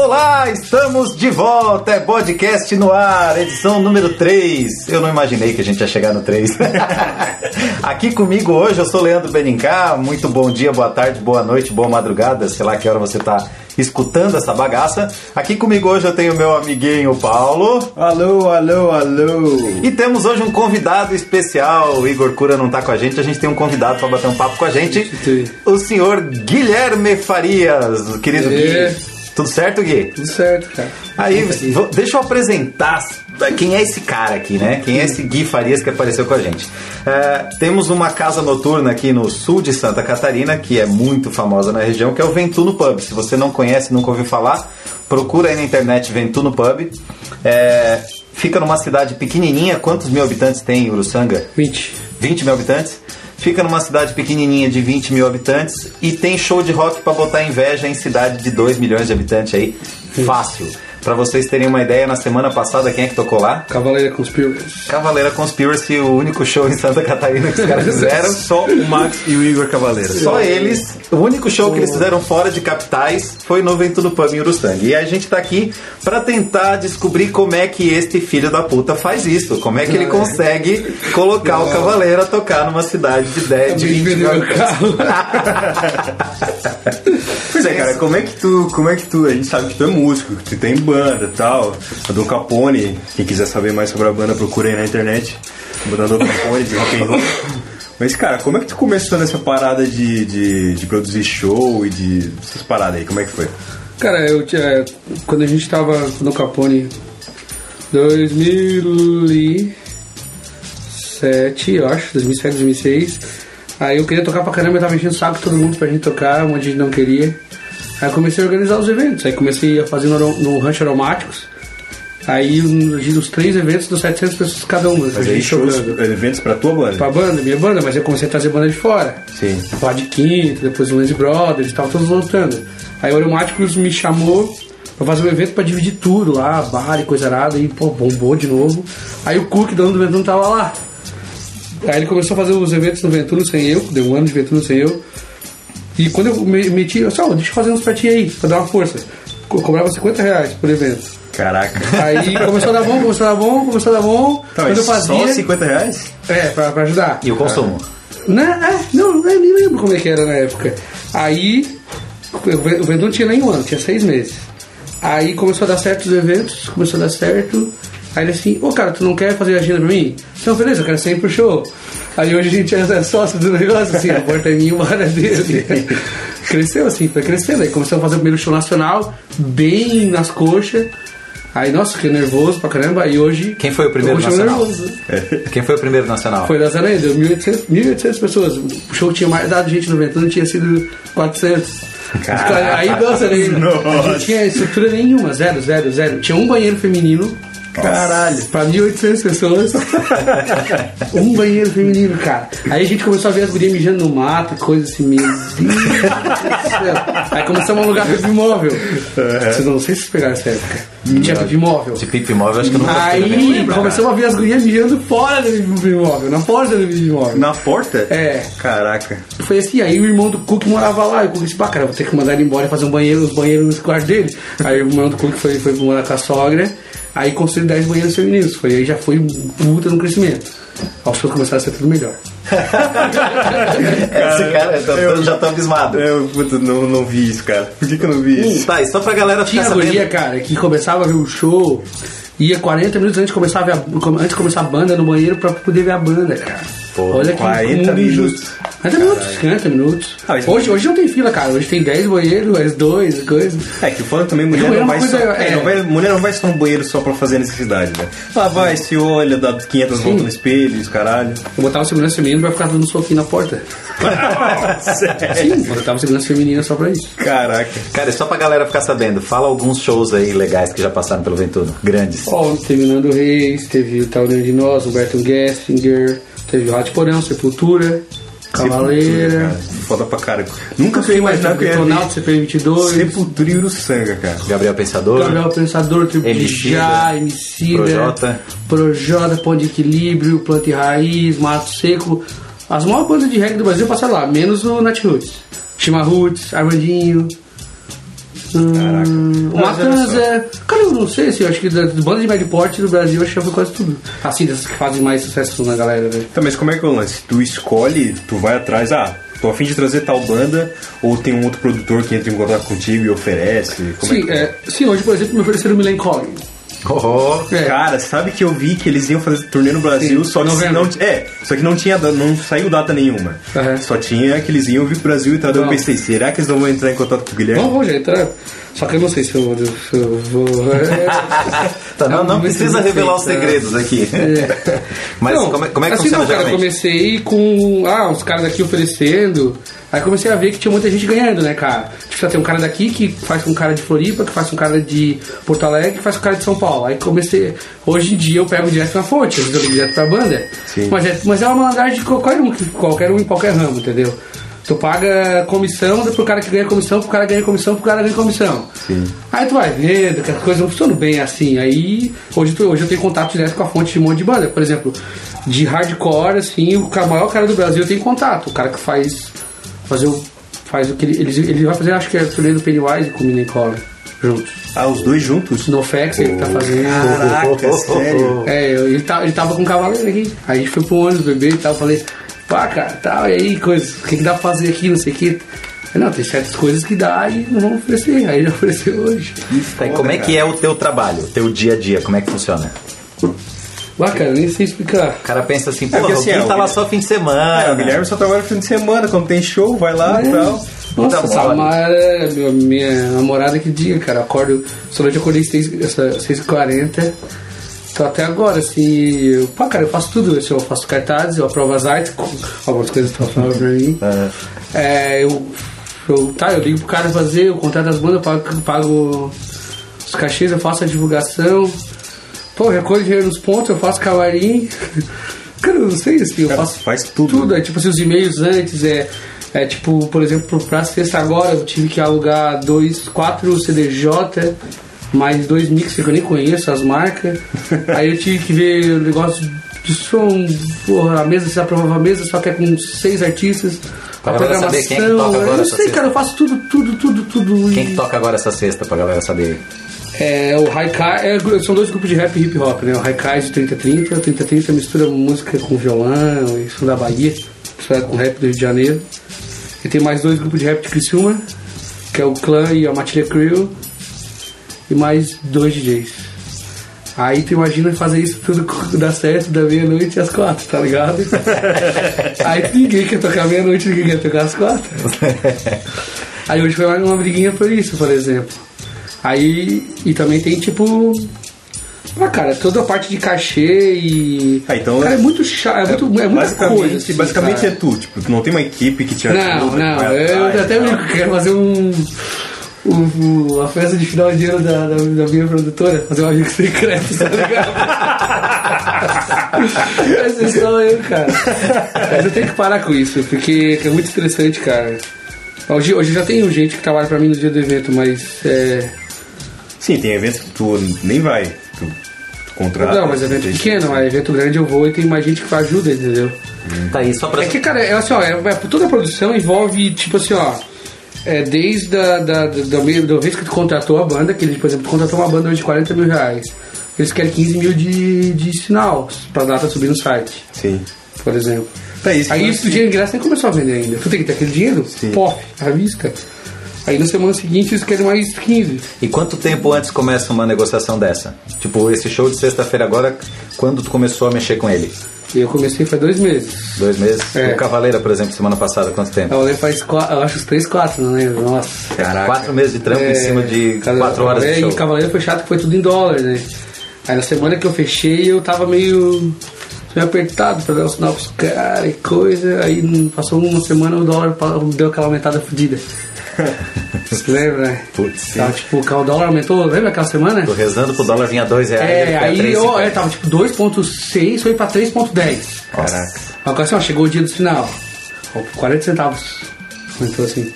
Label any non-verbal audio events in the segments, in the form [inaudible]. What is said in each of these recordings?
Olá, estamos de volta, é podcast no ar, edição número 3. Eu não imaginei que a gente ia chegar no 3. [laughs] Aqui comigo hoje eu sou Leandro Benincá, muito bom dia, boa tarde, boa noite, boa madrugada, sei lá que hora você está escutando essa bagaça. Aqui comigo hoje eu tenho meu amiguinho Paulo. Alô, alô, alô. E temos hoje um convidado especial. O Igor Cura não está com a gente, a gente tem um convidado para bater um papo com a gente. O senhor Guilherme Farias, querido E... Gui. Tudo certo, Gui? Tudo certo, cara. Aí, vou- deixa eu apresentar quem é esse cara aqui, né? Quem é esse Gui Farias que apareceu com a gente. É, temos uma casa noturna aqui no sul de Santa Catarina, que é muito famosa na região, que é o Ventuno Pub. Se você não conhece, nunca ouviu falar, procura aí na internet Ventuno Pub. É, fica numa cidade pequenininha. Quantos mil habitantes tem Uruçanga? 20. 20 mil habitantes. Fica numa cidade pequenininha de 20 mil habitantes e tem show de rock pra botar inveja em cidade de 2 milhões de habitantes aí. Fácil. Pra vocês terem uma ideia, na semana passada, quem é que tocou lá? Cavaleira Conspiracy. Cavaleira Conspiracy, o único show em Santa Catarina que os caras fizeram. [laughs] Só o Max e o Igor Cavaleiro. Só eles, o único show que eles fizeram fora de capitais foi no Ventuno Pub em Uruçanga. E a gente tá aqui pra tentar descobrir como é que este filho da puta faz isso. Como é que ele consegue colocar o Cavaleiro a tocar numa cidade de 10, de 20 mil. [laughs] Pois é, cara, como é que tu. Como é que tu. A gente sabe que tu é músico, que tu tem banda e tal. A Dom Capone, quem quiser saber mais sobre a banda, procura aí na internet. Banda Dom Capone de rock and roll. Mas, cara, como é que tu começou nessa parada de, de, de produzir show e de. essas paradas aí? Como é que foi? Cara, eu tinha. Quando a gente tava no Capone 2007, eu acho, 2007, 2006. Aí eu queria tocar pra caramba, eu tava enchendo o saco todo mundo pra gente tocar, um monte de gente não queria. Aí eu comecei a organizar os eventos, aí comecei a fazer no, no Rancho Aromáticos. Aí nos os três eventos, dos 700 pessoas cada um. a Fazer gente shows, tocando. eventos pra tua banda? Pra banda, minha banda, mas eu comecei a trazer banda de fora. Sim. Lá de Quinto, depois o Lance Brothers e tal, todos voltando. Aí o Aromáticos me chamou pra fazer um evento pra dividir tudo lá, bar e coisa arada, e pô, bombou de novo. Aí o Cook, dono do Ventuno, tava lá. Aí ele começou a fazer os eventos no Ventuno sem eu, deu um ano de Ventuno sem eu. E quando eu me- meti, eu disse, ó, deixa eu fazer uns pra ti aí, pra dar uma força. Co- cobrava 50 reais por evento. Caraca. Aí começou a dar bom, começou a dar bom, começou a dar bom. Tá, quando eu fazia. só 50 reais? É, pra, pra ajudar. E o consumo? Né? É, não, eu nem lembro como é que era na época. Aí, o Ven- o Vendu não tinha nem um ano, tinha seis meses. Aí começou a dar certo os eventos, começou a dar certo. Aí ele assim, ô cara, tu não quer fazer agenda pra mim? Então, beleza, eu quero sempre pro show. Aí hoje a gente é [laughs] sócio do negócio, assim, a porta é minha e uma hora é dele. [laughs] Cresceu assim, foi crescendo. Aí começamos a fazer o primeiro show nacional, bem nas coxas. Aí, nossa, fiquei nervoso pra caramba. Aí hoje. Quem foi o primeiro nacional? nervoso. Quem foi o primeiro nacional? Foi das Aranhas, deu 1.800, 1.800 pessoas. O show tinha mais dado gente no Ventuno, tinha sido 400. Caraca. Aí, nossa, aí, a gente tinha estrutura nenhuma, zero, zero, zero. Tinha um banheiro feminino Caralho. pra 1.800 pessoas. [laughs] um banheiro feminino, cara. Aí a gente começou a ver as gurias mijando no mato, coisa assim, meu Deus. Aí começamos a alugar pipi móvel. Vocês não sei se pegaram essa época. Tinha pipi móvel. De pipi móvel, acho que eu né? Aí começamos a ver as gurias mijando fora do pipi móvel, na porta do pipi móvel. Na porta? É. Caraca. Foi assim, aí o irmão do Cook morava lá, e o Cook disse, pá, cara, vou ter que mandar ele embora e fazer um banheiro, os banheiros no quarto dele. Aí o irmão do Cook foi, foi morar com a sogra, aí construiu 10 banheiros femininos. Foi aí já foi um puta no crescimento. Aos poucos começaram a ser tudo melhor. [laughs] Esse cara, eu, tô- eu já tô abismado. Eu puta, não, não vi isso, cara. Por que, que eu não vi isso? Tá, e só pra galera ficar Tinha sabendo. guria, cara, que começava a ver o show, ia 40 minutos antes de começar a, ver a- antes de começar a banda no banheiro pra poder ver a banda, cara. Pô, Olha que 40 mundo minutos. injusto. 40 minutos, 40 minutos. Ah, Hoje, hoje não tem fila, cara. Hoje tem 10 banheiros, mais 2, coisa. É que falando também, mulher Não, é não, uma vai coisa- só, é. é, não vai, mulher não vai só no banheiro só pra fazer necessidade, né? Ela vai, se olha, dá 500 voltas no espelho, e os caralho. Eu botava segurança feminina pra ficar dando soquinho na porta. Sim, botava segurança feminina só pra isso. Caraca. Cara, e só pra galera ficar sabendo, fala alguns shows aí legais que já passaram pelo Ventuno. Grandes. Ó, teve Nando Reis, teve o Taurino de Nós, Humberto Gessinger, teve o Rádio Porão, Sepultura, Cavaleira. Foda pra cara. Nunca fui imaginar que ia Detonauta, ver CPM 22, Sepultura e Uruçanga, cara. Gabriel Pensador. Gabriel Pensador, Emicida, Já, Emicida, Projota. Projota, Pão de Equilíbrio, Planta e Raiz, Mato Seco. As maiores bandas de reggae do Brasil passaram lá, menos o Nat Roots. Chima Roots, Armandinho. Hum, o só. é- Cara, eu não sei, assim, eu acho que da da banda de médio porte do Brasil, eu acho que já foi quase tudo. Assim, dessas que fazem mais sucesso na galera, velho. Tá, mas como é que é o lance? Tu escolhe, tu vai atrás, ah, tô a fim de trazer tal banda, ou tem um outro produtor que entra em contato contigo e oferece? Como Sim, é que é, sim, hoje, por exemplo, me ofereceram o Milen Collin. [laughs] Oh, É. Cara, sabe que eu vi que eles iam fazer turnê no Brasil, Sim, só que novembro. não, é, só que não tinha não saiu data nenhuma. Aham. Só tinha que eles iam vir pro Brasil e tal. Daí Eu pensei, será que eles não vão entrar em contato com o Guilherme? Vamos, vamos já entrar. Só que eu não sei se eu, se eu vou. [laughs] tá, não, não É, precisa revelar os segredos aqui. Mas Não, como, é, como é que assim funciona não, cara, geralmente? comecei com ah, uns caras daqui oferecendo. Aí comecei a ver que tinha muita gente ganhando, né, cara? Tipo, só tem um cara daqui que faz com um cara de Floripa, que faz com um cara de Porto Alegre, que faz com um cara de São Paulo. Aí comecei. Hoje em dia eu pego direto na fonte, eu ligo direto pra banda. Sim. Mas é, mas é uma malandragem de qualquer um, que- qualquer um em qualquer ramo, entendeu? Tu paga comissão pro cara que ganha comissão, pro cara ganha comissão, pro cara ganha comissão. Sim. Aí tu vai vendo que as coisas não funcionam bem assim. Aí hoje, tu- hoje eu tenho contato direto com a fonte de um monte de banda. Por exemplo, de hardcore, assim, o maior cara do Brasil tem contato. O cara que faz. Fazer o. Faz o que ele. Ele, ele vai fazer, acho que é o turnê do Pennywise com o Mini Collar juntos. Ah, os dois juntos? No FX ele tá fazendo. Caraca, sério? É, ele, tá, ele tava com o cavaleiro aqui. Aí a gente foi pro ônibus beber e tal. Eu falei, pá, cara, tal, e aí, coisas, o que, que dá pra fazer aqui, não sei o que. Não, tem certas coisas que dá e não vamos oferecer. Aí ele ofereceu hoje. Tá, e como é que é o teu trabalho, o teu dia a dia? Como é que funciona? Ué, cara, nem sei explicar. O cara pensa assim, pô, É porque o assim, Gui é, o tá lá Guilherme- só fim de semana. É, o Guilherme só trabalha no fim de semana, quando tem show, vai lá e É. tal. Nossa, Tá essa mole. Mara, minha, minha namorada que dia, cara. Acordo, eu acordei 6h40. Tô até agora, assim. Pá, cara, eu faço tudo. Eu faço cartazes, eu aprovo as artes, algumas coisas que estão falando pra mim. É, eu, eu, tá, eu ligo pro cara fazer, eu contrato as bandas, eu pago, pago os cachês, eu faço a divulgação. Pô, recolho dinheiro nos pontos, eu faço camarim. [laughs] Cara, eu não sei, assim, eu Cara, faço faz tudo. tudo. É tipo assim, os e-mails antes, é, é tipo, por exemplo, pra sexta agora eu tive que alugar dois, quatro CDJ, mais dois mix que eu nem conheço, as marcas. [laughs] Aí eu tive que ver o negócio de som, porra, a mesa, se aprovava a mesa, só que é com seis artistas. Pra a galera saber quem é que toca agora eu não sei, sexta. cara, eu faço tudo, tudo, tudo, tudo. Quem e- que toca agora essa sexta pra galera saber? é, o Haikai, é, são dois grupos de rap e hip hop, né? O Haikai de 3030, o 3030 mistura música com violão som da Bahia, misturado com rap do Rio de Janeiro. E tem mais dois grupos de rap de Criciúma, que é o Clã e a Matilha Crew, e mais dois DJs. Aí tu imagina fazer isso tudo [laughs] dar certo da meia-noite às quatro, tá ligado? [laughs] Aí ninguém quer tocar meia-noite, ninguém quer tocar às quatro. [laughs] Aí hoje foi mais uma briguinha por isso, por exemplo. Aí, e também tem tipo. Ah, cara, toda a parte de cachê e. Ah, então- cara, é muito chato, é, muito, é muita basicamente, coisa. assim, basicamente cara. é tu, tipo, tu não tem uma equipe que te Não, ajuda, não, vai eu até que quero fazer um. Um- a festa de final de ano da, da, da minha produtora, fazer um amigo secreto, tá ligado? É só eu, cara. Mas eu tenho que parar com isso, porque é muito estressante, cara. Hoje, hoje já tem gente que trabalha pra mim no dia do evento, mas é. Sim, tem eventos que tu nem vai, tu, tu contrata. Não, mas evento pequeno, mas evento grande eu vou e tem mais gente que ajuda, entendeu? Tá aí, só pra. É que, cara, é assim, ó, é, é- toda a produção envolve, tipo assim, ó. É desde a, da, da, da, vez que tu contratou a banda, que eles, por exemplo, tu contratou uma banda hoje de 40 mil reais. Eles querem 15 mil de, de sinal pra data subir no site, Sim. por exemplo. Tá isso. Aí o dinheiro de graça nem começou a vender ainda. Tu tem que ter aquele dinheiro, Sim. pop, à vista. Aí na semana seguinte eles querem mais 15. E quanto tempo antes começa uma negociação dessa? Tipo, esse show de sexta-feira agora, quando tu começou a mexer com ele? E eu comecei faz dois meses. Dois meses? É. O Cavaleira, por exemplo, semana passada, quanto tempo? A Olê faz quatro, eu acho os três, quatro, não lembro. Nossa. Caraca. Quatro meses de trampo em cima de cada- quatro horas é, de show. E Cavaleiro foi chato que foi tudo em dólar, né? Aí na semana que eu fechei eu tava meio, meio apertado pra dar o sinal pros caras e coisa. Aí passou uma semana o dólar deu aquela aumentada fodida. [laughs] Você lembra, né? Putz, Tava, tipo, o dólar aumentou, lembra aquela semana? Tô rezando pro dólar vinha dois reais. ele É, aí três, eu, cinquenta. é, tava tipo 2.6, foi pra 3.10. Caraca. Agora assim, ó, chegou o dia do sinal. Ó, 40 centavos. Aumentou assim.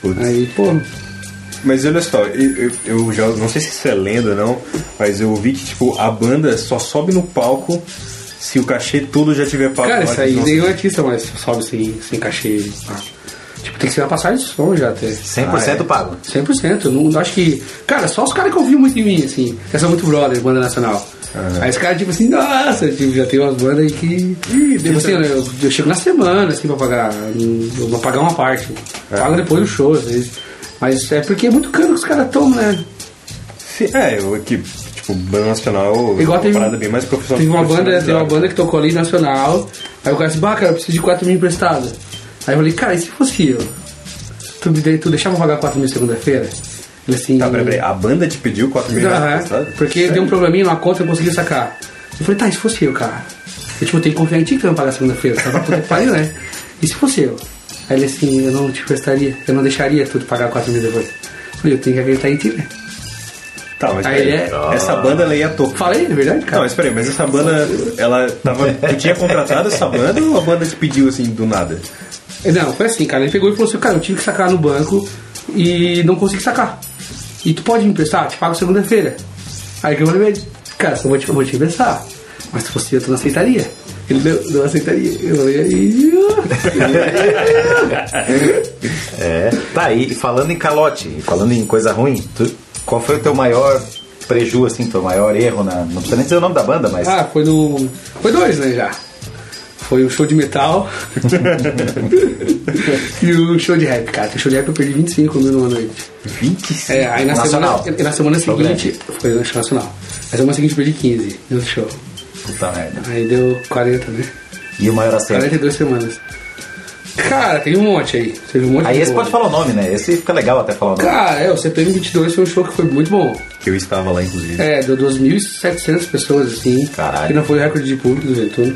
Putz. Aí, pô, Mas olha só, eu, eu- já não sei se isso é lenda ou não, mas eu vi que tipo a banda só sobe no palco se o cachê todo já tiver pago. Cara, isso aí nenhum artista mais sobe sem, sem cachê. tá? Tipo, tem que ser uma passagem de som já até. 100% pago. 100%. Eu não, eu acho que. Cara, só os caras que ouviam muito em mim, assim. Que são muito brothers, banda nacional. Aí os caras, tipo assim, nossa, tipo, já tem umas bandas aí que. tipo assim, eu, eu chego na semana, assim, pra pagar. Eu vou pagar uma parte. Pago depois do show, às vezes. Mas é porque é muito caro que os caras tomam, né? Sim, é, eu aqui, tipo, banda nacional, Igual uma teve, parada bem mais profissional. teve uma banda, teve uma banda que tocou ali nacional. Aí o cara disse, bah, cara, eu preciso de 4 mil emprestado. Aí eu falei, cara, e se fosse eu? Tu, tu deixava pagar 4 mil segunda-feira? Ele assim. Tá, peraí, peraí. A banda te pediu 4 mil reais Aham, emprestado? porque deu um probleminha numa conta e eu consegui sacar. Eu falei, tá, e se fosse eu, cara? Eu tipo, tenho que confiar em ti que tu vai pagar segunda-feira. Tá pra pariu, né? E se fosse eu? Aí ele assim, eu não te prestaria, eu não deixaria tu pagar 4 mil depois. Eu falei, eu tenho que acreditar em ti, né? Tá, mas Aí é- Essa banda ela ia tocar. Falei, é verdade, cara? Não, mas peraí, mas essa banda, ela tava. Tu tinha contratado essa banda ou a banda te pediu assim do nada? Não, foi assim, cara. Ele pegou e falou assim, cara, eu tive que sacar no banco e não consegui sacar. E tu pode me emprestar? Te pago segunda-feira. Aí que eu falei, cara, eu vou te, eu vou te emprestar. Mas se fosse eu, tu não aceitaria. Ele não, não aceitaria. Eu falei. [laughs] É. Tá, e falando em calote, falando em coisa ruim, tu- qual foi o teu maior preju, assim, teu maior erro na. Não precisa nem dizer o nome da banda, mas. Ah, foi no. Foi dois, né, já. Foi o show de metal [laughs] e o show de rap, cara. O show de rap eu perdi 25 mil numa noite. 25? É, aí na Nacional. semana, na semana seguinte. Foi no show nacional. Na semana seguinte eu perdi 15 no show. Puta merda. Aí deu 40, né? E o maior acerto? 42 semanas. Cara, tem um monte aí. Teve um monte Aí esse boa. pode falar o nome, né? Esse fica legal até falar o nome. Cara, é, o CPM 22 foi um show que foi muito bom. Que eu estava lá, inclusive. É, deu 2.700 pessoas, assim. Caralho. Que não foi o recorde de público do Ventura.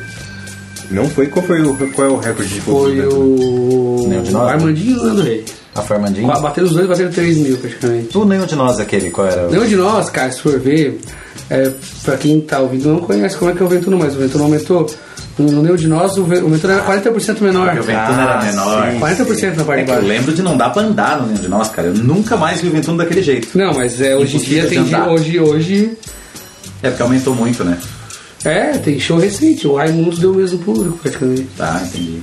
Não foi? Qual, foi o, qual é o recorde de Foi o. Nenhum de nós? Armandinho e o Nando Rei. A Fernandinho? Qua- Bateram os dois, bateram 3 mil praticamente. Tu nenhum de nós aquele, qual era? o- Nenhum de nós, cara, se for ver, é, pra quem tá ouvindo não conhece como é que é o Ventura, mas o Ventura aumentou. No nenhum de nós, o Ve- o Ventura era 40% menor. Porque o Ventuno Ah, era menor. sim. 40% na parte É de que eu baixo. lembro de não dar pra andar no nenhum de nós, cara. Eu nunca mais vi o Ventuno daquele jeito. Não, mas é, hoje em dia tem hoje, hoje. É porque aumentou muito, né? É, tem show recente. O Raimundo deu o mesmo público praticamente. Tá, entendi.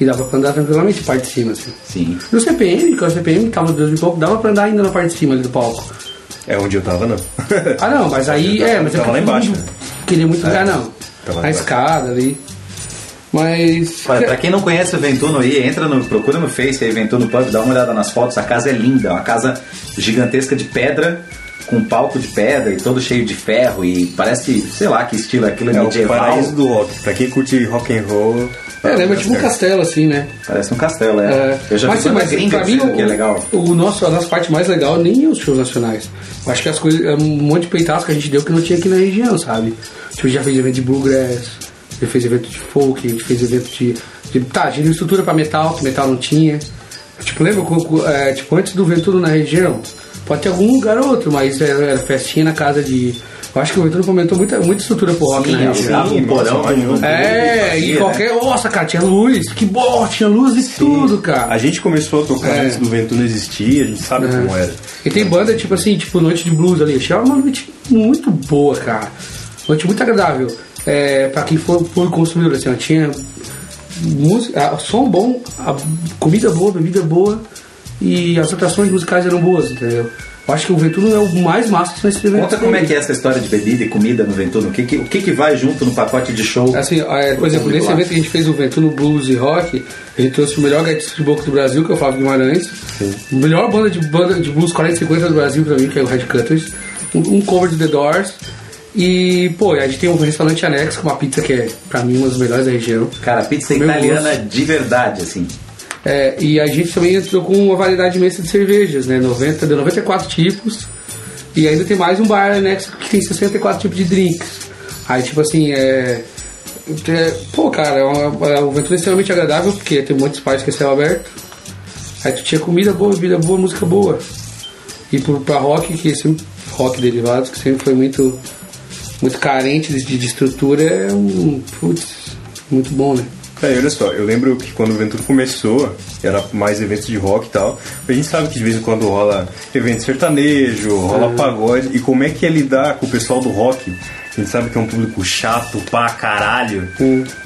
E dava pra andar tranquilamente parte de cima, assim. Sim. No CPM, que é o CPM que tava dois mil e pouco, dava pra andar ainda na parte de cima ali do palco. É onde eu tava, não. Ah não, mas aí [laughs] é, mas é Tava porque lá embaixo, né? Queria muito lugar, não. Tava Na escada ali. Mas. Olha, pra quem não conhece o Ventuno aí, entra no, procura no Face aí, Ventuno Pub, dá uma olhada nas fotos. A casa é linda, é uma casa gigantesca de pedra, com um palco de pedra e todo cheio de ferro e parece, sei lá, que estilo é aquilo é É o medieval. paraíso do rock. Pra quem curte rock and roll. É, lembra tipo um castelo assim, né? Parece um castelo, é. É, Eu já mas vi mas gringa pra mim o, que é legal. o nosso, a nossa parte mais legal nem os shows nacionais. Eu acho que as coisas, é um monte de peitaço que a gente deu que não tinha aqui na região, sabe? Tipo, a gente já fez evento de bluegrass, já fez evento de folk, a gente fez evento de. de tá, de estrutura pra metal, que metal não tinha. Tipo, lembra, é, tipo, antes do Venturo na região? Pode ter algum lugar ou outro, mas era, era festinha na casa de. Eu acho que o Venturo fomentou muita, muita estrutura pro rock Sim, região. alugava um porão É, fazia, e né? qualquer. Nossa, cara, tinha luz, que bom, tinha luz e tudo, cara. A gente começou a tocar É. antes do Ventuno existir, a gente sabe como era. E tem banda, tipo assim, tipo Noite de Blues ali. Achei uma noite muito boa, cara. Noite muito agradável. É, pra quem for, for consumidor, assim, ó, tinha música, ah, som bom, a comida boa, bebida boa e as atrações musicais eram boas, entendeu? Eu acho que o Ventura é o mais massa nesse evento. Conta como é que é essa história de bebida e comida no Ventuno. O que, que- o que, que vai junto no pacote de show? Assim, é, por exemplo, nesse lá. evento que a gente fez o Ventuno Blues e Rock, a gente trouxe o melhor gaitista de boca do Brasil, que é o Flávio Guimarães. A melhor banda de, banda de blues 4050 do Brasil pra mim, que é o Red Cutters. Um, um cover de The Doors. E, pô, a gente tem um restaurante anexo com uma pizza que é, pra mim, uma das melhores da região. Cara, pizza Meu italiana de verdade, assim. É, e a gente também entrou com uma variedade imensa de cervejas, né? 90, de 94 tipos. E ainda tem mais um bar anexo que tem 64 tipos de drinks. Aí, tipo assim, é. é- pô, cara, é uma, é extremamente agradável, porque tem muitos parques que é céu aberto. Aí tu tinha comida boa, bebida boa, música boa. E pro, pra rock, que sempre. Rock derivados, que sempre foi muito. Muito carente de, de estrutura, é um. Putz, muito bom, né? É, olha só, eu lembro que quando o Ventura começou, era mais eventos de rock e tal. A gente sabe que de vez em quando rola evento sertanejo, rola pagode. E como é que é lidar com o pessoal do rock? A gente sabe que é um público chato pra caralho,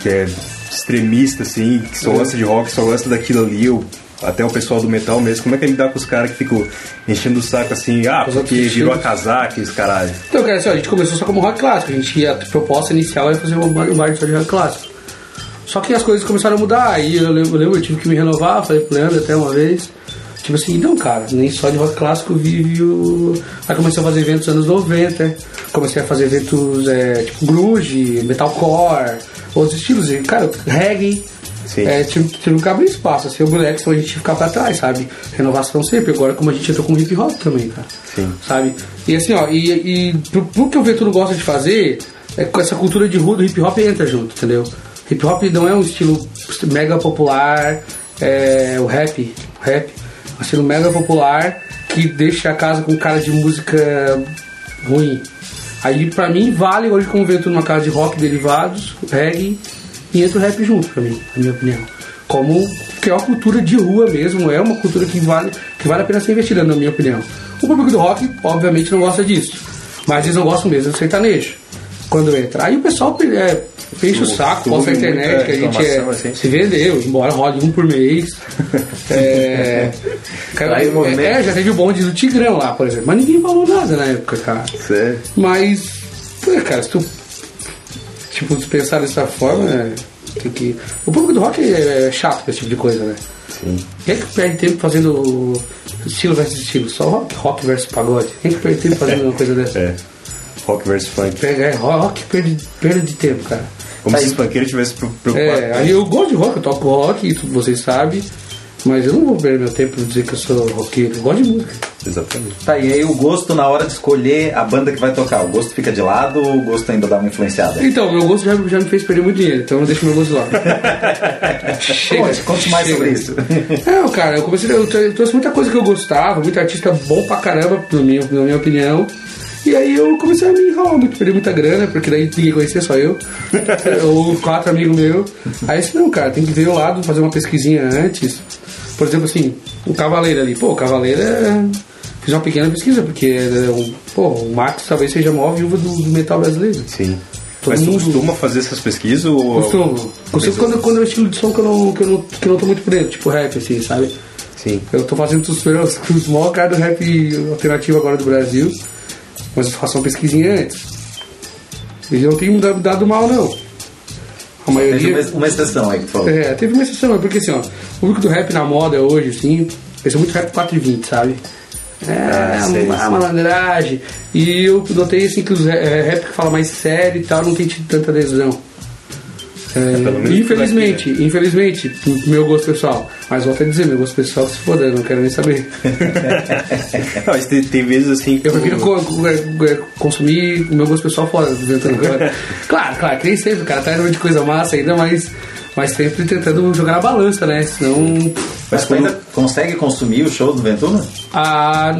que é extremista, assim, que só gosta de rock, só gosta daquilo ali. Eu até o pessoal do metal mesmo, como é que ele dá com os caras que ficam enchendo o saco assim, ah, Os porque virou a casaca e os caralho. Então, cara, assim, ó, a gente começou só como rock clássico. A gente a proposta inicial era fazer um bar, um bar só de rock clássico. Só que as coisas começaram a mudar. Aí eu lembro, eu, lembro, eu tive que me renovar, falei pro Leandro até uma vez. Tipo assim, não, cara, nem só de rock clássico vive o. Aí comecei a fazer eventos nos anos 90. Comecei a fazer eventos é, tipo grunge, metalcore, outros estilos. E, cara, reggae. Sim. É, tive, tive que abrir espaço, assim, o moleque, senão a gente ficar pra trás, sabe? Renovação sempre. Agora, como a gente entrou com hip hop também, cara Sim. sabe? E assim, ó, e, e pro, pro que o Ventura gosta de fazer, é com essa cultura de rua do hip hop entra junto, entendeu? Hip hop não é um estilo mega popular, é o rap, rap, um estilo mega popular que deixa a casa com cara de música ruim. Aí pra mim vale hoje como Ventura numa casa de rock derivados, reggae, e entra o rap junto pra mim, na minha opinião. Como que é uma cultura de rua mesmo, é uma cultura que vale, que vale a pena ser investida, na minha opinião. O público do rock, obviamente, não gosta disso. Mas eles não gostam mesmo do sertanejo. Quando entra. Aí o pessoal é, enche o saco, posta na internet, que a gente é, assim. se vendeu, embora rode um por mês. é, [laughs] cara, Aí o movimento- é, já teve o bonde do Tigrão lá, por exemplo. Mas ninguém falou nada na época, cara. Sério? Mas, cara, se tu tipo, se pensar dessa forma, é, tem que. O público do rock é chato com esse tipo de coisa, né? Sim. Quem é que perde tempo fazendo estilo versus estilo? Só rock, rock versus pagode. Quem é que perde tempo fazendo uma coisa dessa? É. Rock versus funk. Pega, é, rock perde, perda de tempo, cara. Como Tá se os funkeiros tivessem pre- preocupados. É, aí eu gosto de rock, eu toco rock, isso vocês sabem, mas eu não vou perder meu tempo em dizer que eu sou roqueiro. Eu gosto de música. Exatamente. Tá, e aí o gosto na hora de escolher a banda que vai tocar, o gosto fica de lado ou o gosto ainda dá uma influenciada? Então, meu gosto já, já me fez perder muito dinheiro, então eu não deixo meu gosto lá. [laughs] Chega, Conte, conte mais chega. sobre isso. Não, cara, eu comecei. Eu trouxe muita coisa que eu gostava, muito artista bom pra caramba, na minha, na minha opinião. E aí eu comecei a me enrolar muito, perder muita grana, porque daí ninguém conhecia, só eu. [laughs] Ou quatro amigos meus. Aí disse, não, cara, tem que ver o lado, fazer uma pesquisinha antes. Por exemplo, assim, o Cavaleiro ali. Pô, o Cavaleiro é. Fiz uma pequena pesquisa, porque é um- pô, o Max talvez seja a maior viúva do, do metal brasileiro. Sim. Todo Mas tu mundo- costuma fazer essas pesquisas ou. Costumo. Costumo quando, quando é um estilo de som que eu não, que eu não, que eu não tô muito por dentro, tipo rap, assim, sabe? Sim. Eu tô fazendo [laughs] os, os maiores caras do rap alternativo agora do Brasil, mas eu faço uma pesquisinha antes. E eu não tenho dado, mal, não. A Teve maioria. uma, uma exceção aí que falou. É, teve uma exceção, é porque assim, ó, o público do rap na moda hoje, assim, pensa muito rap 4 e 20, sabe? É, Ah, sei, uma sei. malandragem. E eu notei assim que os é, rap que fala mais sério e tal não tem tido tanta adesão. É, pelo menos infelizmente, infelizmente, meu gosto pessoal. Mas volto a dizer, meu gosto pessoal se foda, eu não quero nem saber. Não, mas tem, tem vezes assim que. Eu prefiro co- co- é, consumir o meu gosto pessoal fora, tentando. [laughs] claro, claro, que nem sempre, o cara um monte de coisa massa ainda, mas, mas sempre tentando jogar na balança, né? Senão. Mas tu ainda consegue consumir o show do Ventura? Ah,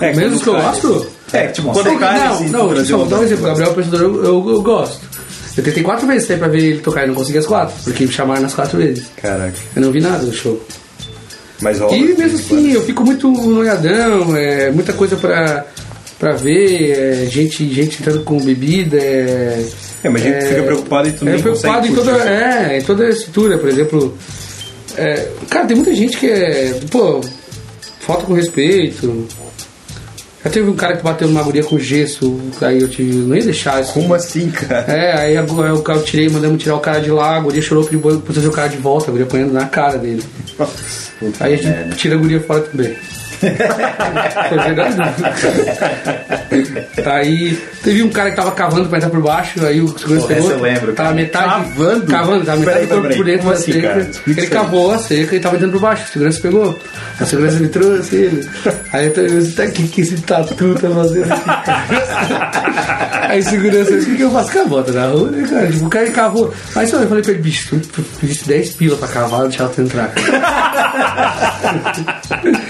É, mesmo que eu gosto? É, tipo, quando cai não, assim, não, Brasil. dar um exemplo. Gabriel Pensador eu, eu, eu gosto. Eu tentei quatro vezes sair pra ver ele tocar e não consegui as quatro, porque me chamaram nas quatro vezes. Caraca. Eu não vi nada do show. Mas rola. E mesmo assim, eu fico muito noiadão, é, muita coisa pra, pra ver, é, gente, gente entrando com bebida. É, É, mas a gente fica preocupado e tu é preocupado em toda, é, em toda a estrutura, por exemplo. é, cara, tem muita gente que é. Pô, falta com respeito. Já teve um cara que bateu numa guria com gesso, aí eu tive, não ia deixar isso. Como assim, cara? É, aí o cara eu tirei, mandamos tirar o cara de lá, a guria chorou, pediu pra trazer o cara de volta, a guria apanhando na cara dele. Aí a gente tira a guria fora também. Foi verdade. aí teve um cara que tava cavando pra entrar por baixo, aí o segurança pegou. eu lembro, Tava cara. metade. Cavando? Cavando, tava metade do corpo por dentro da assim, seca. cara? Explica Ele cavou a seca e tava entrando por baixo. A segurança pegou. A segurança me trouxe ele. Aí eu falei, tá aqui que esse tatu tá fazendo aqui. [laughs] Aí segurança, o que, que eu faço com a bota na rua, né, cara? Tipo, o cara cavou. Aí só eu falei pra ele, bicho, tu pediste 10 pila pra cavar, deixar tu entrar. Cara, [laughs]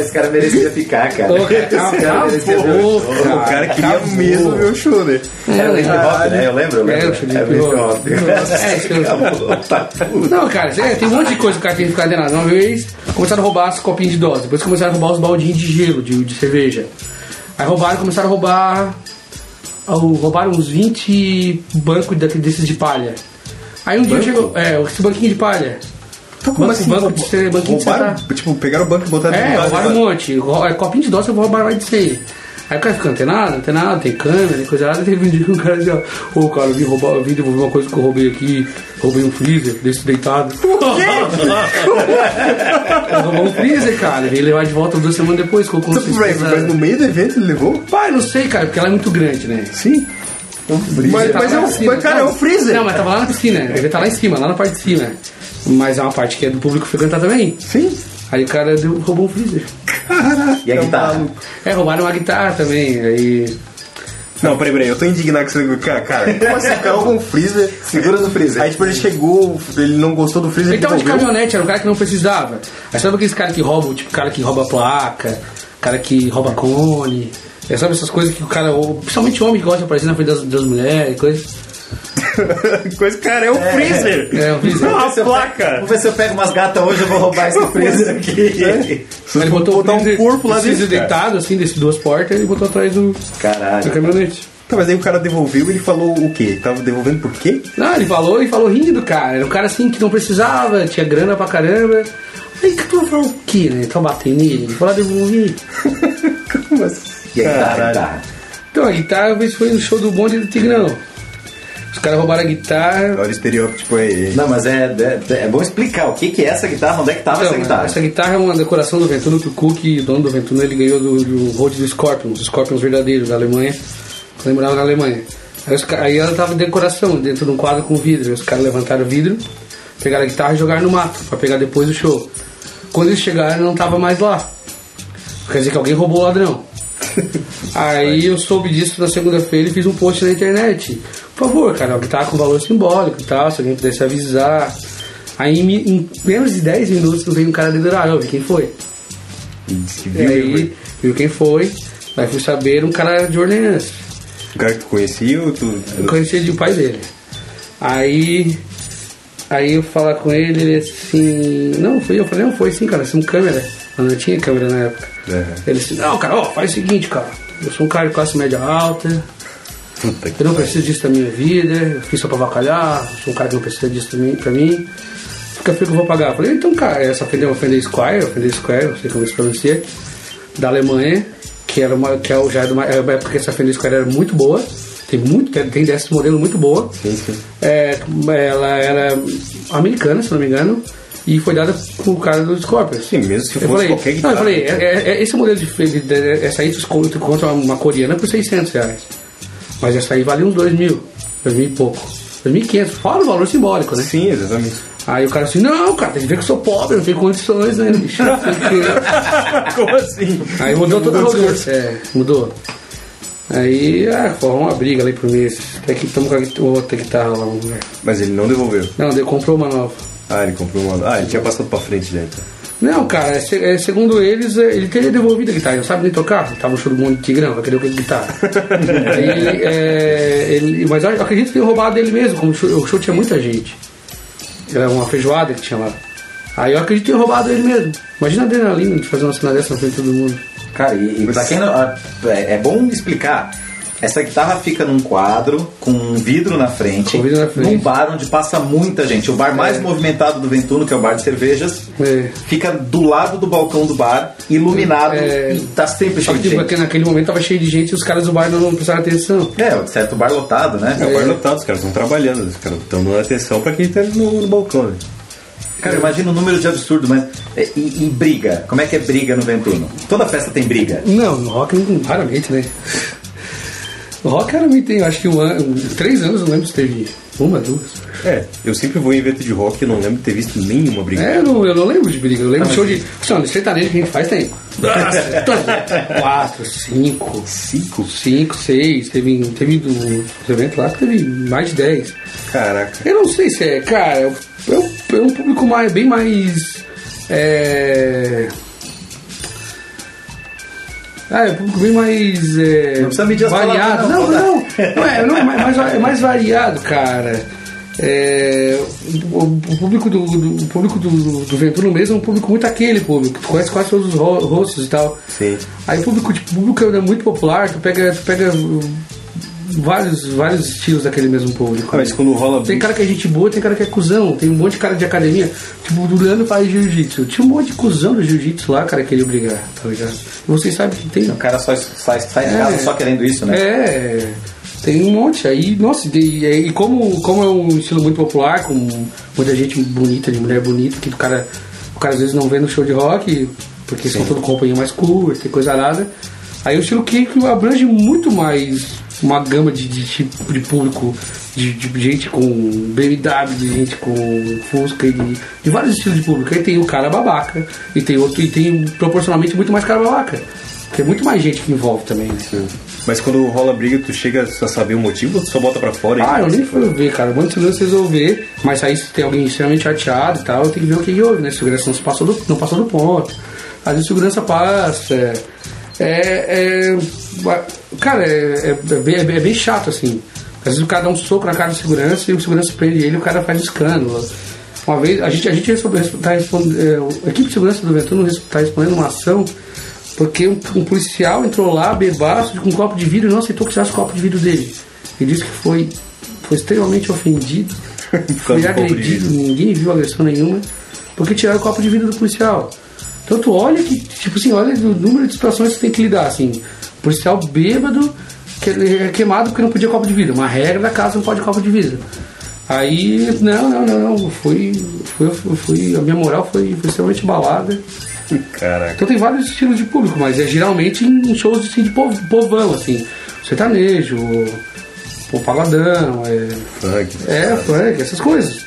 esse cara merecia ficar, cara. Ô, cara, Esse cara merecia ver o show. cara. O cara queria Acabou. mesmo ver o show, né? É o Hip Hop, né? Eu lembro, eu É, lembro. É o Hip Hop. É, isso que eu-. Não, cara, é, tem um monte de coisa que o cara tem que ficar antenado. Uma vez começaram a roubar as copinhas de dose, depois começaram a roubar os baldinhos de gelo, de, de cerveja. Aí roubaram, começaram a roubar. ao- Roubaram uns 20 bancos desses de palha. Aí um dia chegou. É, esse banquinho de palha. Então, como banco, assim? banco de ser banquinho de roubaram, sentar. tipo, pegaram o banco e botaram É, no roubaram um monte. É, Copinho de doce eu vou roubar mais de 100. Aí o cara fica antenado, antenado, tem câmera, tem coisa lá. [laughs] Teve um dia que um cara dizia, ô cara, eu vim, roubar, eu vim devolver uma coisa que eu roubei aqui, roubei um freezer, desse deitado. [laughs] Ele roubou um freezer, cara. Ele levar de volta duas semanas depois, com peraí, mas no meio do evento ele levou? Pai, não sei, cara, porque ela é muito grande, né? Sim. Mas, mas, é um, mas, cara, é um freezer. Não, mas tava lá na piscina, ele tá lá em cima, lá na parte de cima. Mas é uma parte que é do público frequentar também. Sim. Aí o cara deu, roubou um freezer. E a É guitarra? É, roubaram uma guitarra também. Aí. Não, peraí, peraí, eu tô indignado com você. Cara, cara, como assim? O cara roubou um freezer. Segura no freezer. Aí, tipo, ele chegou, ele não gostou do freezer. Ele tava de caminhonete, era um cara que não precisava. Aí sabe aqueles caras que roubam, tipo, cara que rouba placa, cara que rouba cone. É, sabe essas coisas que o cara, principalmente homem que gosta de aparecer na frente das, das mulheres, coisa. [laughs] Coisa, cara, é um freezer. É, um freezer. É uma Se eu pego- placa. Vamos ver se eu pego umas gatas hoje, eu vou roubar esse freezer aqui. Se Aí você botar um freezer- corpo lá o freezer dentro. cara. deitado, assim, desses duas portas, ele botou atrás do, do Caralho. caminhonete. Tá, mas aí o cara devolveu e ele falou o quê? Tava devolvendo por quê? Não, ele falou e falou rindo, cara. Era um cara assim que não precisava, tinha grana pra caramba. Aí que tu vai falar o quê, né? Tá batendo nele? Ele falou, devolver. [laughs] Como assim? E a guitarra, a Caralho. guitarra? Então, a guitarra, talvez foi no show do bonde do Tigrão. Os caras roubaram a guitarra. Olha o estereótipo aí. Não, mas é, é, é bom explicar o que, que é essa guitarra, onde é que tava Então, essa guitarra. essa guitarra é uma decoração do Ventuno que o Cook, o dono do Ventuno, ele ganhou do, do Rhodes do Scorpions, os Scorpions verdadeiros da Alemanha, quando ele morava na Alemanha. Aí, os aí ela tava em decoração, dentro de um quadro com vidro. Os caras levantaram o vidro, pegaram a guitarra e jogaram no mato, pra pegar depois do show. Quando eles chegaram, não tava mais lá. Quer dizer que alguém roubou o ladrão. [laughs] Aí eu soube disso na segunda-feira e fiz um post na internet. Por favor, cara, guitarra com valor simbólico e tal, se alguém pudesse avisar. Aí em, menos de 10 minutos veio um cara dentro da área, eu vi quem foi. E aí viu quem foi, aí fui saber um cara de Orleans. O cara que tu conhecia ou tu. Eu conhecia de o pai dele. Aí. Aí eu falar com ele, ele assim. Não, foi eu. falei, não, foi sim, cara, você tem câmera. Eu não tinha câmera na época. Uhum. Ele disse, não, cara, ó, faz o seguinte, cara. Eu sou um cara de classe média alta, Puta eu não preciso disso da minha vida, eu fiz só pra avacalhar, eu sou um cara que não precisa disso pra mim. Fica frio que eu vou pagar. Eu falei, então, cara, essa Fender é uma Fender Squire, Fender Squire, não sei como se pronuncia, da Alemanha, que era uma, que é o- já era uma, era uma época que essa Fender Squire era muito boa, tem muito, tem desse modelo muito boa. Sim, sim. É, ela era americana, se não me engano, e foi dada com o cara do Scorpions. Sim, mesmo Eu fosse falei, qualquer não, guitarra. eu falei, é, é- esse modelo de, de, de- essa aí tu tu encontra uma coreana por 600 reais. Mas essa aí vale uns 2 mil, 2 mil e pouco. 2.500, fora o valor simbólico, né? Sim, exatamente. Aí o cara assim, não, cara, tem que ver que eu sou pobre, não tenho condições, né, bicho? Não. [laughs] Como assim? Aí mudou Mudou o. É, mudou. Aí, ah, formou uma briga ali por mês. Até que estamos com a outra guitarra lá, vamos ver. Mas ele não devolveu. Não, ele comprou uma nova. Ah, ele comprou uma. Ah, ele tinha passado pra frente já então. Não, cara, se- é, segundo eles, é, ele teria devolvido a guitarra, ele não sabe nem tocar. Ele tava no show do Mundo de Tigrão, vai querer o que guitarra. [laughs] Aí, é, ele, mas eu acredito que tenha roubado dele mesmo, como o show, o show tinha muita gente. Era uma feijoada que tinha lá. Aí eu acredito que tenha roubado ele mesmo. Imagina a adrenalina de fazer uma cena dessa na frente de todo mundo. Cara, e, e pra quem não. É é bom explicar. Essa guitarra fica num quadro com um vidro na frente, Com vidro na frente. num bar onde passa muita gente. O bar mais É. movimentado do Ventuno, que é o bar de cervejas, É. fica do lado do balcão do bar, iluminado É. e tá sempre Só cheio que de tipo, gente. naquele momento tava cheio de gente e os caras do bar não prestaram atenção. É, certo bar lotado, né? É o bar lotado, os caras estão trabalhando, os caras estão dando atenção pra quem tá no, no balcão, né? Cara, imagina o número de absurdo, mas. é, E, e briga? Como é que é briga no Ventuno? Toda festa tem briga. Não, no rock não- raramente, né? Rock raramente tem, eu acho que um ano, três anos eu não lembro se teve uma, duas. É, eu sempre vou em evento de rock e não lembro de ter visto nenhuma briga. É, eu não, eu não lembro de briga, eu lembro de show de. Assim, de sertanejo que a gente faz tem. Quatro, cinco, Cinco? cinco, seis, teve, teve do, dos eventos lá que teve mais de dez. Caraca. Eu não sei se é, cara, é, um- é um público mais, bem mais. É. Ah, é um público bem mais. É, Não precisa medir as variado. palavras, Não, não, não, não, é, não, é mais, é mais variado, cara. É, o, o público do, do- o público do, do, do Ventura mesmo é um público muito aquele público, tu conhece quase todos os ro- rostos e tal. Sim. Aí o público, tipo, o público é muito popular, tu pega, tu pega uh, vários, vários estilos daquele mesmo público. Ah, mas quando rola Tem cara que é gente boa, tem cara que é cuzão, tem um monte de cara de academia. Tipo, o Leandro faz jiu-jitsu. Tinha um monte de cuzão do jiu-jitsu lá, cara, que queria brigar, tá ligado? E vocês sabem que tem. O cara só sai, sai de É. casa só querendo isso, né? É, tem um monte. Aí, nossa, e, e como, como é um estilo muito popular, com muita gente bonita, de mulher bonita, que o cara, o cara às vezes não vê no show de rock, porque são tudo companhia mais curta e coisa nada. Aí o estilo que, que abrange muito mais uma gama de, de tipo de público, de, de gente com BMW, de gente com Fusca, e de, de vários estilos de público. Aí tem o cara babaca, e tem outro, e tem proporcionalmente muito mais cara babaca. Porque é muito mais gente que envolve também, né? Mas quando rola briga, tu chega a saber o motivo ou tu só bota pra fora? Ah, eu nem fui ver, cara. Muito segurança resolver, mas aí se tem alguém extremamente chateado e tal, eu tenho que ver o que, que houve, né? Segurança não se passou do, não passou do ponto. Às vezes segurança passa. É. é- é- cara, é, é- é bem, é bem- é bem chato, assim. Às vezes o cara dá um soco na cara do segurança e o segurança prende ele e o cara faz escândalo. Uma vez, a gente, a gente resolveu, tá respondendo, é, a equipe de segurança do Ventura está respondendo uma ação porque um, um policial entrou lá, bebaço, com um copo de vidro e não aceitou que tirasse o copo de vidro dele. Ele disse que foi, foi extremamente ofendido, [laughs] foi agredido, ninguém viu agressão nenhuma, porque tiraram o copo de vidro do policial. Então tu olha que, tipo assim, olha o número de situações que você tem que lidar, assim. Policial bêbado, que é queimado porque não podia copo de vidro. Uma regra da casa não pode copo de vidro. Aí, não, não, não, não. Foi, foi, foi, a minha moral foi, foi extremamente balada. Caraca. Então tem vários estilos de público, mas é geralmente em shows assim, de pov- povão, assim. Sertanejo, o paladão, é, Funk. é funk, essas coisas.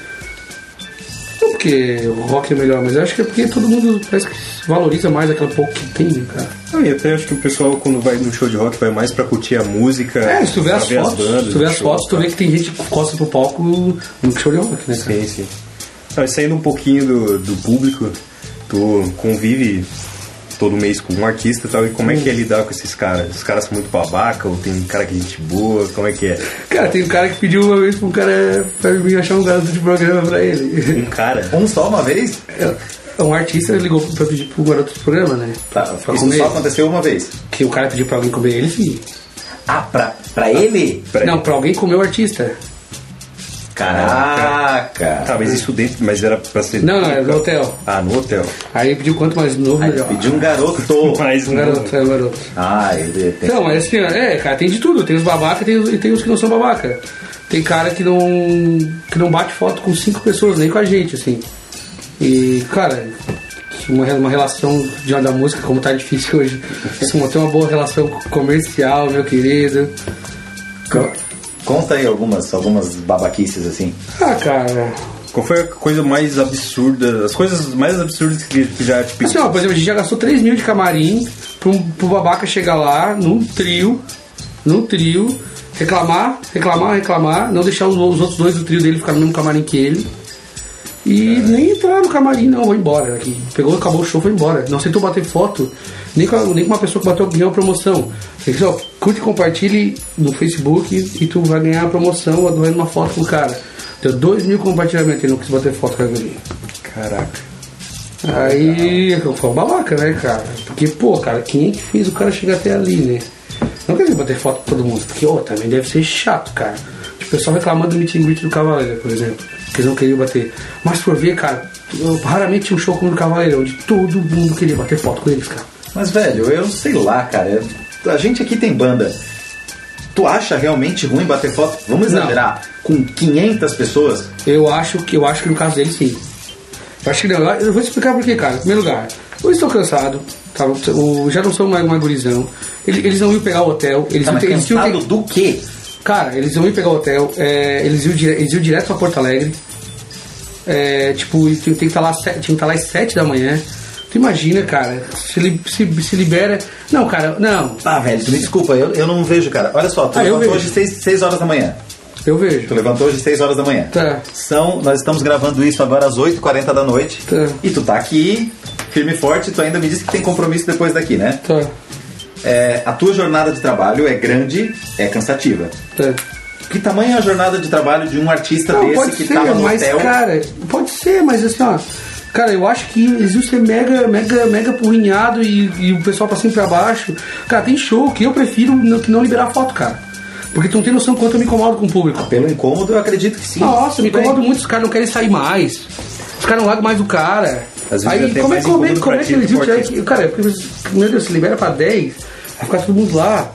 Porque o rock é melhor, mas eu acho que é porque todo mundo parece que valoriza mais aquela pouco que tem, né, cara? Ah, e até acho que o pessoal, quando vai no show de rock, vai mais pra curtir a música. É, se tu vê as fotos, bandas se tu vê as show, fotos, tu tá? vê que tem gente que costa pro palco no show de rock, né, cara? Sim, sim. Ah, saindo um pouquinho do, do público, tu convive todo mês com um artista e tal, e como é que é lidar com esses caras? Os caras são muito babaca, ou tem cara que é gente boa, como é que é? Cara, tem um cara que pediu uma vez pra um cara pra mim achar um garoto de programa pra ele. Um cara? Um só uma vez? Um artista ligou pra pedir pro garoto de programa, né? Tá, pra isso comer. só aconteceu uma vez. Que o cara pediu pra alguém comer ele, sim. Ah, pra, pra ele? Peraí. Não, pra alguém comer o artista. Caraca! Tá, mas isso dentro, mas era pra ser. Não, não, é no hotel. Ah, no hotel. Aí ele pediu quanto mais novo, melhor. pediu um garoto. [laughs] Mas Um garoto, é um garoto. Ah, ele tem. Então, mas assim, é, cara, tem de tudo. Tem os babaca e tem, os- tem os que não são babaca. Tem cara que não, que não bate foto com cinco pessoas, nem com a gente, assim. E, cara, uma, uma relação de da música, como tá difícil hoje, assim, manter uma boa relação comercial, meu querido. Conta aí algumas, algumas babaquices assim. Ah, cara. Qual foi a coisa mais absurda, as coisas mais absurdas que, que já te Assim, ó, por exemplo, a gente já gastou 3 mil de camarim pro, pro babaca chegar lá num trio, num trio, reclamar, reclamar, reclamar, não deixar os, os outros dois do trio dele ficar no mesmo camarim que ele. E nem entrar no camarim, não, vou embora. Aqui. Pegou, acabou o show, foi embora. Não aceitou bater foto, nem com, nem com uma pessoa que bateu ganhou a promoção. Ele disse, ó, curte e compartilhe no Facebook e tu vai ganhar a promoção adorando uma foto com o cara. Deu 2 mil compartilhamentos, ele não quis bater foto com a guria. Caraca. Aí foi um babaca, né, cara? Porque, pô, cara, quem é que fez o cara chegar até ali, né? Não quer dizer bater foto com todo mundo, porque, ó, também deve ser chato, cara. Tipo, o pessoal reclamando do meet and greet do Cavaleiro, por exemplo, que eles não queriam bater. Mas por ver, cara, eu raramente tinha um show como o do Cavaleiro, onde todo mundo queria bater foto com eles, cara. Mas, velho, eu sei lá, cara. A gente aqui tem banda. Tu acha realmente ruim bater foto? Vamos exagerar. Com 500 pessoas? Eu acho que eu acho que no caso dele sim. Eu acho que não. Eu vou te explicar por quê, cara. Em primeiro lugar, eu estou cansado, tá? O, já não sou mais uma gurizão. Eles, eles não iam pegar o hotel. Eles, Tá, não mas tem- eles tinham cansado do quê? Cara, eles iam ir pegar o hotel, é, eles, iam dire, eles iam direto pra Porto Alegre. É, tipo, e tinha, tem que estar lá, sete- tinha que estar lá às 7 da manhã. Tu imagina, cara, se, li- se, se libera. Não, cara, não, Ah, velho, tu me desculpa, eu, eu não vejo, cara. Olha só, tu Ah, levantou hoje 6, 6 horas da manhã. eu vejo. Tu levantou hoje 6 horas da manhã. Tá. São, nós estamos gravando isso agora às 8h40 da noite. Tá. E tu tá aqui, firme e forte, tu ainda me disse que tem compromisso depois daqui, né? Tá, É, a tua jornada de trabalho é grande, é cansativa. tá. Que tamanho é a jornada de trabalho de um artista Não, desse que ser, tava no mas, hotel? cara, pode ser, mas assim, ó. Cara, eu acho que ser mega, mega, mega porrinhado e, e o pessoal pra cima e pra baixo. Cara, tem show que eu prefiro não- que não liberar foto, cara. Porque tu não tem noção quanto eu me incomodo com o público. Pelo incômodo, eu acredito que sim. Nossa, me bem. incomodo muito, os caras não querem sair mais. Os caras não largam mais o cara. Às vezes Aí como é, como, é, como é que artista. aqui? Cara, é porque, meu Deus, se libera pra 10, vai ficar todo mundo lá.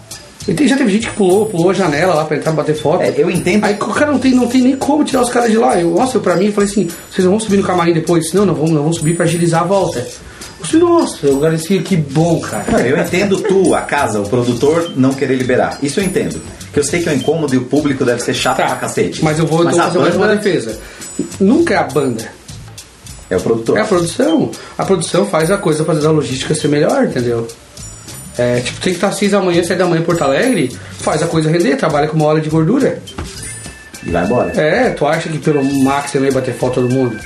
E tem- já teve gente que pulou, pulou a janela lá pra entrar bater foto. É, eu entendo. Aí o cara não tem, não tem nem como tirar os caras de lá. Eu, nossa, eu pra mim, eu falei assim, vocês não vão subir no camarim depois? Não, não vamos, não vamos subir pra agilizar a volta. Nossa, eu agradeci, que bom, cara. Eu entendo tu, a casa, o produtor, não querer liberar. Isso eu entendo. Que eu sei que é um incômodo e o público deve ser chato pra cacete. Tá, Mas eu vou então, a fazer mais uma banda defesa. Nunca é a banda. É o produtor. É a produção. A produção faz a coisa fazer a logística ser melhor, entendeu? É, tipo, tem que estar 6 da manhã, 7 da manhã em Porto Alegre, faz a coisa render, trabalha com uma hora de gordura. E vai embora. É, tu acha que pelo Max você não ia bater foto todo mundo?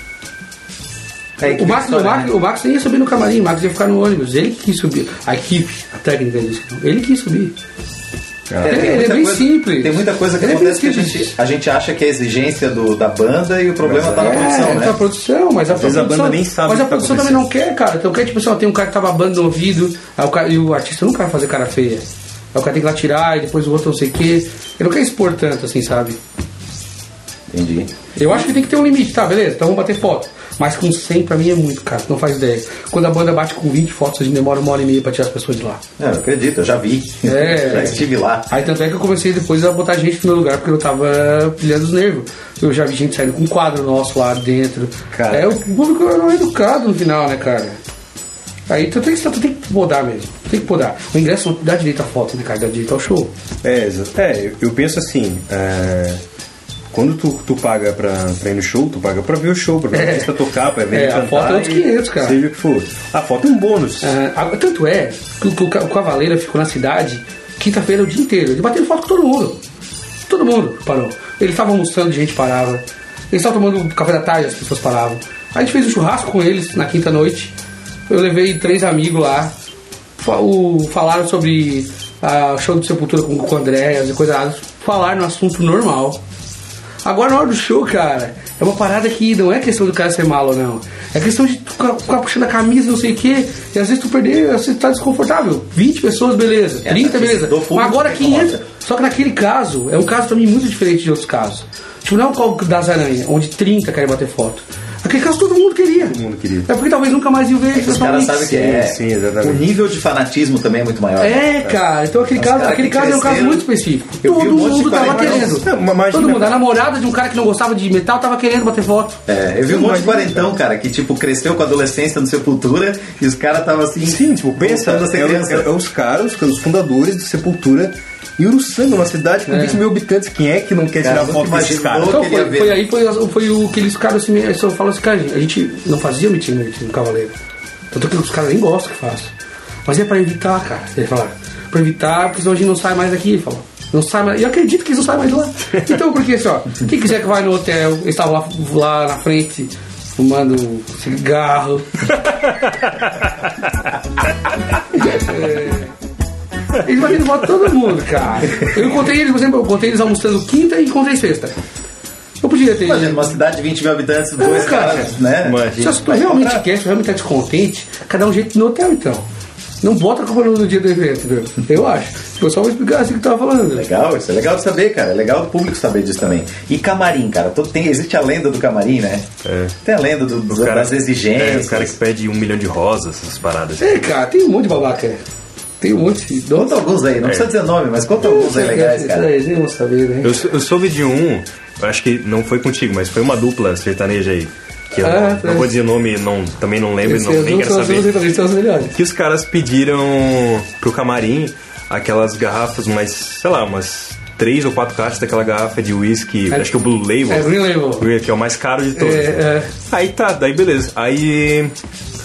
É, O Max, o, história, Max, né? o Max nem ia subir no camarim, o Max ia ficar no ônibus. Ele quis subir. A equipe, a técnica disse que não. Ele quis subir. É, ele tem é bem coisa- simples. Tem muita coisa que Ele é acontece que a gente, a gente acha que é exigência do, da banda e o problema tá na é, produção, né? tá a produção, mas a vezes a produção, banda nem sabe Mas a tá produção também não quer, cara. Então quer, tipo assim, ó, tem um cara que tá babando no ouvido, aí o cara- e o artista não quer fazer cara feia. Aí o cara tem que ir lá tirar, e depois o outro não sei o quê. Ele não quer expor tanto, assim, sabe? Entendi. Eu acho que tem que ter um limite, tá, beleza, então vamos bater foto. Mas com 100 pra mim é muito, cara, não faz ideia. Quando a banda bate com 20 fotos, a gente demora uma hora e meia pra tirar as pessoas de lá. É, eu acredito, eu já vi. É. [laughs] já estive lá. Aí tanto é que eu comecei depois a botar gente no meu lugar porque eu tava pilhando os nervos. Eu já vi gente saindo com um quadro nosso lá dentro. Cara. É, o público não é educado no final, né, cara? Aí tu tem, que- tu tem que podar mesmo. Tem que podar. O ingresso dá direito à foto, né, cara? Dá direito ao show. É, exato. É, eu- eu penso assim, é, quando tu, tu paga pra, pra ir no show, tu paga pra ver o show, pra ver É. artista tocar, pra ver É, ele a cantar. foto é outros e 500, cara. Seja o que for. A foto é um bônus. Ah, agora, tanto é que o, o Ca- o Cavaleira ficou na cidade quinta-feira o dia inteiro. Ele bateu foto com todo mundo. Todo mundo parou. Ele estava almoçando, gente parava. Eles estavam tomando café da tarde, as pessoas paravam. A gente fez um churrasco com eles na quinta noite. Eu levei três amigos lá. O- falaram sobre o show de Sepultura com, com o André e coisa nada. Falaram no assunto normal. Agora, na hora do show, cara, é uma parada que não é questão do cara ser malo ou não. É questão de tu ficar, puxando a camisa, não sei o quê, e às vezes tu perder, às vezes tu tá desconfortável. 20 pessoas, beleza. É, 30, do beleza. Mas agora que incomoda. 500. Só que naquele caso, é um caso pra mim muito diferente de outros casos. Tipo, não é o das aranhas, onde 30 querem bater foto. Aquele caso todo mundo queria. Todo mundo queria. É porque talvez nunca mais iam ver Os caras sabem que é. sim, exatamente. O nível de fanatismo também é muito maior. É, cara, então aquele caso, aquele que caso é um caso muito específico. Todo um mundo tava 40 querendo. Todo mundo. A namorada de um cara que não gostava de metal tava querendo bater foto. É, eu vi um monte de quarentão, cara, que tipo cresceu com a adolescência no Sepultura e os caras estavam assim. Sim, tipo, pensa, voltando a ser é, criança. é- é os caras, os fundadores de Sepultura em Uruçanga, uma cidade com 20 mil habitantes. Quem é que não quer Cara, tirar foto desses imaginou caras? Então foi, ver. foi aí foi, foi o que eles ficaram assim, meio- só falam assim, cara, a gente não fazia meeting no Cavaleiro. Tanto que os caras nem gostam que faça. Mas é pra evitar, cara. Eles falaram, pra evitar, porque senão a gente não sai mais daqui, ele falou. Não sai mais. E eu acredito que eles não saem mais de lá. Então, porque assim, ó, quem quiser que vai no hotel, eles estavam lá, lá na frente, fumando cigarro. [laughs] É. Eles batendo foto todo mundo, cara. Eu encontrei eles, por exemplo, eu encontrei eles almoçando quinta e encontrei sexta. Eu podia ter. Imagina, uma cidade de 20 mil habitantes, dois cara. caras, né? Imagina. Se tu realmente quer, se tu realmente tá descontente, cada um jeito no hotel, então. Não bota a culpa no dia do evento, entendeu? Eu acho. Eu só vou explicar assim que eu tava falando. Legal, isso é legal de saber, cara. É legal o público saber disso também. E camarim, cara. Todo, tem, existe a lenda do camarim, né? É. Tem a lenda do, do- O cara- das exigências. É, o cara que pede um milhão de rosas, essas paradas. É, cara, tem um monte de babaca. É. Tem um monte. Conta alguns aí, não precisa dizer nome, mas conta alguns aí legais, cara. Nem vão saber, né? Eu, sou- eu soube de um, eu acho que não foi contigo, mas foi uma dupla sertaneja aí. Que eu Ah, não, tá. não vou dizer o nome, não, também não lembro, não, eu nem quero saber. eu os melhores. Que os caras pediram pro camarim aquelas garrafas, mais, sei lá, umas três ou quatro caixas daquela garrafa de whisky, acho que o Blue Label. É, Green Label. Que é o mais caro de todos. É, é. Aí tá, daí beleza. Aí.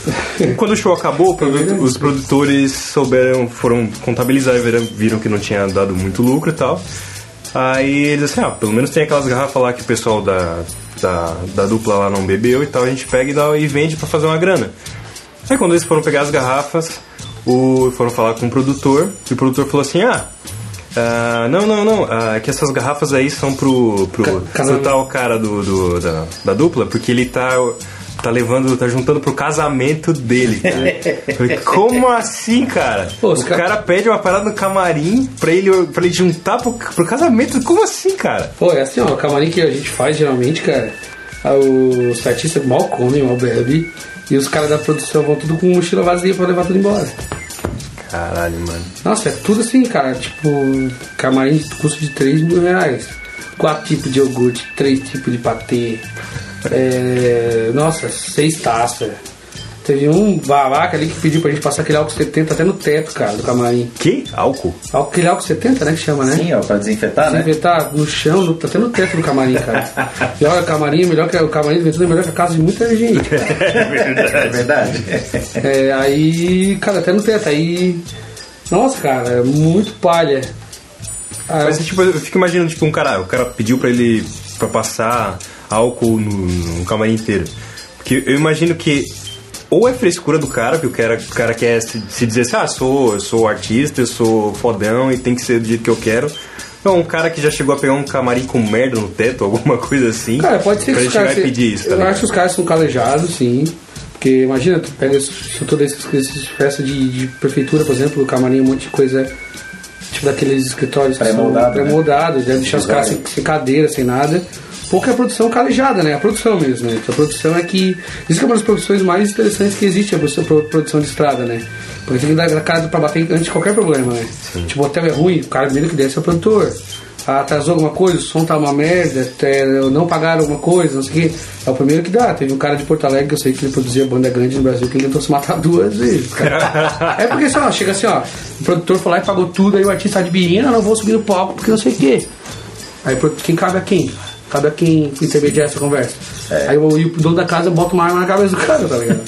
[laughs] Quando o show acabou, produ- os produtores souberam, foram contabilizar e viram, que não tinha dado muito lucro e tal. Aí eles assim, ah, pelo menos tem aquelas garrafas lá que o pessoal da, da, da dupla lá não bebeu e tal, a gente pega e, dá, e vende pra fazer uma grana. Aí quando eles foram pegar as garrafas, o, foram falar com o produtor, e o produtor falou assim, ah, ah, não, não, não, ah, que essas garrafas aí são pro, pro, Ca- pro tal cara do, do- da, da dupla, porque ele tá, tá levando, tá juntando pro casamento dele, cara. [laughs] Falei, como assim, cara? Pô, o os ca- cara pede uma parada no camarim pra ele, pra ele juntar pro, pro casamento. Como assim, cara? Pô, é assim, ó, o camarim que a gente faz geralmente, cara, ah, os artistas mal comem, mal bebem, e os caras da produção vão tudo com mochila vazia pra levar tudo embora. Caralho, mano. Nossa, é tudo assim, cara, tipo, camarim de custo de 3 mil reais. Quatro tipos de iogurte, três tipos de patê, é, nossa, seis taças. Teve um babaca ali que pediu pra gente passar aquele álcool 70 até no teto, cara, do camarim. Que? Álcool? Álcool- Aquele álcool 70, né, que chama, né? Sim, ó, pra desinfetar, né? Desinfetar no chão, no, até no teto do camarim, cara. [laughs] E olha, o camarim é melhor que o camarim do Ventura é melhor que a casa de muita gente. [laughs] [laughs] É verdade. É, aí, cara, até no teto. Aí, nossa, cara, é muito palha. Ah, Mas tipo, eu fico imaginando, tipo, um cara, o cara pediu pra ele pra passar álcool no, no camarim inteiro. Porque eu imagino que ou é frescura do cara, que o cara, o cara quer se, se dizer assim, ah, sou, eu sou artista, eu sou fodão e tem que ser do jeito que eu quero. Não, um cara que já chegou a pegar um camarim com merda no teto, alguma [laughs] coisa assim. Cara, pode ser pra que ele os chegar caras. e pedir isso, tá eu acho que os caras são calejados, sim. Porque imagina, tu pega todas essas, festas de, de prefeitura, por exemplo, o camarim, um monte de coisa. Tipo daqueles escritórios que são Pré-moldado, né? pré-moldados, deve deixar os caras sem, sem cadeira, sem nada. Pouco é a produção calejada, né? A produção mesmo, né? A produção é que. Isso que é uma das produções mais interessantes que existe, a produção, de estrada, né? Porque tem que dar a cara pra bater antes de qualquer problema, né? Tipo, o hotel é ruim, o cara primeiro que desce é o produtor. Ah, atrasou alguma coisa, o som tá uma merda, até não pagaram alguma coisa, não sei o quê. É o primeiro que dá. Teve um cara de Porto Alegre que eu sei que ele produzia banda grande no Brasil que ele tentou se matar [laughs] duas vezes. Cara. [laughs] é porque assim, ó, chega assim, ó, o produtor foi lá e pagou tudo, aí o artista tá de birrinha, não vou subir no palco porque não sei o quê. Aí quem cabe a quem? Cabe a quem intermediar essa conversa. Aí o, o dono da casa bota uma arma na cabeça do cara, tá ligado?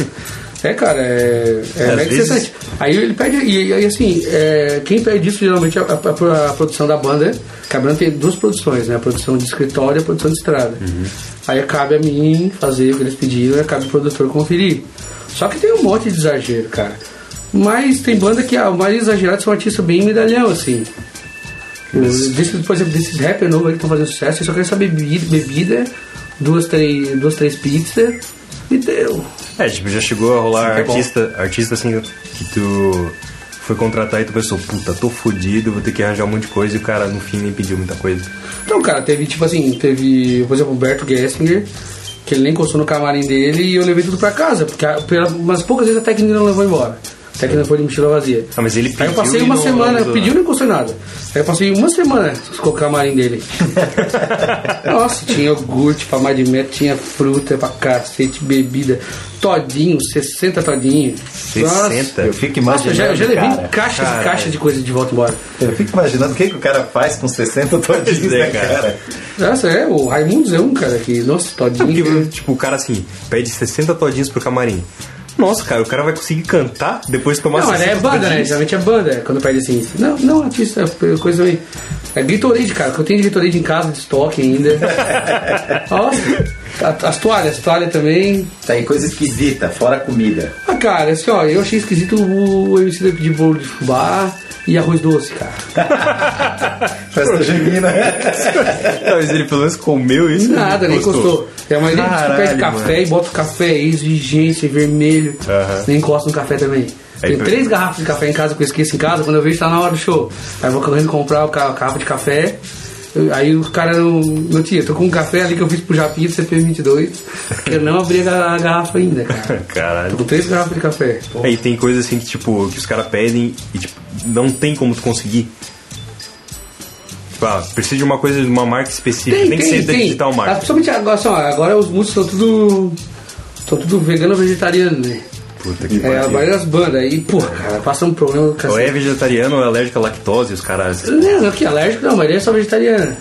É, cara, é, é mega interessante. Aí ele pede, e, e assim, é, quem pede isso geralmente é a, a- a produção da banda. Que a banda tem duas produções, né? A produção de escritório e a produção de estrada. Aí cabe a mim fazer o que eles pediram e cabe o produtor conferir. Só que tem um monte de exagero, cara. Mas tem banda que a mais exagerada são artistas bem medalhão, assim. Desses, por exemplo, desses rappers novos aí que estão fazendo sucesso, eu só quero saber bebida, bebida duas, três, duas, três pizzas e deu. É, tipo, já chegou a rolar Sim, é bom. artista, artista assim, que tu foi contratar e tu pensou, puta, tô fudido, vou ter que arranjar um monte de coisa e o cara no fim nem pediu muita coisa. Então, cara, teve tipo assim, teve, por exemplo, o Humberto Gessinger, que ele nem encostou no camarim dele e eu levei tudo pra casa, porque a- pela- umas poucas vezes a técnica não levou embora. A técnica foi de mochila vazia. Ah, mas ele Aí pediu eu passei uma não- semana, não pediu e não encostou em nada. Aí eu passei uma semana com o camarim dele. [laughs] Nossa, tinha iogurte pra mais de metro, tinha fruta pra cacete, bebida, todinho, 60 todinhos. 60? Eu fico Nossa, eu já, eu já imaginando, levei caixas e caixas de coisa de volta embora. Eu fico imaginando o que, que o cara faz com 60 [laughs] todinhos, né, cara. cara? Nossa, é, o Raimundos é um, cara, que, nossa, todinho. Porque, tipo, o cara assim, pede 60 todinhos pro camarim. Nossa, cara, o cara vai conseguir cantar depois de tomar Não, mas 60 é banda, né? Geralmente é banda, é, quando perde assim. Não, não, artista, é coisa aí. É Gatorade, cara, que eu tenho de Gatorade em casa, de estoque ainda. [laughs] Nossa, a- as toalhas, as toalhas também. Tem coisa esquisita, fora comida. Ah, cara, assim, ó, eu achei esquisito o MC pedir bolo de fubá e arroz doce, cara. [laughs] Festa junina. Talvez ele pelo menos comeu isso. Nada, nem encostou. É a maioria que Caralho, pede café mano. e bota o café, exigência, vermelho. Aham. Nem encosta no café também. Tem três garrafas de café em casa que eu esqueço em casa, quando eu vejo tá na hora do show. Aí eu vou correndo comprar o garrafa de café. Aí o cara não. Meu tio, eu tô com um café ali que eu fiz pro Japinha do CP22, que eu não abri a ga- a garrafa ainda, cara. [laughs] Tô Caralho. com três garrafas de café. Aí tem coisa assim que, tipo, que os caras pedem e, tipo, não tem como tu conseguir. Tipo, ah, precisa de uma coisa, de uma marca específica. Tem, que ser da digital Ah, marca. Principalmente agora, assim, ó, agora os músicos estão tudo. Estão tudo vegano ou vegetariano, né? Puta que É, das bandas. Aí, pô, cara, passa um problema com Ou é vegetariano ou é alérgico à lactose, os caras. Não, não, que alérgico não, mas ele é só vegetariana.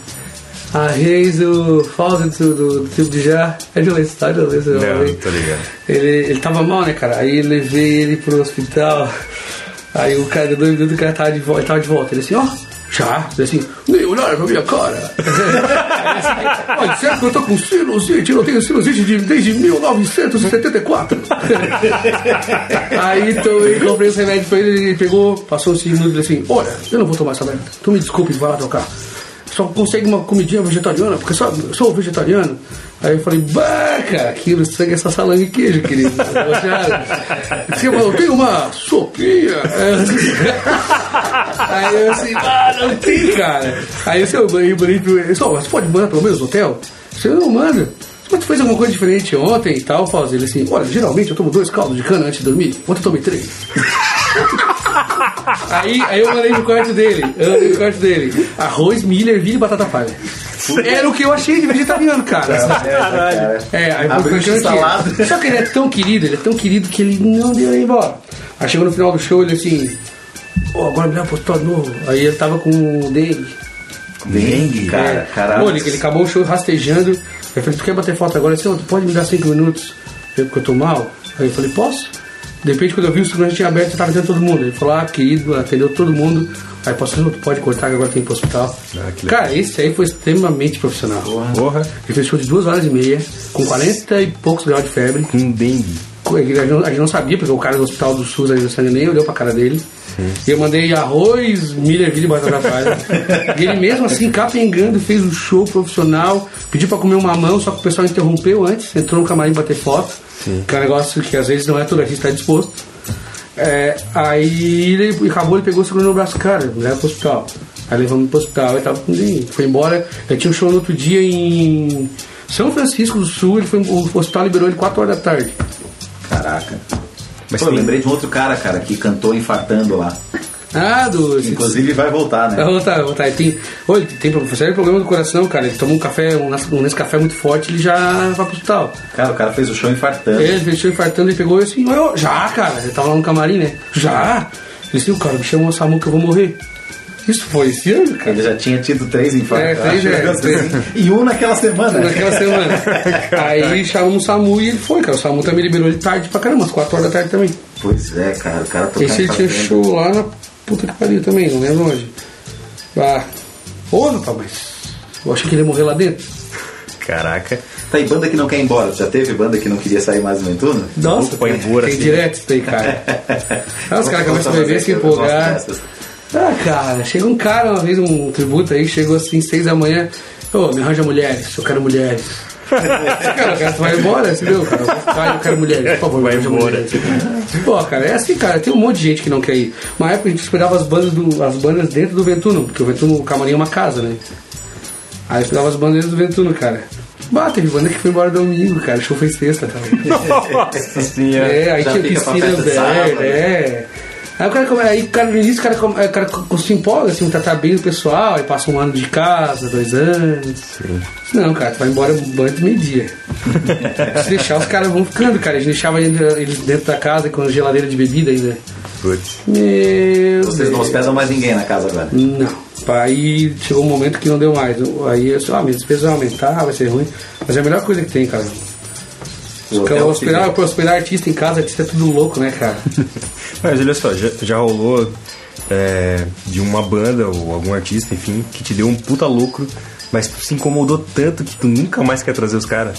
A Reis do Falso do, do, do tipo de já. É de uma história, não sei se eu Não, tô ligado. Ele, ele tava mal, né, cara? Aí levei ele pro hospital. Aí o cara deu dois minutos, o cara tava de volta, ele tava de volta. Ele assim, ó, já? Assim, nem olhar pra minha cara. [laughs] Olha, certo que eu tô com sinusite, eu tenho sinusite de, desde 1974. [laughs] Aí tomei, comprei esse remédio pra ele, ele pegou, passou 5 minutos e disse assim, olha, eu não vou tomar essa merda. Tu me desculpe, vai lá trocar. Só consegue uma comidinha vegetariana, porque só sou vegetariano. Aí eu falei, bah, cara, aquilo é só salame e queijo, querido. Você falou, tem uma sopinha. [laughs] Aí eu assim, ah, não tem, cara. Aí eu, eu mandei bonito, falou, você pode mandar pelo menos no hotel? Você não manda. Mas tu fez alguma coisa diferente ontem e tal? Faz ele assim, olha, geralmente eu tomo dois caldos de cana antes de dormir. Ontem eu tomei três. [laughs] aí, aí eu mandei no quarto dele. Eu mandei no quarto dele. Arroz, milho, ervilha e batata palha. Era o que eu achei de vegetariano, cara. Caralho. É, aí Abriu foi de o que tinha. salada. Só que ele é tão querido, ele é tão querido que ele não deu ir embora. Aí chegou no final do show, ele assim, Pô, agora me dá um postal novo. Aí ele tava com o dengue. Dengue, cara. É. Caralho. Pô, ele, ele acabou o show rastejando. Eu falei, tu quer bater foto agora? Assim, "Ô, tu pode me dar cinco minutos? Eu, Porque eu tô mal? Aí eu falei, posso? De repente, quando eu vi o segurança tinha aberto, eu tava vendo todo mundo. Ele falou, ah, querido, atendeu todo mundo. Aí tu pode cortar que agora tem que ir pro hospital. Ah. Cara, esse aí foi extremamente profissional. Porra, Ele fez show de duas horas e meia, com 40 e poucos graus de febre. com dengue. A gente não, a gente não sabia, porque o cara do hospital do SUS aí do sangue nem olhou pra cara dele. E eu mandei arroz, ervilha e batata palha. e ele mesmo assim, capengando, fez um show profissional, pediu pra comer um mamão, só que o pessoal interrompeu antes, entrou no camarim bater foto. Que é um negócio que às vezes não é todo artista está disposto. É, aí ele acabou, ele pegou o segundo no braço, cara, me leva pro hospital. Aí levamos pro hospital, ele tava com. Foi embora, ele tinha um show no outro dia em São Francisco do Sul, ele foi, o hospital liberou ele 4 horas da tarde. Caraca. Mas Pô, eu tem- lembrei de um outro cara, cara, que cantou infartando lá. Ah, do. Inclusive vai voltar, né? Vai voltar, vai voltar. Ele tem, ele tem sério problema do coração, cara. Ele toma um café, um, um nesse café muito forte, ele já vai pro hospital. Cara, o cara fez o show infartando. Ele fechou infartando e pegou e assim, "Ô, já, cara. Ele tava lá no camarim, né? Já. Ele disse, o cara, me chama o SAMU que eu vou morrer. Isso foi esse ano, cara. Ele já tinha tido três infartos. É, três, é, três. assim. E um naquela semana. Naquela semana. [laughs] Aí chamamos o SAMU e ele foi, cara. O SAMU também liberou ele tarde pra caramba, às 4 horas da tarde também. Pois é, cara, o cara tocando Esse ele tinha show lá na puta que pariu também, não lembro onde. Ah, ô, rapaz, mas eu achei que ele ia morrer lá dentro. Caraca. Tá, e banda que não quer ir embora? Já teve banda que não queria sair mais do Ventura? Nossa, Põe embora, tem assim. direto aí, cara. Ah, [laughs] os caras começam a beber, se empolgar. Ah, cara, chega um cara uma vez, um tributo aí, chegou assim, seis da manhã. Ô, me arranja mulheres, eu quero mulheres. [laughs] cara, o cara tu vai embora, entendeu? Cara, eu ficar, eu quero mulheres, por favor, Vai embora. mulheres. Pô, cara, é assim, cara, tem um monte de gente que não quer ir. Uma época a gente esperava as bandas, do, as bandas dentro do Ventuno, porque o Ventuno, o camarim é uma casa, né? Aí esperava as bandas dentro do Ventuno, cara. Bah, teve banda que foi embora domingo, cara, o show foi sexta, cara. [laughs] Nossa senhora. É, aí Já tinha piscina aberta, sábado. é. Aí o cara, come- aí, o cara no início o cara, come- o cara se empolga, assim, tratar bem o pessoal, aí passa um ano de casa, dois anos. Não, cara, tu vai embora antes do meio-dia. [laughs] Se deixar, os caras vão ficando, cara. A gente deixava eles dentro da casa com geladeira de bebida ainda. Putz. Meu Vocês não hospedam mais ninguém na casa agora. Não. Aí chegou um momento que não deu mais. Aí eu disse, ah, minha despesa vai aumentar, vai ser ruim. Mas é a melhor coisa que tem, cara. Porque hospedar, hospedar artista em casa, artista é tudo louco, né, cara? [laughs] Mas olha só, já, já rolou é, de uma banda ou algum artista, enfim, que te deu um puta lucro, mas tu se incomodou tanto que tu nunca mais quer trazer os caras.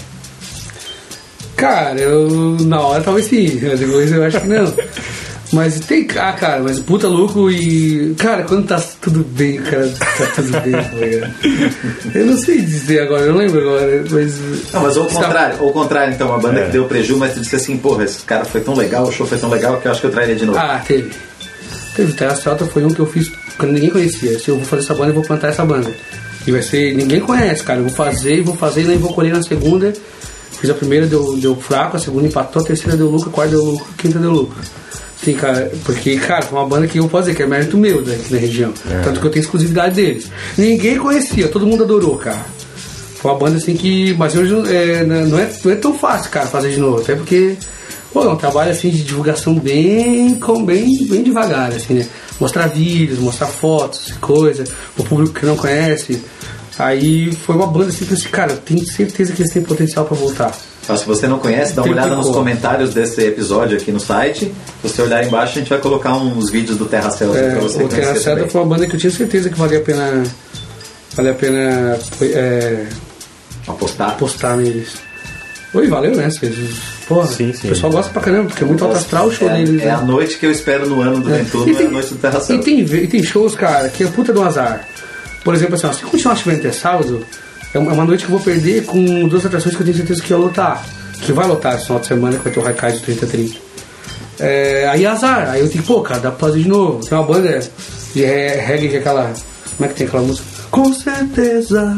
Cara, eu na hora talvez sim, mas depois eu acho que não. [laughs] Mas tem. Ah, cara, mas puta louco e. Cara, quando tá tudo bem, cara, tá tudo bem, tá? Eu não sei dizer agora, eu não lembro agora, mas. Não, mas ao contrário, ao contrário, então, uma banda É. que deu prejuízo, mas tu disse assim, porra, esse cara foi tão legal, o show foi tão legal que eu acho que eu traria de novo. Ah, teve. Teve. Terra Celta foi um que eu fiz quando ninguém conhecia. Se eu vou fazer essa banda, eu vou plantar essa banda. E vai ser. Ninguém conhece, cara. Eu vou fazer, vou fazer, e daí vou colher na segunda. Fiz a primeira, deu, deu fraco, a segunda empatou, a terceira deu lucro, a quarta deu lucro, a quinta deu lucro. Sim, cara, porque, cara, foi uma banda que eu posso dizer que é mérito meu daqui na região. Tanto que eu tenho exclusividade deles. Ninguém conhecia, todo mundo adorou, cara. Foi uma banda assim que. Mas hoje é, não, é, não é tão fácil, cara, fazer de novo. Até porque. Pô, é um trabalho assim de divulgação bem, com, bem, bem devagar, assim, né? Mostrar vídeos, mostrar fotos, coisa, o público que não conhece. Aí foi uma banda assim que eu disse, cara, eu tenho certeza que eles têm potencial pra voltar. Então, se você não conhece, dá uma Tem olhada nos comentários desse episódio aqui no site. Se você olhar embaixo, a gente vai colocar uns vídeos do Terra Celta É, pra você o Terra Celta foi uma banda que eu tinha certeza que valia a pena. Valia a pena é, Apostar. apostar neles. Oi, valeu, né? Porra, Sim, sim. o pessoal gosta pra caramba, porque é muito alto astral o show é, deles. é né? a noite que eu espero no ano do Ventura, E é a noite do Terra e Celta. tem, ve- e tem shows, cara, que é puta do azar. por exemplo, assim, ó, se continuar chovendo até sábado, é uma noite que eu vou perder com duas atrações que eu tenho certeza que ia lotar. Que vai lotar esse final de semana, que vai ter o Haikai de 30 30. É, aí é azar, aí eu tenho, pô, cara, dá pra fazer de novo. Tem uma banda de re- reggae que é aquela. Como é que tem aquela música? Com certeza.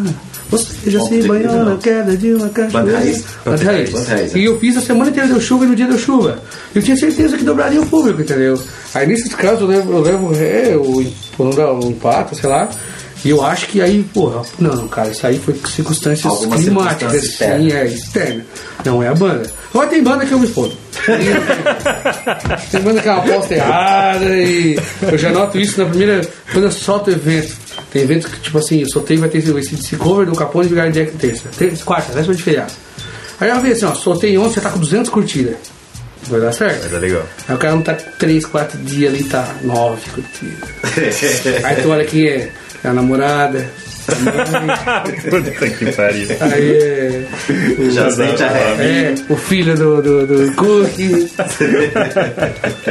Você já se banhou na queda de uma cachoeira. Banda Raiz. Raiz, E eu fiz a semana inteira deu chuva e no dia deu chuva. Eu tinha certeza que dobraria o público, entendeu? Aí nesses casos eu levo, eu levo é, o, o, o empate, sei lá. E eu acho que aí, porra, não, cara, isso aí foi circunstâncias Alguma climáticas, sim, é externa. Não é a banda. Agora tem banda que eu me fodo. tem banda que é uma aposta errada e eu já noto isso na primeira. Quando eu solto o evento. Tem eventos que, tipo assim, eu soltei vai ter esse, esse cover do Capone e Vigário Jack terça. terça quarta, véspera de feriado. Aí eu vi assim, ó, soltei ontem, já tá com 200 curtidas. Vai dar certo? Mas é legal. Aí o cara não tá 3, 4 dias ali, tá 9 curtidas. [laughs] Aí tu olha quem é a namorada, a mãe, Puta que pariu. aí é, Já sente a é o filho do, do, do Cookie.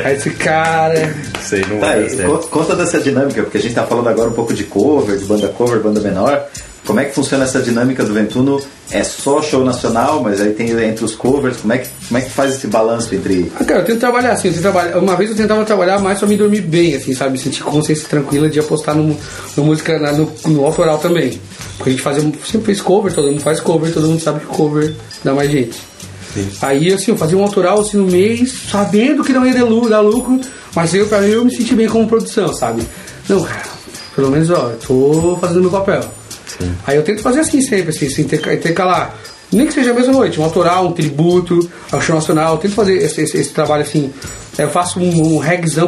Aí esse cara. Sei, não Tá, co- conta dessa dinâmica, porque a gente tá falando agora um pouco de cover, de banda cover, banda menor. Como é que funciona essa dinâmica do Ventuno? É só show nacional, mas aí tem entre os covers, como é que, como é que faz esse balanço entre. Ah, cara, eu tento trabalhar assim, eu tento trabalhar. Uma vez eu tentava trabalhar mais pra me dormir bem, assim, sabe? Sentir consciência tranquila de apostar no, no música, na- no, no autoral também. Porque a gente fazia, sempre fez cover, todo mundo faz cover, todo mundo sabe que cover dá mais gente. Aí, assim, eu fazia um autoral assim no mês, sabendo que não ia dar lucro, mas eu, pra mim, eu me senti bem como produção, sabe? Não, cara, pelo menos, ó, eu tô fazendo meu papel. Aí eu tento fazer assim sempre, assim, assim ter, intercalar. Nem que seja a mesma noite, um autoral, um tributo ao show nacional. Eu tento fazer esse, esse- esse trabalho assim. Eu faço um, um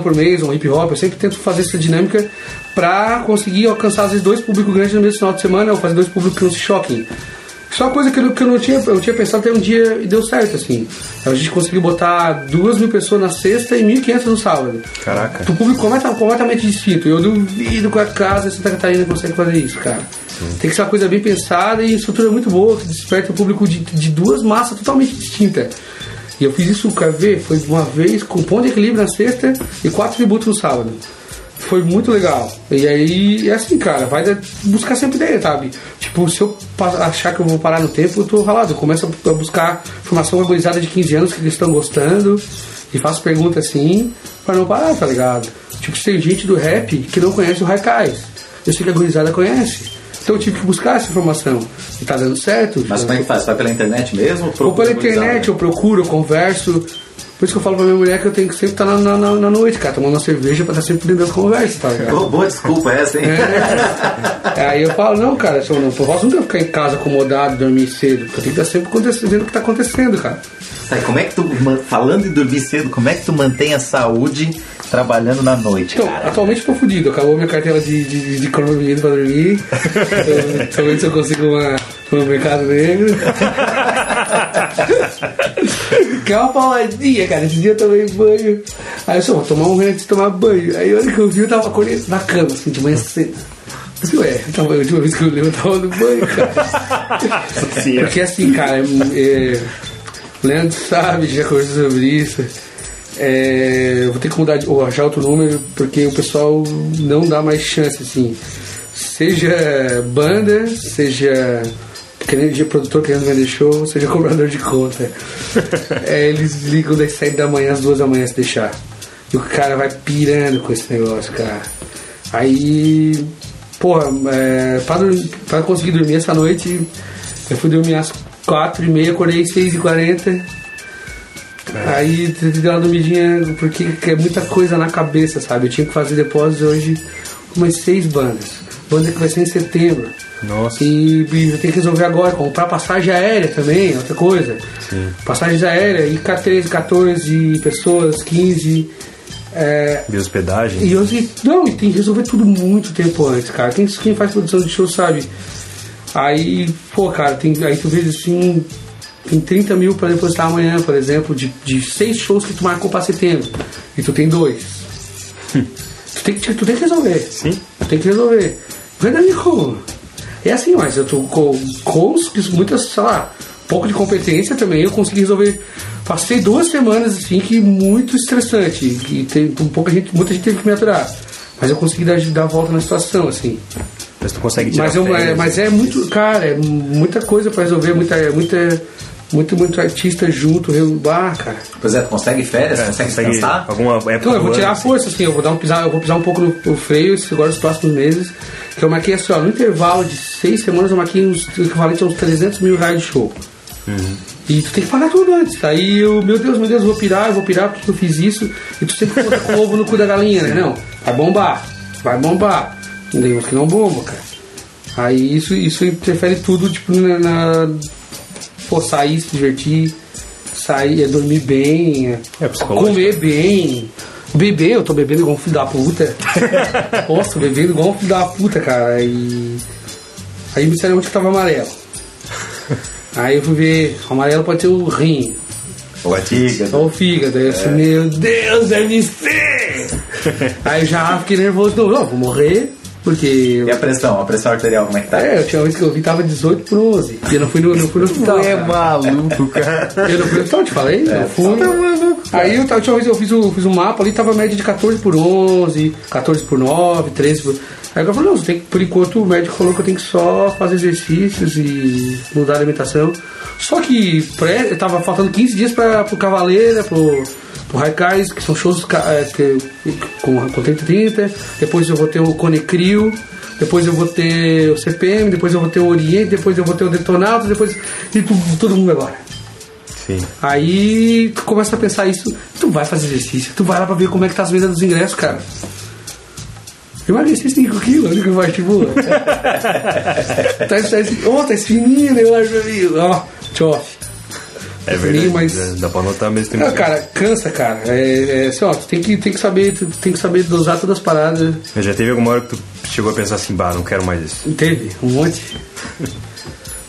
por mês, um hip hop. Eu sempre tento fazer essa dinâmica pra conseguir alcançar às vezes dois públicos grandes no mesmo final de semana ou fazer dois públicos que não se choquem. Só uma coisa que eu, que eu não tinha, eu tinha pensado até um dia e deu certo, assim. A gente conseguiu botar duas mil pessoas na sexta e 1.500 no sábado. Caraca. O público completa- completamente distinto. Eu duvido que a casa em Santa Catarina consegue fazer isso, cara. Tem que ser uma coisa bem pensada e estrutura muito boa, que desperta o público de, de duas massas totalmente distintas. E eu fiz isso, quer ver? Foi uma vez com ponto de equilíbrio na sexta e quatro tributos no sábado. Foi muito legal. E aí, é assim, cara, vai buscar sempre ideia, sabe? Tipo, se eu achar que eu vou parar no tempo, eu tô ralado. Eu começo a buscar informação organizada de 15 anos que eles estão gostando e faço perguntas assim, pra não parar, tá ligado? Tipo, se tem gente do rap que não conhece o Raikais. Eu sei que a gurizada conhece. Então eu tive que buscar essa informação. E tá dando certo. Mas tá como é que faz? Vai pela internet mesmo? ou Procura pela internet, eu procuro, eu converso. Por isso que eu falo pra minha mulher que eu tenho que sempre estar na, na, na- na noite, cara, tomando uma cerveja pra estar sempre dentro da conversa, tá ligado? Oh, boa desculpa essa, hein? É, aí eu falo, não, cara, eu não eu posso nunca ficar em casa acomodado, dormir cedo, porque eu tenho que estar sempre acontecendo, vendo o que tá acontecendo, cara. Tá, como é que tu, falando em dormir cedo, como é que tu mantém a saúde trabalhando na noite, Então, cara? atualmente eu tô fudido, acabou minha carteira de, de, de cronometrado pra dormir. [laughs] Então, Talvez eu consiga uma, no mercado negro. [laughs] que é uma pauladinha, cara. Esse dia eu tomei banho. Aí eu só vou tomar um banho antes de tomar banho. Aí a hora que eu vi, eu tava acordando na cama, assim, de manhã cedo. Eu disse, ué, eu tava, a última vez que eu lembro, eu tava no banho, cara. Sim, é. Porque assim, cara, é, é, o Leandro sabe, já conversou sobre isso. É, eu vou ter que mudar de, ou achar outro número, porque o pessoal não dá mais chance, assim. Seja banda, seja querendo de produtor querendo vender show, seja [laughs] cobrador de conta. É, eles ligam das 7 da manhã às 2 da manhã se deixar. E o cara vai pirando com esse negócio, cara. Aí, porra, é, pra, pra conseguir dormir essa noite, eu fui dormir às 4 e meia, acordei às 6 e 40 Aí tentei dar uma dormidinha, porque é muita coisa na cabeça, sabe? Eu tinha que fazer depósito hoje umas seis bandas. Banda que vai ser em setembro. Nossa. E, e eu tenho que resolver agora, comprar passagem aérea também, outra coisa. Passagens aéreas, e 13, 14 pessoas, 15. É, De hospedagem. e eu não, e tem que resolver tudo muito tempo antes, cara. Quem, quem faz produção de show sabe. Aí, pô, cara, tem, aí tu vê assim, tem 30 mil pra depositar amanhã, por exemplo, de, de seis shows que tu marcou pra setembro. E tu tem dois. [laughs] tu, tem que, tu tem que resolver. Sim. Tu tem que resolver. Como? É assim, mas eu tô com, com muitas, sei lá, pouco de competência também, eu consegui resolver. Passei duas semanas assim que muito estressante. E tem um pouca gente, muita gente teve que me aturar. Mas eu consegui dar, dar a volta na situação, assim. Mas tu consegue tirar Mas, eu, é, mas é muito, cara, é muita coisa pra resolver, muita, muita, muito, muito artista junto, eu, ah, cara. Pois é, tu consegue férias? É, consegue consegue descansar? alguma época Então, eu vou tirar a ano, assim. força, assim, eu vou dar um pisar, eu vou pisar um pouco no, no freio esse- agora nos próximos meses. Que eu marquei assim, ó, no intervalo de seis semanas eu marquei uns o equivalente a uns 300 mil reais de show. E tu tem que pagar tudo antes. Aí eu, meu Deus, meu Deus, eu vou pirar, eu vou pirar porque eu fiz isso. E tu sempre conta com o ovo no cu da galinha, né? Não, vai bombar, vai bombar. Tem uns que não bomba, cara. Aí isso, isso interfere tudo, tipo, na. na pô, sair, se divertir, sair, é dormir bem, é É comer bem. Beber, eu tô bebendo igual um filho da puta. [laughs] Nossa, bebendo igual um filho da puta, cara. E. Aí me disseram onde que tava amarelo. Aí eu fui ver, o amarelo pode ter o rim, Ou a fígado. ou o fígado. Aí eu disse, meu Deus, deve ser! [laughs] Aí eu já fiquei nervoso, não, não, vou morrer, porque. E a pressão? A pressão arterial, como é que tá? É, eu tinha uma vez que eu vi tava 18 por 11. E eu não fui no, não fui no hospital. É cara. maluco, cara. [laughs] Eu não fui no hospital, te falei? não fui. Aí eu, tinha uma vez eu fiz, um, fiz um mapa ali, tava a média de 14 por 11, 14 por 9, 13 por... Aí eu falei, não, tem por enquanto o médico falou que eu tenho que só fazer exercícios e mudar a alimentação. Só que pré, tava faltando 15 dias pra, pro Cavaleira, pro, pro Raikais, que são shows é, que- com, com 30 30. Depois eu vou ter o Conecrio. Depois eu vou ter o CPM, depois eu vou ter o Oriente, depois eu vou ter o Detonautas, depois. E tu, todo mundo agora. Sim. Aí tu começa a pensar isso, tu vai fazer exercício, tu vai lá pra ver como é que tá as vendas dos ingressos, cara. Eu emagreci 5 quilos, única parte boa. [laughs] tá, tá, oh, tá esfininho, né, eu acho. Ó, tchof. É verdade. mas- Dá pra notar mesmo. Tem Não, cara, cansa, cara. É, é assim, ó, tu tem que, tem que saber, tem que saber dosar todas as paradas. Mas já teve alguma hora que tu chegou a pensar assim, bah, não quero mais isso. Teve, um monte. [laughs]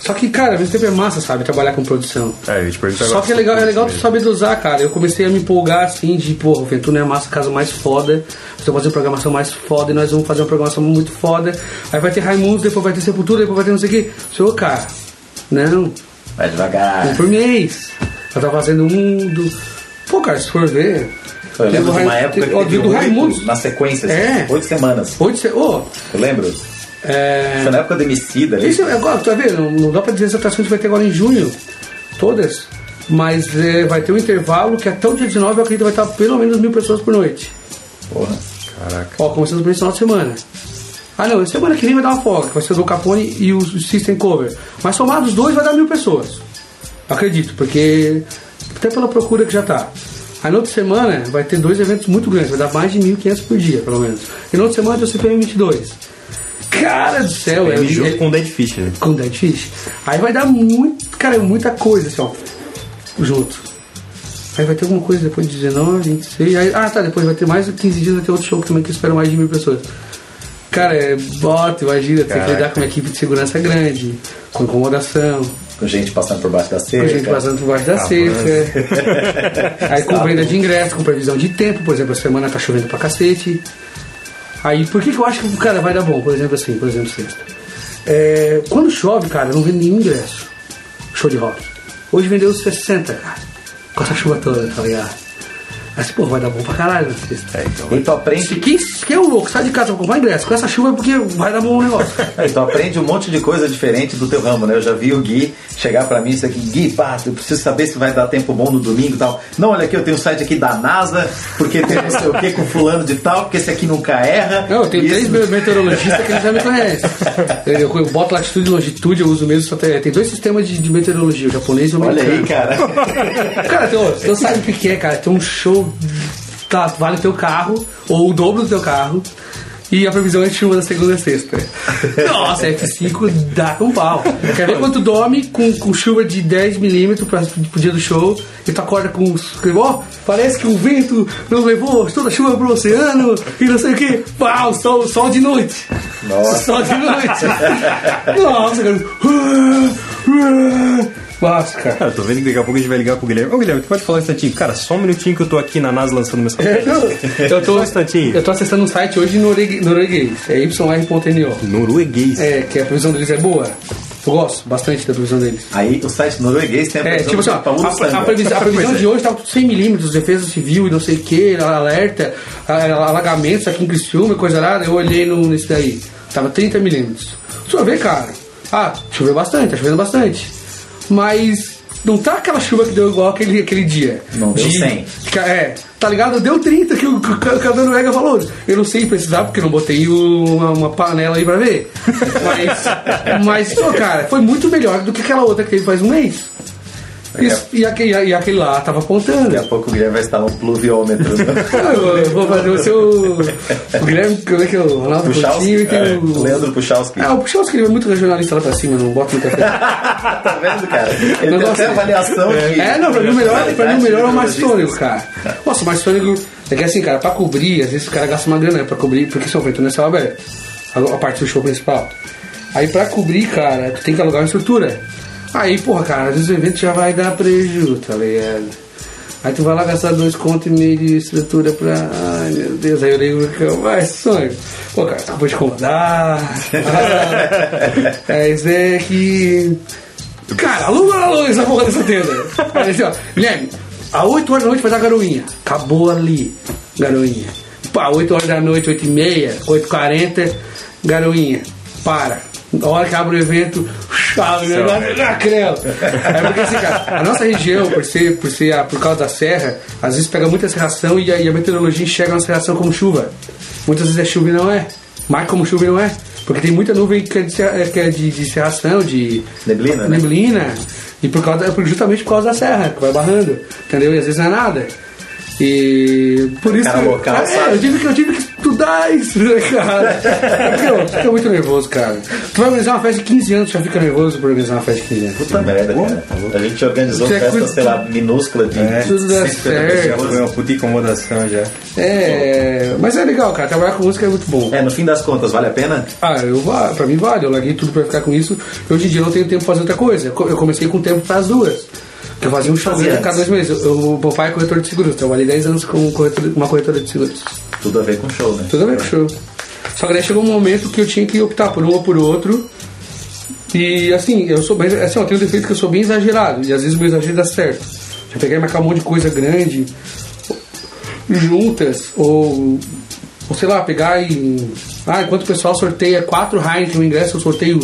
Só que, cara, ao mesmo tempo é massa, sabe, trabalhar com produção. É, eu ia te perguntar Só agora que é legal, é legal tu saber dosar, cara. Eu comecei a me empolgar assim de, pô, o Ventura é a massa casa mais foda. Você vai fazer uma programação mais foda e nós vamos fazer uma programação muito foda. Aí vai ter Raimundos, depois vai ter Sepultura, depois vai ter não sei o quê. Senhor, cara, não, Vai devagar. um por mês. Eu tava fazendo um do. Pô, cara, se for ver. Eu lembro de uma época que teve do Raimundos. oito na sequência, assim, É. oito semanas. Oito, se- ô, Eu lembro. É. Foi na época do Emicida ali. Isso é agora, tá vendo? Não, não dá pra dizer atrações que vai ter agora em junho. Todas. Mas é, vai ter um intervalo que até o dia 19 eu acredito que vai estar pelo menos mil pessoas por noite. Porra. Caraca. Ó, começando por esse final de semana. Ah não, semana que vem vai dar uma folga, que vai ser o do Capone e o System Cover. Mas somados os dois vai dar mil pessoas. Acredito, porque até pela procura que já tá. Aí na outra semana vai ter dois eventos muito grandes, vai dar mais de 1.500 por dia, pelo menos. E na outra semana tem o CPM 22. Cara do céu, é, junto é, com o Dead Fish, né? com Dead Fish. Aí vai dar muito, cara, muita coisa assim, ó, junto. Aí vai ter alguma coisa depois de 19, 26. Aí, ah, tá, depois vai ter mais de 15 dias, vai ter outro show também que espera mais de mil pessoas. Cara, é bota, imagina, tem que Caraca. lidar com uma equipe de segurança grande, com incomodação, Com gente passando por baixo da com cerca. gente passando por baixo da Ah, cerca. [laughs] Aí com venda de ingresso, com previsão de tempo, por exemplo, a semana tá chovendo pra cacete. Aí, por que, que eu acho que, cara, vai dar bom? Por exemplo, assim, por exemplo, sexta. É, quando chove, cara, não vende nenhum ingresso. Show de rock. Hoje vendeu 60, cara. Com essa chuva toda, tá ligado? Mas, pô, vai dar bom pra caralho na sexta. É, então. E tu aprende, Quem, quem é o louco? Sai de casa pra comprar ingresso. Com essa chuva é porque vai dar bom o negócio. [laughs] e tu aprende um monte de coisa diferente do teu ramo, né? Eu já vi o Gui chegar pra mim e dizer aqui, Gui, pá, eu preciso saber se vai dar tempo bom no domingo e tal. Não, olha aqui, eu tenho um site aqui da NASA, porque tem não sei o que com fulano de tal, porque esse aqui nunca erra. Não, eu tenho E três meteorologistas que já me conhecem. [laughs] Eu, eu, eu boto latitude e longitude, eu uso mesmo, só tem, tem dois sistemas de, de meteorologia, o japonês e o Olha americano. aí, cara. Cara, tem, tu sabe o que que é, cara? Tem um show, tá, vale o teu carro, ou o dobro do teu carro, e a previsão é de chuva da segunda a sexta. [laughs] Nossa, F5 dá com pau. Quer ver quando tu dorme com, com chuva de 10 milímetros pra- pro dia do show, e tu acorda com... Ó, parece que o vento não levou toda a chuva pro oceano, e não sei o que. Pau, sol, sol de noite. Nossa. Sol de noite. [laughs] Nossa, cara. Nossa, cara. Cara, eu tô vendo que daqui a pouco a gente vai ligar pro Guilherme. Ô, Guilherme, tu pode falar um instantinho? Cara, só um minutinho que eu tô aqui na NASA lançando meus [laughs] Eu tô, Só um instantinho. eu tô acessando um site hoje norueguês, é yr.no. Norueguês. É, que a previsão deles é boa. Eu gosto bastante da previsão deles. Aí o site norueguês tem a É, previsão tipo assim, ó, a, a previsão, a previsão de hoje tá com 100 milímetros, defesa civil e não sei o que, alerta, alagamentos aqui em Criciúma e coisa nada. Eu olhei no, nesse daí. tava 30 milímetros. Choveu, cara. Ah, choveu bastante, tá chovendo bastante. Mas não tá aquela chuva que deu igual aquele, aquele dia. Não deu De- 100. que- É, tá ligado? Deu 30 que o que o Cadu Noruega falou. Eu não sei precisar porque não botei uma, uma panela aí pra ver. Mas, [laughs] mas pô, cara, foi muito melhor do que aquela outra que ele faz um mês. Isso, e, aquele, e aquele lá tava apontando. Daqui a pouco o Guilherme vai estar um pluviômetro. Eu, [laughs] eu vou fazer o seu. O Guilherme, como é que é o Ronaldo e Puchalski. tem É, o. Leandro Puchalski. Ah, o Puchalski é muito regionalista lá pra cima, não bota muita fé. [laughs] tá vendo, cara? Ele tem até avaliação de. É, não, pra mim o melhor, pra mim, o melhor é o. Marstônico, cara. Nossa, o Marstônico é que assim, cara, pra cobrir, às vezes o cara gasta uma grana pra cobrir, porque São Feito não é céu aberto. A, a parte do show principal. Aí pra cobrir, cara, tu tem que alugar uma estrutura. Aí, porra, cara, às vezes o evento já vai dar prejuízo, tá ligado? Aí tu vai lá gastar dois contos e meio de estrutura pra. Ai meu Deus, aí eu ligo que eu vai, sonho. Pô, cara, acabou de incomodar. Ah, [laughs] é, isso é que. Cara, aluga a luz essa porra dessa tenda. Aí assim, ó, Guilherme, às 8 horas da noite vai dar garoinha. Acabou ali, garoinha. Pá, 8 horas da noite, 8 e meia, 8 h 40 garoinha. Para. A hora que abre o evento, né? Na creu. É porque assim, cara, a nossa região, por ser, por ser a- por causa da serra, às vezes pega muita serração e a, e a meteorologia enxerga uma serração como chuva. Muitas vezes é chuva e não é. Marca como chuva e não é. Porque tem muita nuvem que é de, que é de, de serração, de Neblina, né? neblina. E por causa, justamente por causa da serra, que vai barrando. Entendeu? E às vezes não é nada. E por isso. cara local é, eu tive, que, eu tive que estudar [laughs] isso, né, cara? Porque eu fico muito nervoso, cara. Tu vai organizar uma festa de 15 anos, tu já fica nervoso por organizar uma festa de 15 anos. Puta merda, cara. A gente organizou Você festa, sei lá, minúscula de É. Tudo dá 150 certo. Foi uma puta incomodação já. É, mas é legal, cara. Trabalhar com música é muito bom. É, no fim das contas, vale a pena? Ah, eu, pra mim vale, eu larguei tudo pra ficar com isso. Hoje em dia eu não tenho tempo pra fazer outra coisa. Eu co- Eu comecei com tempo pras duas. Eu fazia um show Fazia cada dois meses. Eu, eu- meu pai é corretor de seguros, trabalhei 10 anos com corretor- uma corretora de seguros. Tudo a ver com show, né? Tudo a ver com show. Só que daí chegou um momento que eu tinha que optar por um ou por outro. E assim, eu sou bem. Assim, eu tenho um defeito que eu sou bem exagerado. E às vezes o meu exagero dá certo. Já peguei e marcar um monte de coisa grande, juntas, ou. Ou sei lá, pegar e. Ah, enquanto o pessoal sorteia quatro Heineken no ingresso, eu sorteio.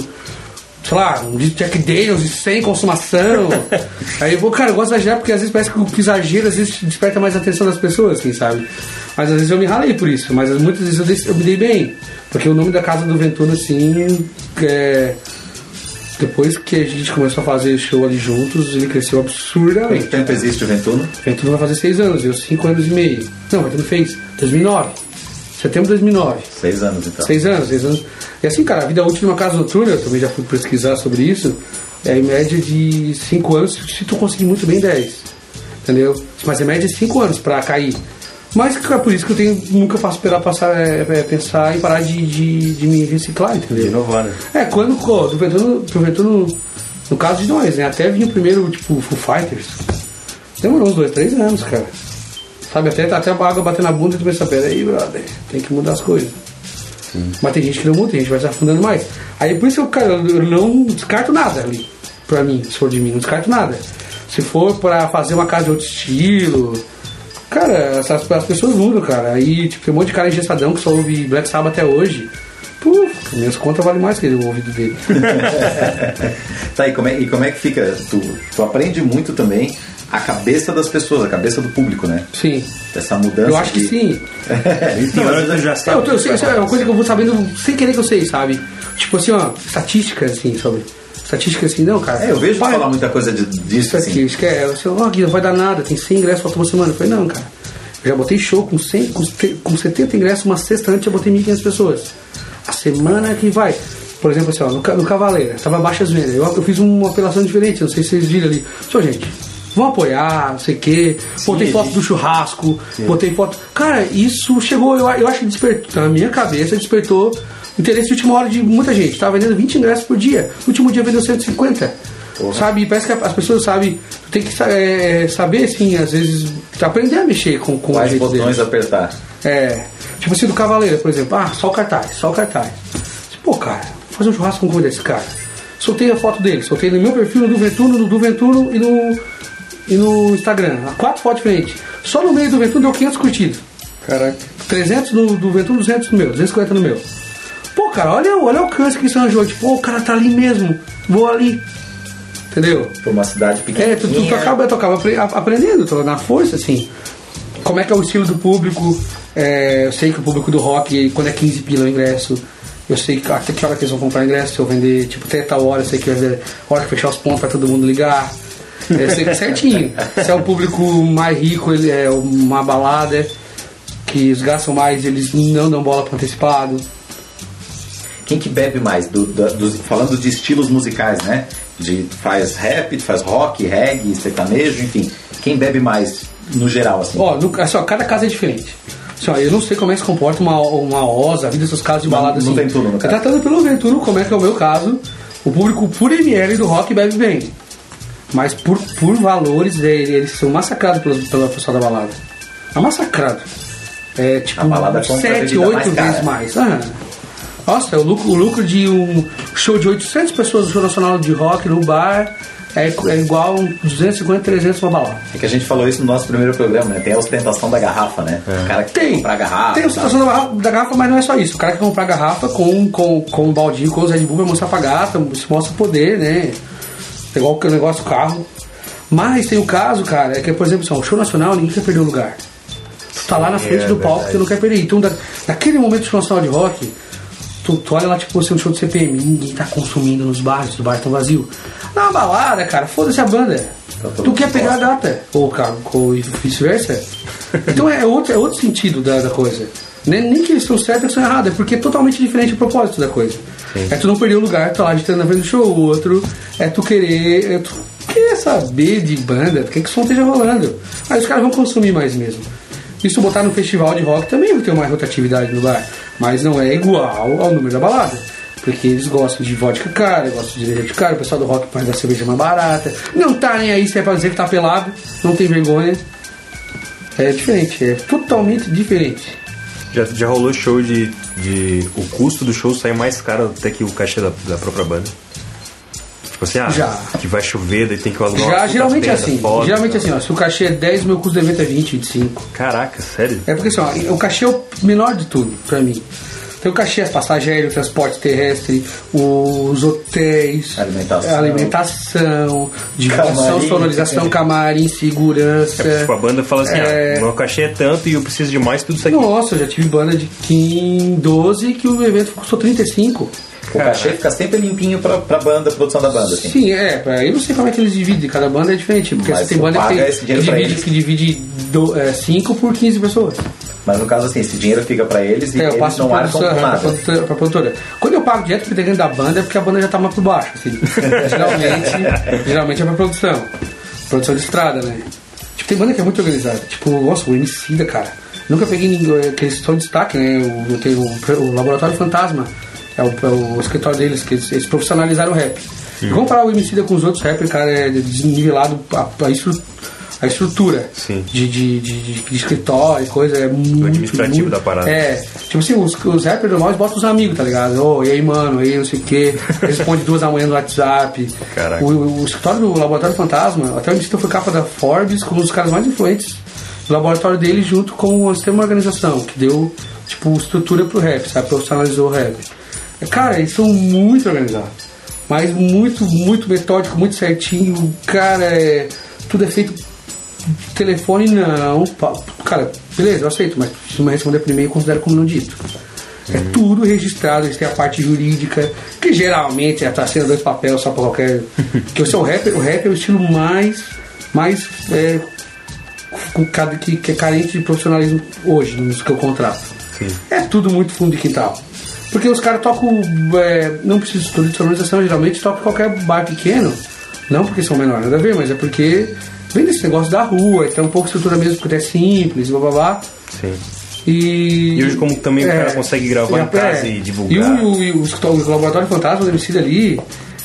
Sei lá, um de Jack Daniels e sem consumação. [laughs] Aí eu vou, cara, eu gosto de exagerar porque às vezes parece que o que exagero às vezes desperta mais a atenção das pessoas, assim, sabe? Mas às vezes eu me ralei por isso, mas muitas vezes eu, eu me dei bem. Porque o nome da casa do Ventura, assim, é. Depois que a gente começou a fazer show ali juntos, ele cresceu Quanto absurdamente. tempo existe o Ventuno? O Ventura vai fazer seis anos, eu cinco anos e meio. Não, o Ventura fez 2009. Setembro de 2009. Seis anos, então. Seis anos, seis anos. E assim, cara, a vida útil de uma casa noturna, eu também já fui pesquisar sobre isso, é em média de cinco anos, se tu conseguir muito bem 10. Entendeu? Mas em média de cinco anos pra cair. Mas é por isso que eu tenho, nunca faço esperar passar, é, é, pensar em parar de, de, de me reciclar, De entendeu? inovar, né? É, quando, pô, do Ventura, do Ventura no, no caso de nós, né? Até vinha o primeiro, tipo, Foo Fighters. Demorou uns dois, três anos, cara. Sabe, até, até a água bater na bunda e tu pensa, peraí, brother, tem que mudar as coisas. Mas tem gente que não muda, tem gente que vai se afundando mais. Aí por isso eu, cara, eu não descarto nada ali, pra mim, se for de mim, não descarto nada. Se for pra fazer uma casa de outro estilo, cara, essas, as pessoas mudam, cara. Aí, tipo, tem um monte de cara engessadão que só ouve Black Sabbath até hoje. Puf, minhas contas valem mais que o ouvido dele. [laughs] Tá, e como, é, e como é que fica? Tu, tu aprende muito também a cabeça das pessoas, a cabeça do público, né? Sim. Essa mudança. Eu acho que sim. É, [laughs] então, que tu já É, eu, sabe. tô- eu sei, isso é uma coisa que eu vou sabendo sem querer que eu sei, sabe? Tipo assim, ó, estatísticas assim, sobre. Estatísticas assim, não, cara. É, eu vejo Pai, falar muita coisa de- disso, Isso aqui, assim. isso que é, você, ó, Gui, não vai dar nada, tem 100 ingressos, falta uma semana. Eu falei, não, cara. Eu já botei show com, 100, com, com 70 ingressos, uma sexta antes eu botei 1.500 pessoas. A semana que vai. Por exemplo, assim, ó, no, no Cavaleira, tava baixas vendas. Eu, eu fiz uma apelação diferente, não sei se vocês viram ali. Só, gente, vão apoiar, não sei o quê. Botei foto do churrasco, botei foto. Cara, isso chegou, eu, eu acho que despertou, na minha cabeça, despertou interesse de última hora de muita gente. Tava vendendo 20 ingressos por dia. No último dia vendeu 150. Sabe? Parece que as pessoas sabem. Tem que sa- é, saber, assim, às vezes, aprender a mexer com, com o Quais botões deles. apertar. É. Tipo assim, do Cavaleiro, por exemplo. Ah, só o cartaz, só o cartaz. Pô, cara, vou fazer um churrasco com como desse cara. Soltei a foto dele, soltei no meu perfil, no do Ventuno, no do Ventuno e no, e no Instagram. Quatro fotos diferentes. Só no meio do Ventuno deu 500 curtidas. Caraca. 300 no do Ventuno, 200 no meu, 250 no meu. Pô, cara, olha, olha o alcance que isso arranjou. Tipo, "Pô, o cara tá ali mesmo, vou ali. Entendeu? Por uma cidade pequena. É, tu, tu, tu acaba, tu acaba aprendendo, tu, na força, assim. Como é que é o estilo do público? É, eu sei que o público do rock, quando é 15 pila o ingresso, eu sei que até que hora que eles vão comprar ingresso, se eu vender, tipo, até tal hora, eu sei que vai ver a hora que fechar os pontos pra todo mundo ligar. Sei que certinho. Se é o público mais rico, ele é uma balada, que os gastam mais, eles não dão bola pro antecipado. Quem que bebe mais? Do- dos- falando de estilos musicais, né? De, faz rap, faz rock, reggae, sertanejo, enfim. Quem bebe mais no geral, assim? Ó, no, assim, ó, cada casa é diferente. Assim, ó, eu não sei como é que se comporta uma, uma OSA, a vida dessas casas de balada no assim. Ventulo, no caso. Tratando pelo Ventulo, como é que é o meu caso, o público por ML do rock bebe bem. Mas por, por valores, é, eles são massacrados pela, pela pessoa da balada. É massacrado. É tipo A balada compra a 7, bebida 8 mais cara. vezes mais. Ah. Nossa, o lucro, o lucro de um show de 800 pessoas no show nacional de rock no bar é, é igual a um 250, 300 uma balada. É que a gente falou isso no nosso primeiro programa, né? Tem a ostentação da garrafa, né? O cara que quer Tem. comprar garrafa. Tem a situação da garrafa, da garrafa, mas não é só isso. O cara que comprar garrafa com, com, com um baldinho, com os Red Bull, vai mostrar pra gata, se mostra poder, né? É igual o negócio do carro. Mas tem o caso, cara, é que, por exemplo, assim, o show nacional, ninguém quer perder o lugar. Tu tá lá na frente é do palco, verdade. tu não quer perder. Então, da, naquele momento do show nacional de rock, tu, tu olha lá, tipo, você um show de CPM, ninguém tá consumindo nos bares, os bares estão vazios. Na balada, cara, foda-se a banda. Tá tu quer pegar a gata, ou, ou vice-versa. Então é outro, é outro sentido da, da coisa. Nem, nem que eles estão certos ou estão errados, é porque é totalmente diferente o propósito da coisa. É tu não perder o lugar, tu tá lá agitando na frente do show, o outro é tu querer. É tu querer saber de banda, tu quer que o som esteja rolando. Aí os caras vão consumir mais mesmo. Tu botar no festival de rock também vai ter uma rotatividade no bar. Mas não é igual ao número da balada. Porque eles gostam de vodka cara, gostam de cerveja cara, o pessoal do rock faz da cerveja mais barata. Não tá nem aí se é pra dizer que tá pelado, não tem vergonha. É diferente, é totalmente diferente. Já, já rolou show de, de. O custo do show sai mais caro até que o cachê da, da própria banda. Tipo assim, ah, Já. que vai chover, daí tem que alugar Já geralmente é assim. foda. geralmente é assim, ó. Se o cachê é 10, meu custo do evento é 20, 25. Caraca, sério? É porque assim, ó, o cachê é o menor de tudo pra mim. Tem o cachê, as passagens aéreas, o transporte terrestre, os hotéis, Alimentação. alimentação, divulgação, Camarim. sonorização, [laughs] camarim, segurança. É, tipo, a banda fala assim, É. ah, meu cachê é tanto e eu preciso de mais tudo isso aqui. Nossa, eu já tive banda de 15, 12 que o evento custou 35. O cachê fica sempre limpinho pra, pra banda, produção da banda, assim. Sim, é, pra- eu não sei como é que eles dividem, cada banda é diferente, porque Mas você tem banda que, tem, esse que dinheiro pra divide, eles. que divide 5 por 15 pessoas. Mas no caso, assim, esse dinheiro fica pra eles e É, eu eles passo não pra arcam com pra, nada. produtora, pra produtora. Quando eu pago direto pro integrante da banda é porque a banda já tá mais por baixo. Assim. [laughs] geralmente, geralmente é pra produção. Produção de estrada, né? Tipo, tem banda que é muito organizada. Tipo, nossa, o Emicida, cara. Nunca peguei ninguém, que eles estão em destaque, né? O, tem o, o Laboratório Fantasma. É o, é o escritório deles, que eles, eles profissionalizaram o rap. E comparar o Emicida com os outros rappers, cara, é desnivelado a, a, a estrutura Sim. de, de, de, de- escritório e coisa. É muito. administrativo muito- da parada. É, tipo assim, os, os rappers normais botam os amigos, tá ligado? Ô, e aí, mano, e aí, não sei o quê. Responde duas da manhã no WhatsApp. Caraca. O, o escritório do Laboratório Fantasma, até o Emicida foi capa da Forbes como um dos caras mais influentes do laboratório dele junto com o sistema organização, que deu, tipo, estrutura pro rap, sabe? Profissionalizou o rap. Cara, eles são muito organizados. Mas muito, muito metódico, muito certinho. Cara, é, tudo é feito telefone não. Cara, beleza, eu aceito, mas se não responder por e-mail, eu considero como não dito. É tudo registrado, eles têm a parte jurídica, que geralmente é tá sendo dois papéis só pra qualquer. [laughs] que o seu rap, o rap é o estilo mais. mais. É, que, que é carente de profissionalismo hoje, nos que eu contrato. Sim. É tudo muito fundo de quintal. Porque os caras tocam. é, não precisa de estudo de sonorização, geralmente tocam qualquer bar pequeno. Não porque são menores, nada a ver, mas é porque vem desse negócio da rua, então um pouco estrutura mesmo, porque é simples, blá blá blá. Sim. E, E hoje como também o cara consegue gravar em casa e divulgar. E o, e o, os- o Laboratório Fantasma do MC ali,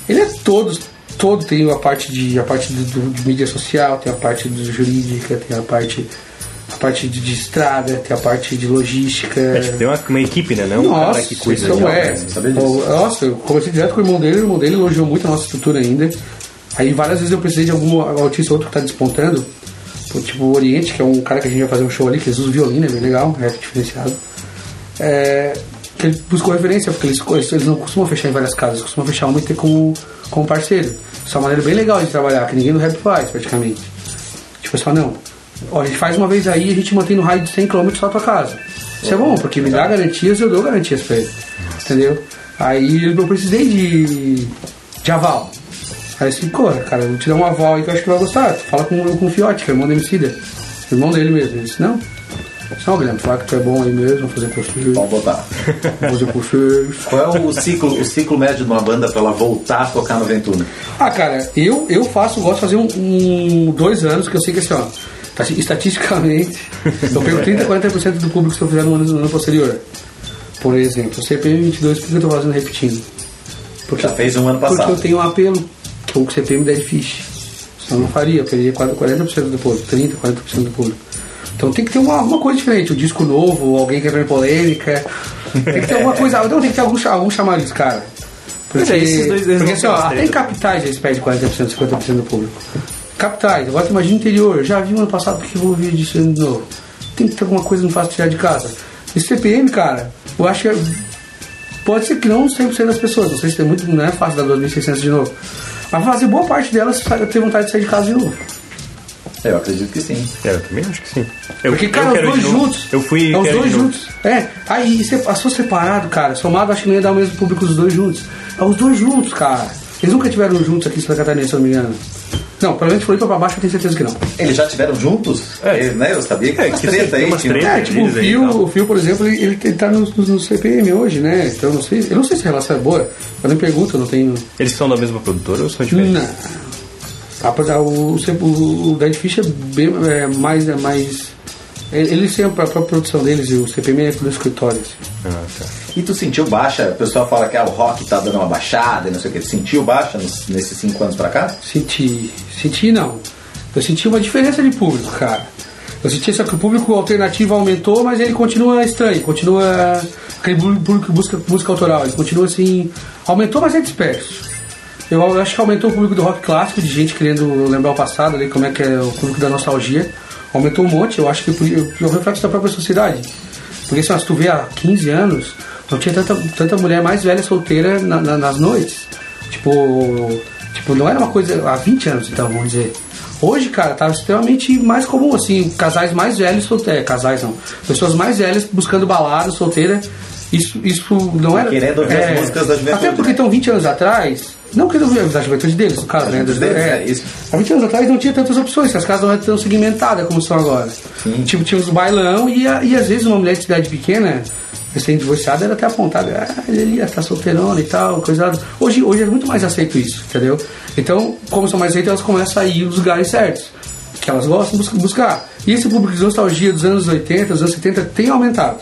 ele é todo, todo tem a parte de a parte do, do- de mídia social, tem a parte do jurídica, tem a parte parte de, de estrada, tem a parte de logística. É, tipo, tem uma, uma equipe, né? Não um Nossa, cara que cuida isso de é. disso. Nossa, eu conversei direto com o irmão dele, o irmão dele elogiou muito a nossa estrutura ainda. Aí várias vezes eu precisei de algum artista outro que tá despontando. Tipo o Oriente, que é um cara que a gente vai fazer um show ali, que eles usam violino, é bem legal, rap diferenciado. É, que ele buscou referência, porque eles, eles, não costumam fechar em várias casas, costumam fechar uma e ter como, como parceiro. Isso é uma maneira bem legal de trabalhar, que ninguém no rap faz, praticamente. Tipo, só não. Ó, a gente faz uma vez aí, a gente mantém no raio de 100 km só a tua casa. Isso é bom, porque me dá garantias eu dou garantias pra ele. Entendeu? Aí eu precisei de, de aval. Aí assim, porra, cara, eu vou te dar um aval aí que eu acho que vai gostar. Tu fala com, com o Fiote, que é o irmão do Emicida. Irmão dele mesmo. Ele disse, não. Não, Guilherme, fala que tu é bom aí mesmo, fazer. Vamos voltar. Vamos fazer vocês. [laughs] Qual é o ciclo, o ciclo médio de uma banda pra ela voltar a tocar no Ventuna? Ah, cara, eu, eu faço, gosto de fazer um, um- dois anos, que eu sei que assim, ó, estatisticamente, eu pego 30, 40% do público se eu fizer no ano, no ano posterior. Por exemplo, o CPM 22, por que eu tô fazendo repetindo? Porque, Já fez um ano Porque passado. eu tenho um apelo, que o CPM Dead Fish. Senão eu não faria, eu perderia quase 40% do público, 30, 40% do público. Então tem que ter uma, uma coisa diferente, um disco novo, alguém quebrando polêmica. Tem que ter alguma coisa, não tem que ter algum, algum chamariz, cara. Porque, é, esses dois- eles porque assim, ó, até em capitais eles pedem 40%, 50% do público. Capitais, agora imagina interior, já vi ano passado porque vou ouvir disso de novo. Tem que ter alguma coisa que não faça tirar de casa. Esse CPM, cara, eu acho que é- pode ser que não 100% das pessoas, não sei se tem muito, não é fácil dar 2.600 de novo. Mas fazer boa parte delas ter vontade de sair de casa de novo. Eu acredito que sim. É, eu também acho que sim. Eu, Porque, cara, eu os dois juntos. Eu fui. É os dois juntos. É. Aí, se passou separado, cara. Somado, acho que não ia dar o mesmo público dos dois juntos. É os dois juntos, cara. Eles nunca tiveram juntos aqui em Santa Catarina, se eu não me engano. Não, pelo menos Floripa pra baixo eu tenho certeza que não. Eles já tiveram juntos? É. Né? Eu sabia que É, que treta aí. umas tinha- treta. É, tipo, o aí, Fio, tal. o Fio, por exemplo, ele, ele, ele tá no, no, no CPM hoje, né? Então eu não sei. Eu não sei se a relação é boa. Eu nem pergunto, eu não tenho. Eles são da mesma produtora ou são diferentes? Não. Apesar, o, o, o Dead Fish é bem é, mais. É mais eles têm a própria produção deles e o CPM é pelo escritório. Assim. Ah, tá. E tu sentiu baixa? O pessoal fala que ah, o rock tá dando uma baixada e não sei o que. Sentiu baixa nesses cinco anos pra cá? Senti. Senti não. Eu senti uma diferença de público, cara. Eu senti só que o público alternativo aumentou, mas ele continua estranho, continua. Aquele público que busca música autoral, ele continua assim. Aumentou, mas é disperso. Eu acho que aumentou o público do rock clássico, de gente querendo lembrar o passado, ali, como é que é o público da nostalgia. Aumentou um monte, eu acho que é o reflexo da própria sociedade. Porque se tu vê há 15 anos, não tinha tanta, tanta mulher mais velha solteira na- na- nas noites. Tipo, tipo, não era uma coisa. Há 20 anos, então, vamos dizer. Hoje, cara, tá extremamente mais comum, assim, casais mais velhos solteiros. Casais não. Pessoas mais velhas buscando balada, solteira. Isso, isso não era. Querendo ouvir as músicas da juventude, Até porque né? estão 20 anos atrás. Não querendo ouvir da juventude deles, no caso, né? das- deles, é isso. Há 20 anos atrás não tinha tantas opções, as casas não eram tão segmentadas como são agora. Sim. Tipo, tinha os bailão e, e às vezes uma mulher de cidade pequena, recém-divorciada, era até apontada, ah, ele está solteirona e tal, coisa. Hoje, hoje é muito mais aceito isso, entendeu? Então, como são mais aceitas, elas começam a ir nos lugares certos, que elas gostam de bus- buscar. E esse público de nostalgia dos anos 80, dos anos 70 tem aumentado.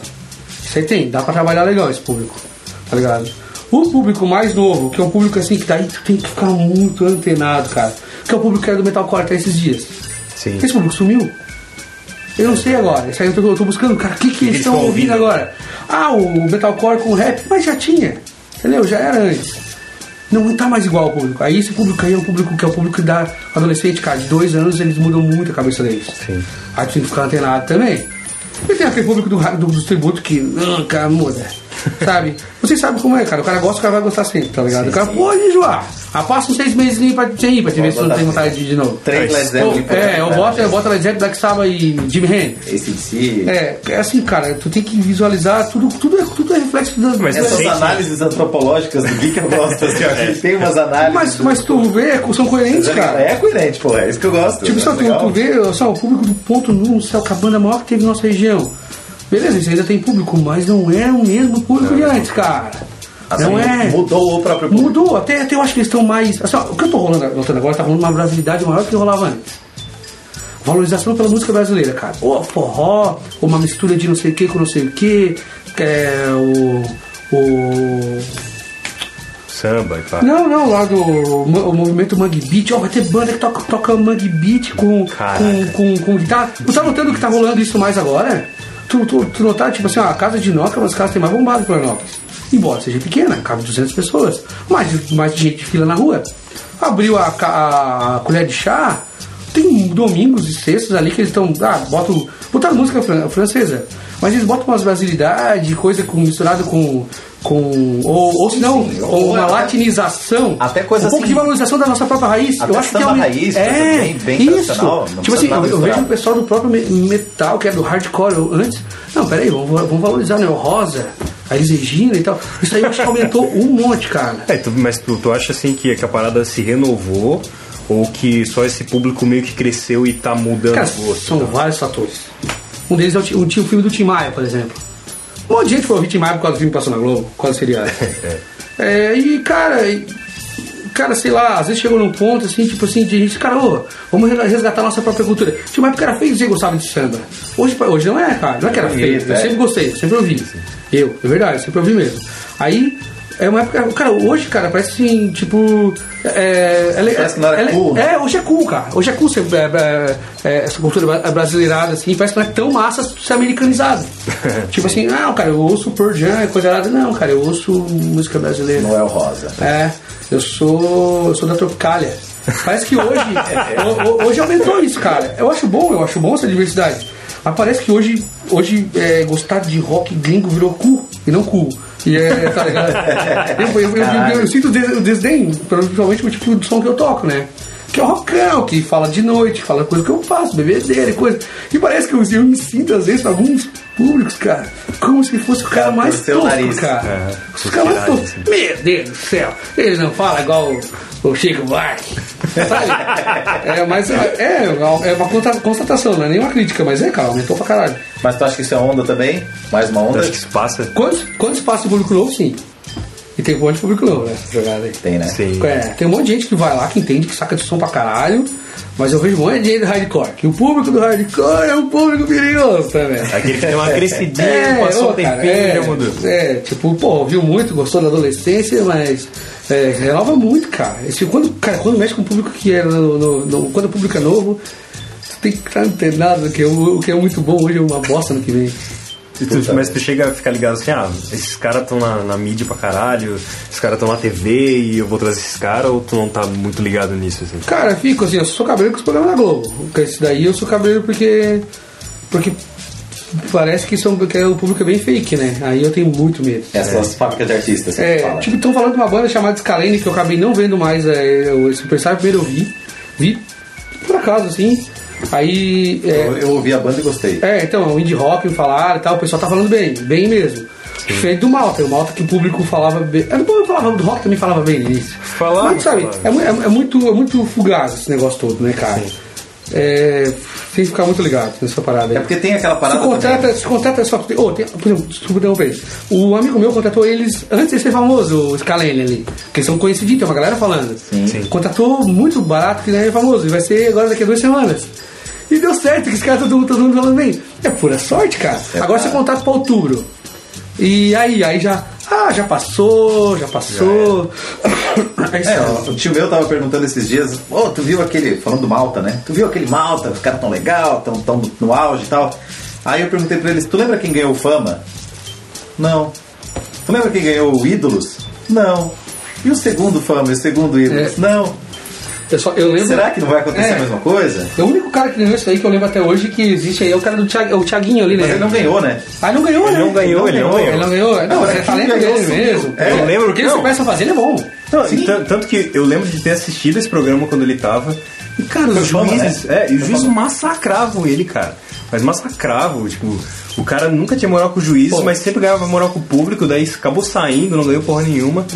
Isso aí tem, dá pra trabalhar legal esse público, tá ligado? O público mais novo, que é um público assim que daí tu tem que ficar muito antenado, cara. Que é o público que era do metalcore até esses dias. Sim. Esse público sumiu. Eu não sei agora. Isso aí eu tô, eu tô buscando, cara, o que, que eles estão ouvindo ouvindo? agora? Ah, o metalcore com rap, mas já tinha. Entendeu? Já era antes. Não tá mais igual ao público. Aí esse público aí é um público que é o público da adolescente, cara, de dois anos eles mudam muito a cabeça deles. Sim. Aí tu tem que ficar antenado também. E tem aquele público do, do, dos tributos que, ah, cara, muda. Sabe? Vocês sabem como é, cara. O cara gosta, o cara vai gostar sempre, tá ligado? Sim, o cara sim. pode enjoar. Ah, passa uns seis meses nem pra, sem ir pra te ver se tu não tem vontade de ir de novo. Três Led Zeppelin. É, eu boto, eu boto Led Zeppelin, Black Sabbath e Jimmy Hendrix. Esse si. É, é assim, cara, tu tem que visualizar tudo, tudo é, tudo é reflexo das. Mas Essas análises antropológicas do que, que eu gosto, assim, ó, [laughs] que tem umas análises. mas, mas tu vê, são coerentes, cara. É coerente, pô, é isso que eu gosto. Tipo, é só tu, tu vê só, o público do ponto nu, no céu, que a banda maior que teve na nossa região. Beleza, isso ainda tem público, mas não é o mesmo público de antes, cara. Assim, não é. Mudou o próprio público. Mudou, até, até eu acho que eles estão mais. Assim, ó, o que eu tô rolando, notando agora tá rolando uma brasilidade maior do que rolava antes. Valorização pela música brasileira, cara. Ou forró, ou uma mistura de não sei o que com não sei o que. É, o. O. Samba e pá. Não, não, lá do o movimento Mangue Beat, ó, vai ter banda que toca, toca Mangue Beat com, Caraca. com, com, com guitarra. Tu tá notando que tá rolando isso mais agora? Tu, tu, tu notar, tipo assim, ó, a casa de Noca é uma das casas tem mais bombado em Florianópolis. Embora seja pequena, cabe 200 pessoas, mas mais gente de fila na rua. Abriu a, ca- a colher de chá, tem domingos e sextas ali que eles estão. Ah, botam, botaram música fran- francesa. Mas eles botam umas brasilidades, coisa com, misturado com. Com ou, ou se não, sim, ou uma até- latinização. até coisa Um pouco assim- de valorização da nossa própria raiz. Até eu acho que é uma- raiz, é, bem- bem isso. Tipo assim, eu, eu vejo o pessoal do próprio me- metal, que é do hardcore, eu, antes. Não, peraí, vamos, vamos valorizar, né? O Rosa, a Elis Regina e tal. Isso aí eu acho que aumentou um monte, cara. É, tu- mas tu, tu acha assim que, que a parada se renovou ou que só esse público meio que cresceu e tá mudando Cara, o gosto? são vários fatores. Um deles é o, o, o filme do Tim Maia, por exemplo. Monte de gente foi ouvir Tim Maia por causa do filme que passou na Globo, do seriado. [laughs] é, e, cara, e- cara, sei lá, às vezes chegou num ponto assim, tipo assim, de gente, cara, ô, vamos re- resgatar nossa própria cultura. Tim Maia, porque era feio dizer que gostava de samba. Hoje, hoje não é, cara, não é que era feio. Eu é. sempre gostei, sempre ouvi. Eu, é verdade, sempre ouvi mesmo. Aí. É uma época. Cara, hoje, cara, parece assim, tipo. É, é, Parece que não era é, cool, né? é, hoje é cool, cara. Hoje é cool ser, é, é, é, essa cultura bra- brasileirada, assim, parece que não é tão massa ser americanizado. [laughs] tipo assim, não, cara, eu ouço Pearl Jam, coisa nada. Não, cara, eu ouço música brasileira. Noel Rosa. É, eu sou, eu sou da Tropicália. Parece que hoje, [laughs] ho- ho- hoje aumentou isso, cara. Eu acho bom, eu acho bom essa diversidade. Mas parece que hoje, hoje é, gostar de rock gringo virou cool e não cool. E é, tá ligado? Eu, eu, eu, eu- sinto o des- o desdém, principalmente o tipo de som que eu toco, né? Que é o rockão, que fala de noite, fala coisa que eu faço, bebedeira e coisa. E parece que eu, eu me sinto, às vezes, alguns públicos, cara, como se fosse o cara mais tosco, cara. É, Os caras mais toscos. Meu Deus do céu, ele não fala igual o, o Chico Buarque. Sabe? [laughs] É, mas é, é uma conta- constatação, não é nenhuma crítica, mas é, cara, aumentou pra caralho. Mas tu acha que isso é onda também? Mais uma onda? acha que isso passa? Quantos, quantos espaços de público novo, sim. E tem um monte de público novo nessa jogada aí. Tem, né? Sim. É, tem um monte de gente que vai lá, que entende, que saca de som pra caralho, mas eu vejo um monte de gente do hardcore, que o público do hardcore é um público perigoso também. Aquele que tem uma crescidinha, passou ô, um tempinho é, já mudou. É, tipo, pô, ouviu muito, gostou da adolescência, mas é, renova muito, cara. Esse, quando, cara, quando mexe com o público que é no, no- no- quando o público é novo, tem que estar antenado, que é o, o que é muito bom hoje é uma bosta no que vem. E tu- mas tu chega a ficar ligado assim, ah, esses caras estão na, na mídia pra caralho, esses caras estão na TV e eu vou trazer esses caras, ou tu não tá muito ligado nisso, assim? Cara, fico assim, eu sou cabreiro com os programas da Globo. Com esse daí eu sou cabreiro porque. Porque parece que, são, que o público é bem fake, né? Aí eu tenho muito medo. Essas são as fábricas de artistas. É, fala. tipo, estão falando de uma banda chamada Scalene que eu acabei não vendo mais. É, o Superstar primeiro eu vi. Vi por acaso, assim. Aí. É, eu, eu ouvi a banda e gostei. é, então, o indie rock falaram e tal, o pessoal tá falando bem, bem mesmo. Diferente do Malta, o Malta que o público falava bem. É, público falava do rock também falava bem início. Falava, Mas sabe, é, é- é muito, é muito fugaz esse negócio todo, né, cara? É, tem que ficar muito ligado nessa parada aí. É porque tem aquela Se parada. contrata, também. se contrata só. Oh, tem, por exemplo, desculpa interromper. O amigo meu contratou eles antes de ser famoso, o Scalene ali. Porque eles são conhecidinhos, tem uma galera falando. Sim. Contratou muito barato, que nem é famoso. E vai ser agora daqui a duas semanas. E deu certo, que esse cara todo, todo mundo falando bem. É pura sorte, cara. É, agora cara. você contrata pra outubro. E aí, aí já. Ah, já passou, já passou. [coughs] Aí É, só. o tio meu tava perguntando esses dias, ô, tu viu aquele, falando do Malta, né? Tu viu aquele Malta, os caras tão legal, tão, tão no, auge e tal. Aí eu perguntei pra eles, tu lembra quem ganhou fama? Não. Tu lembra quem ganhou o Ídolos? Não. E o segundo fama e o segundo Ídolos? É. Não. Eu, só, eu lembro. Será que não vai acontecer É. a mesma coisa? O único cara que ganhou isso aí que eu lembro até hoje que existe aí é o cara do Thiag, é o Thiaguinho ali, né? Mas ele não ganhou, né? Ah, não ganhou, Ele né? não ganhou, ele não ganhou. Ele não ganhou. Não, Não, mas é é que talento ganhou, dele subiu. mesmo. É, eu lembro O que que eles não. começam a fazer, ele é bom. Não, tan- tanto que eu lembro de ter assistido esse programa quando ele tava. E, cara, os Foi juízes. né? É, e os juízes massacravam ele, cara. Mas massacravam, tipo, o cara nunca tinha moral com o juiz, Pô. mas sempre ganhava moral com o público, daí acabou saindo, não ganhou porra nenhuma.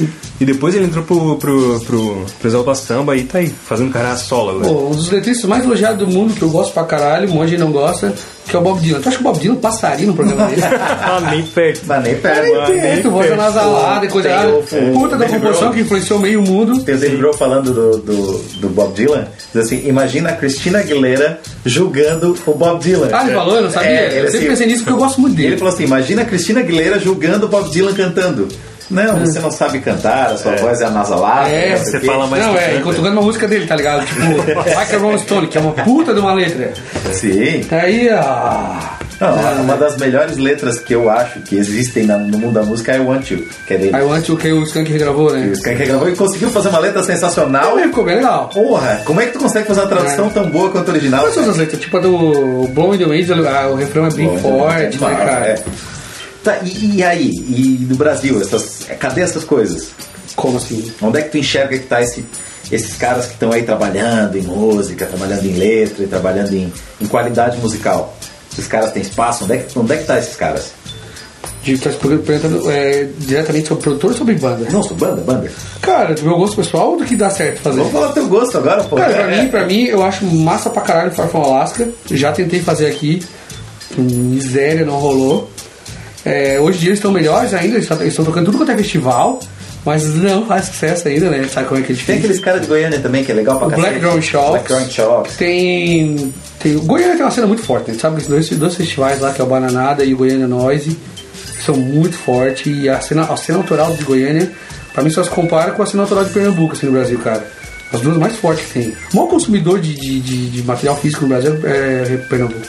E depois ele entrou pro, pro, pro, pro Exalta Samba e tá aí, fazendo solo agora. Pô, um dos letristas mais elogiados do mundo, que eu gosto pra caralho, um monte não gosta, que é o Bob Dylan. Tu acha que o Bob Dylan passaria no programa dele? Ah, [laughs] nem perto. Mas nem perto. Ah, nem tu voz perto. anasalada e coisa Tem Puta da composição que influenciou meio mundo. Tem o Dave Grohl falando do, do, do Bob Dylan, diz assim, imagina a Cristina Aguilera julgando o Bob Dylan. Ah, ele falou, eu não sabia. É, ele eu sempre assim, pensei nisso porque eu gosto muito Ele dele. falou assim, imagina a Cristina Aguilera julgando o Bob Dylan cantando. Não, você não sabe cantar, a sua voz é anasalada. É, você o quê. fala mais não, que é, canta. enquanto tocando uma música dele, tá ligado? Tipo, [laughs] Like a Rolling Stone, que é uma puta de uma letra. Sim. Aí, ah. Não, uma das melhores letras que eu acho que existem na- no mundo da música é I Want You, que é dele. I Want You, que o Skank regravou, né? O Skank gravou e conseguiu fazer uma letra sensacional. Não, ficou bem legal. Porra, como é que tu consegue fazer uma tradução É. tão boa quanto a original? Quais são as letras? Tipo a do Blow in the Wind, ah, o refrão é bem Bom, forte, né, cara? é. Tá, e, e aí? E do Brasil? Essas, cadê essas coisas? Como assim? Onde é que tu enxerga que tá esse, esses caras que estão aí trabalhando em música, trabalhando em letra trabalhando em, em qualidade musical? Esses caras têm espaço? Onde é que, onde é que tá esses caras? De, tá perguntando é, diretamente sobre produtor ou sobre banda? Não, sou banda, banda. Cara, do meu gosto pessoal ou do que dá certo fazer? Vamos falar do teu gosto agora, pô. Cara, pra mim, pra mim, eu acho massa pra caralho Far From Alaska. Já tentei fazer aqui. Miséria, não rolou. É, hoje em dia eles estão melhores ainda, eles estão- tocando tudo quanto é festival, mas não faz sucesso ainda, né? Sabe como é que é Tem difícil? aqueles caras de Goiânia também que é legal pra O cacete. Black Ground Shocks. Black Ground Shocks. Tem. tem Goiânia tem uma cena muito forte, né? Sabe esses dois, dois festivais lá, que é o Bananada e o Goiânia Noise, são muito fortes. E a cena, a cena autoral de Goiânia, pra mim, só se compara com a cena autoral de Pernambuco, assim, no Brasil, cara. As duas mais fortes que tem. O maior consumidor de, de, de, de material físico no Brasil é Pernambuco.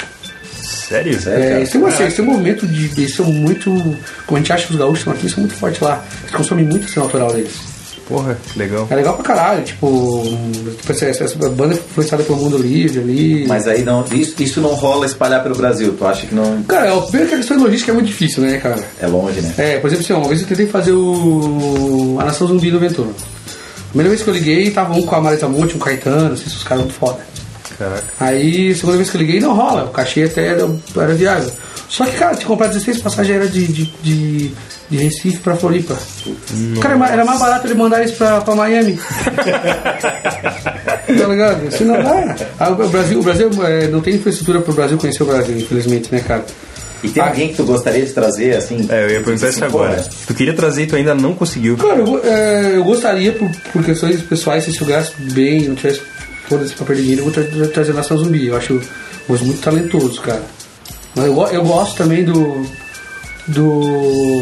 Sério? Sério, É, cara? têm uma, eles têm um movimento de. Eles são muito. Como a gente acha que os gaúchos estão aqui, são muito fortes lá. Eles consomem muito a cena autoral deles. Porra, que legal. É legal pra caralho, tipo. tipo essa, essa- essa banda é influenciada pelo mundo livre ali. Mas aí não, isso, isso não rola espalhar pelo Brasil. Tu acha que não Cara, o primeiro que a questão de logística é muito difícil, né, cara? é longe, né? É, por exemplo, assim, uma vez eu tentei fazer o. A Nação Zumbi no Ventura. A primeira vez que eu liguei, tava um com a Marisa Monte, um Caetano, assim, os caras muito foda. Caraca. Aí, segunda vez que eu liguei, não rola, o cachê até era, era viável. Só que, cara, tinha que comprar 16 passagens era de, de, de, de Recife pra Floripa. Cara, era mais- era mais barato ele mandar isso pra, pra Miami. [laughs] tá ligado? Isso não dá. Ah, o Brasil, o Brasil é, não tem infraestrutura pro Brasil conhecer o Brasil, infelizmente, né, cara? E tem Ah. alguém que tu gostaria de trazer, assim? É, eu ia perguntar isso agora. porra, Tu queria trazer e tu ainda não conseguiu. Cara, eu, é, eu gostaria, por, por questões pessoais, se eu gasto bem, não tivesse foda-se dinheiro, eu vou tra- trazer Nação Zumbi. Eu acho o moço muito talentoso, cara. Mas eu, eu gosto também do. do.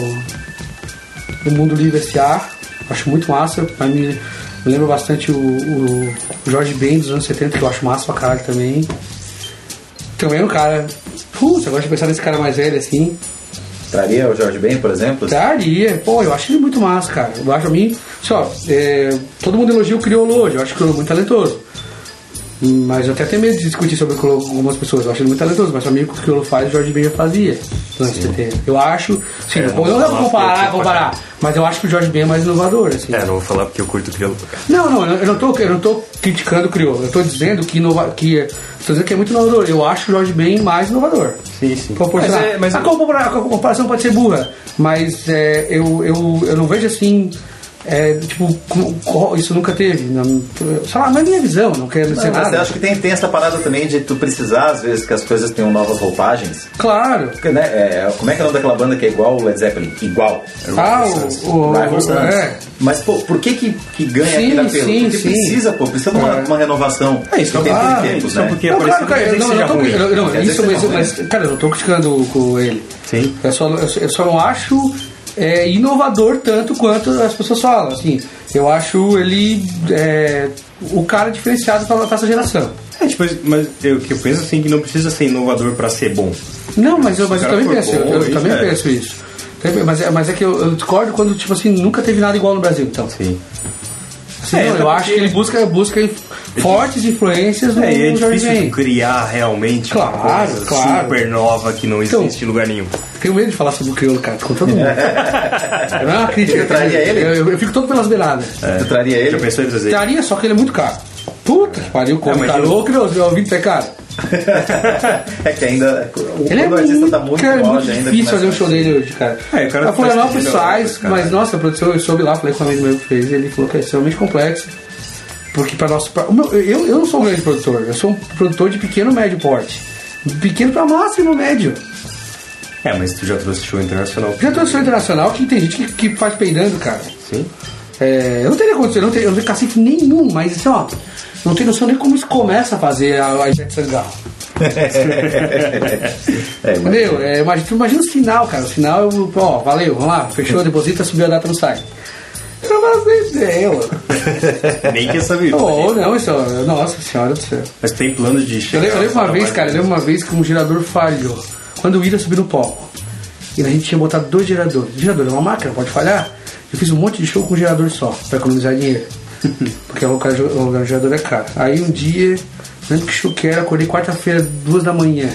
do Mundo Livre S.A. Acho muito massa. Pra mim, me lembra bastante o, o, o Jorge Ben dos anos 70, que eu acho massa pra caralho também. Também é um cara. Putz, eu gosto de pensar nesse cara mais velho assim. Traria o Jorge Ben, por exemplo? Daria, pô, eu acho ele muito massa, cara. Eu acho a mim, só, é, todo mundo elogia o Criolo hoje, eu acho o Criolo muito talentoso. Mas eu até tenho medo de discutir sobre o Criolo com algumas pessoas, eu acho ele muito talentoso, mas pra mim o que o Criolo faz, o Jorge Ben já fazia. 70. Eu acho, sim, É, não, vamos não falar comparar, comparar, mas eu acho que o Jorge Ben é mais inovador, assim. É, não vou falar porque eu curto o cá. Não, não, eu não tô, eu não tô criticando o Criolo, eu tô dizendo que, inova, que estou dizendo que é muito inovador. Eu acho o Jorge Ben mais inovador. Sim, sim. Proporcional. Mas é- mas a, compara- a comparação pode ser burra, mas é, eu, eu, eu não vejo assim. É, tipo, isso nunca teve. Não, sei lá, não é minha visão, não quero dizer Não, mas nada. eu acho que tem, tem essa parada também de tu precisar, às vezes, que as coisas tenham novas roupagens. Claro. Porque, né, é, como é que é o nome daquela banda que é igual o Led Zeppelin? Igual. Ah, o, o, Rival Sons. é. Mas, pô, por que que, que ganha Sim, aquele apelo? sim, porque sim. precisa, pô, precisa de uma, É. uma renovação. É isso, que tem ah, tempos, isso, né? porque- Não, claro, cara, não quer não, não, tô, eu- não, dizer isso, mas, mas, cara, eu não tô criticando com ele. Sim. Eu só, eu, só- eu só não acho é, inovador tanto quanto as pessoas falam. Assim, eu acho ele é, o cara diferenciado para essa geração. É, tipo, mas eu, que eu penso assim que não precisa ser inovador pra ser bom. Não, mas eu, mas eu também penso, bom, eu, eu isso também é. penso isso. Mas é, mas é que eu, eu discordo quando, tipo assim, nunca teve nada igual no Brasil, então. Sim. Assim, É, não, eu acho que ele busca, busca inf- fortes influências no É, e é difícil criar realmente Claro, uma coisa claro. super nova que não Então, existe em lugar nenhum. Tenho medo de falar sobre o crioulo, cara, com todo mundo. não [laughs] é uma crítica. Eu traria ele? Eu, eu- eu fico todo pelas beiradas. Tu traria ele? Já pensou em trazer? Traria, só que ele é muito caro. Puta que pariu, como É, ele- Ô, crioulo, meu ouvido é caro. é que ainda. O, Ele é o artista muito, tá muito cara, é muito auge ainda. difícil fazer um show dele hoje, cara. É, o cara a Florianópolis faz cara. mas nossa, a produção, eu soube lá, falei com um amigo meu que fez, ele falou que é extremamente complexo. Porque para nosso. pra- o meu- eu, eu não sou um grande produtor, eu sou um produtor de pequeno médio porte. Pequeno para máximo médio. É, mas tu já trouxe show internacional. Já tô show internacional que tem gente que, que faz peidando, cara. Sim. É, eu não teria condição, eu não tenho, eu não tenho cacife nenhum, mas assim, ó, não tenho noção nem como isso começa a fazer a, a Ivete Sangalo. [laughs] É, é, imagina, imagina o sinal, cara. O sinal, eu, ó, valeu, vamos lá, fechou, [laughs] deposita, subiu a data no site. Eu não faço ideia. [laughs] Nem quer saber. Oh, não, isso, nossa senhora do céu. Mas tem planos de Eu lembro, eu lembro uma vez, cara, eu lembro uma vez que um gerador falhou. Quando o Ira subiu no palco, e a gente tinha botado dois geradores. Gerador é uma máquina, pode falhar. Eu fiz um monte de show com um gerador só, pra economizar dinheiro. [laughs] Porque o gerador é caro. Aí um dia, lembro que show que era, acordei quarta-feira, duas da manhã.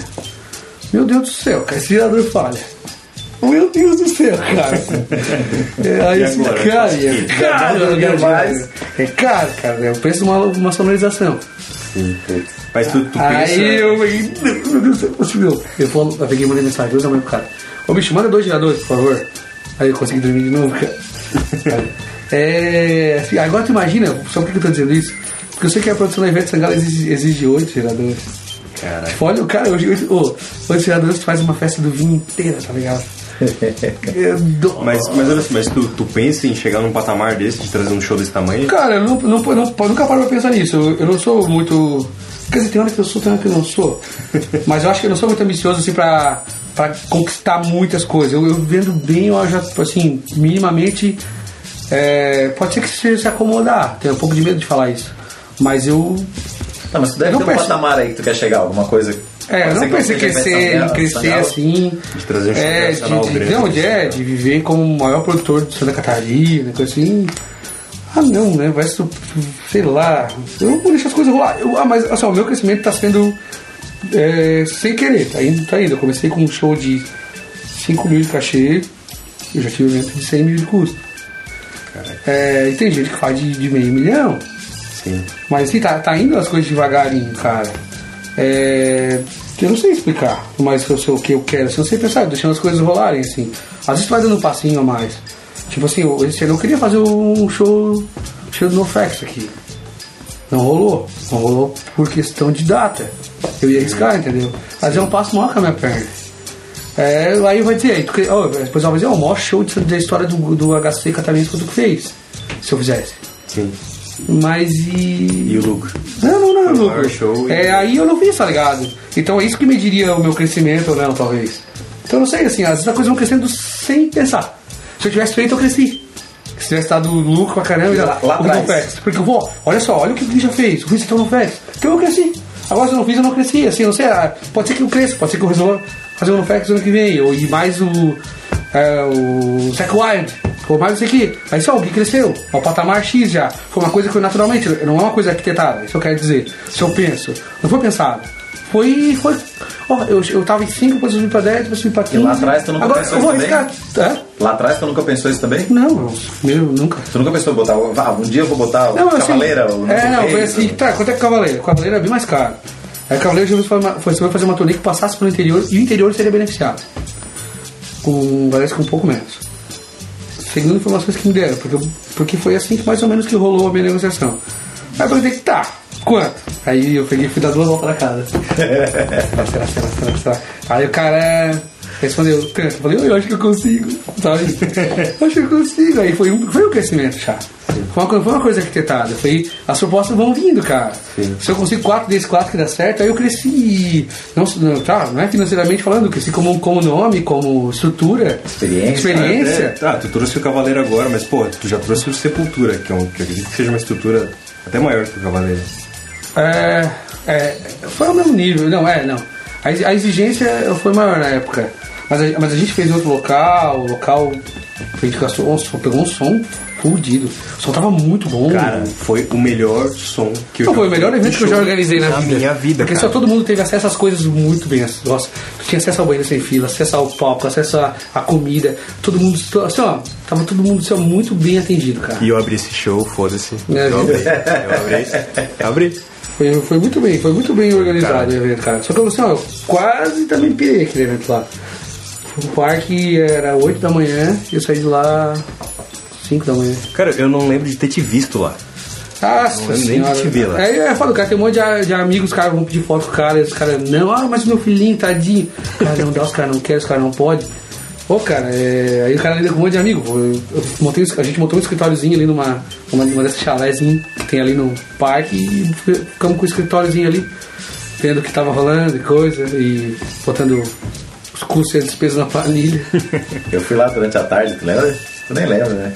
Meu Deus do céu, cara, esse gerador falha. Meu Deus do céu, cara. [laughs] É, aí assim, cara, é caro, Não né? É caro, cara. É o preço de uma, uma sonorização. Mas tu, tu pensa. Aí eu peguei, meu Deus do céu, meu. Eu, falo, eu peguei e mandei mensagem, duas da manhã pro cara. Ô bicho, manda dois geradores, por favor. Aí eu consegui dormir de novo, cara. É. Assim, agora tu imagina, só por que eu tô dizendo isso? Porque eu sei que a produção da Ivete Sangalo exige, exige oito geradores. Caralho. Tipo, olha, o cara, hoje, ô, oito geradores tu faz uma festa do vinho inteira, tá ligado? [laughs] Eu Mas, mas olha assim, mas tu, tu pensa em chegar num patamar desse, de trazer um show desse tamanho? Cara, eu não, não, não, nunca paro pra pensar nisso. Eu, eu não sou muito. Quer dizer, tem hora que eu sou, tem hora que eu não sou. [laughs] Mas eu acho que eu não sou muito ambicioso assim pra, pra conquistar muitas coisas. Eu, eu vendo bem, eu já, tipo assim, minimamente. é, pode ser que se, se acomodar. Tenho um pouco de medo de falar isso. Mas eu. Não, mas tu deve Não ter um patamar aí que tu quer chegar, alguma coisa. É, eu não que pensei seja crescer, em crescer assim. De trazer um é, de, de, grande. não, de, é, de viver como o maior produtor de Santa Catarina, coisa assim. Ah, não, né? Vai ser, sei lá. Eu vou deixar as coisas rolar. Eu, ah, mas assim, o meu crescimento tá sendo é, sem querer, tá indo, tá indo. Eu comecei com um show de 5 mil de cachê, eu já tive um evento de 100 mil de custo. É, e tem gente que faz de, de meio milhão. Sim. Mas assim, tá, tá indo as coisas devagarinho, cara. É, eu não sei explicar, mas eu sei o que eu quero, assim, eu sei pensar, deixando as coisas rolarem, assim. Às vezes vai dando um passinho a mais. Tipo assim, eu- esse ano eu queria fazer um show cheio do NoFX aqui. Não rolou. Não rolou por questão de data. Eu ia arriscar, entendeu? Mas é um passo maior com a minha perna. É, aí vai dizer, aí tu, ó, depois vai dizer, ó, o maior show da história do, do HC catarinense que tu fez. Se eu fizesse. Sim. Mas e. E o lucro? Não, não, não, Foi o maior show e- É, aí eu não fiz, tá ligado? Então é isso que mediria o meu crescimento ou não, talvez. Então eu não sei, assim, às vezes as coisas vão crescendo sem pensar. Se eu tivesse feito, eu cresci. Se tivesse dado lucro pra caramba, já, Lá- lá o atrás. Fest. Porque, pô, olha só, olha o que o Gui já fez. O Rui então não fez. Então eu cresci. Agora se eu não fiz, eu não cresci. Assim, não sei, ah, pode ser que eu cresça, pode ser que eu resolva fazer um NoFX ano que vem. Ou, e mais o. É, o Zack Wild. Ou mais isso aqui. Aí só, o Gui cresceu. Ao patamar X já. Foi uma coisa que foi naturalmente. Não é uma coisa arquitetada. Isso eu quero dizer. Se eu penso. Não foi pensado. Foi. foi ó, eu, eu tava em 5, depois eu subi pra 10, depois eu subi pra 15. lá atrás tu nunca Agora pensou eu vou isso também? Hã? Lá atrás tu nunca pensou isso também? Não, meu, nunca. Tu nunca pensou em botar. Ah, um dia eu vou botar Não, assim, Cavaleira? o É, não, foi assim, tá, quanto é que Cavaleira? Cavaleira é bem mais caro. Aí Cavaleira já foi, uma- foi foi fazer uma turnê que passasse pelo interior e o interior seria beneficiado. Com parece que um pouco menos. Segundo informações que me deram, porque, porque foi assim que mais ou menos que rolou a minha negociação. Aí eu perguntei, tá, quanto? Aí eu peguei e fui dar duas voltas na casa. será, será, será, será, será? Aí o cara respondeu, tanto. Eu falei, eu acho que eu consigo, sabe? Eu acho que eu consigo. Aí foi um, foi um crescimento já. Foi uma, coisa- foi uma coisa arquitetada. Foi, as propostas vão vindo, cara. Se eu consigo quatro desses quatro que dá certo, aí eu cresci. Não, não, tá, não é financeiramente falando, eu cresci como, como nome, como estrutura. Experiência. Experiência. É, tá, tu trouxe o Cavaleiro agora, mas pô, tu já trouxe o Sepultura, que, é um, que eu acredito que seja uma estrutura até maior que o Cavaleiro. É, é, foi ao mesmo nível, não, é, não. A, a exigência foi maior na época. Mas a, mas a gente fez em outro local, o local. A gente gastou, um som, pegou um som fudido. O som tava muito bom. Cara, foi o melhor som que eu Não, já foi o melhor evento que eu já organizei na, na vida. minha vida, Porque cara. só todo mundo teve acesso às coisas muito bem. Nossa, tu tinha acesso ao banheiro sem fila, acesso ao palco, acesso à, à comida. Todo mundo, assim, ó, tava todo mundo assim, ó, muito bem atendido, cara. E eu abri esse show, foda-se. É, eu abri, eu abri. [laughs] Eu abri. Foi, foi muito bem, foi muito bem organizado o evento, cara. Só que eu assim, ó, quase também pirei aquele evento lá. O parque era 8 da manhã e eu saí de lá 5 da manhã. Cara, eu não lembro de ter te visto lá. Nossa lembro nem te ver lá. É, é foda, cara. Tem um monte de, de amigos, os caras vão pedir foto com o cara, e os caras, não, ah, mas meu filhinho, tadinho. Cara, não dá, os caras não querem, os caras não podem. Ô, cara, é... aí o cara lida com um monte de amigo. Eu, eu montei, a gente montou um escritóriozinho ali numa uma, uma dessas chalézinhas que tem ali no parque e ficamos com o escritóriozinho ali, vendo o que tava rolando e coisa, e botando os custos e as despesas na planilha. [laughs] Eu fui lá durante a tarde, tu lembra? Tu nem lembra, né?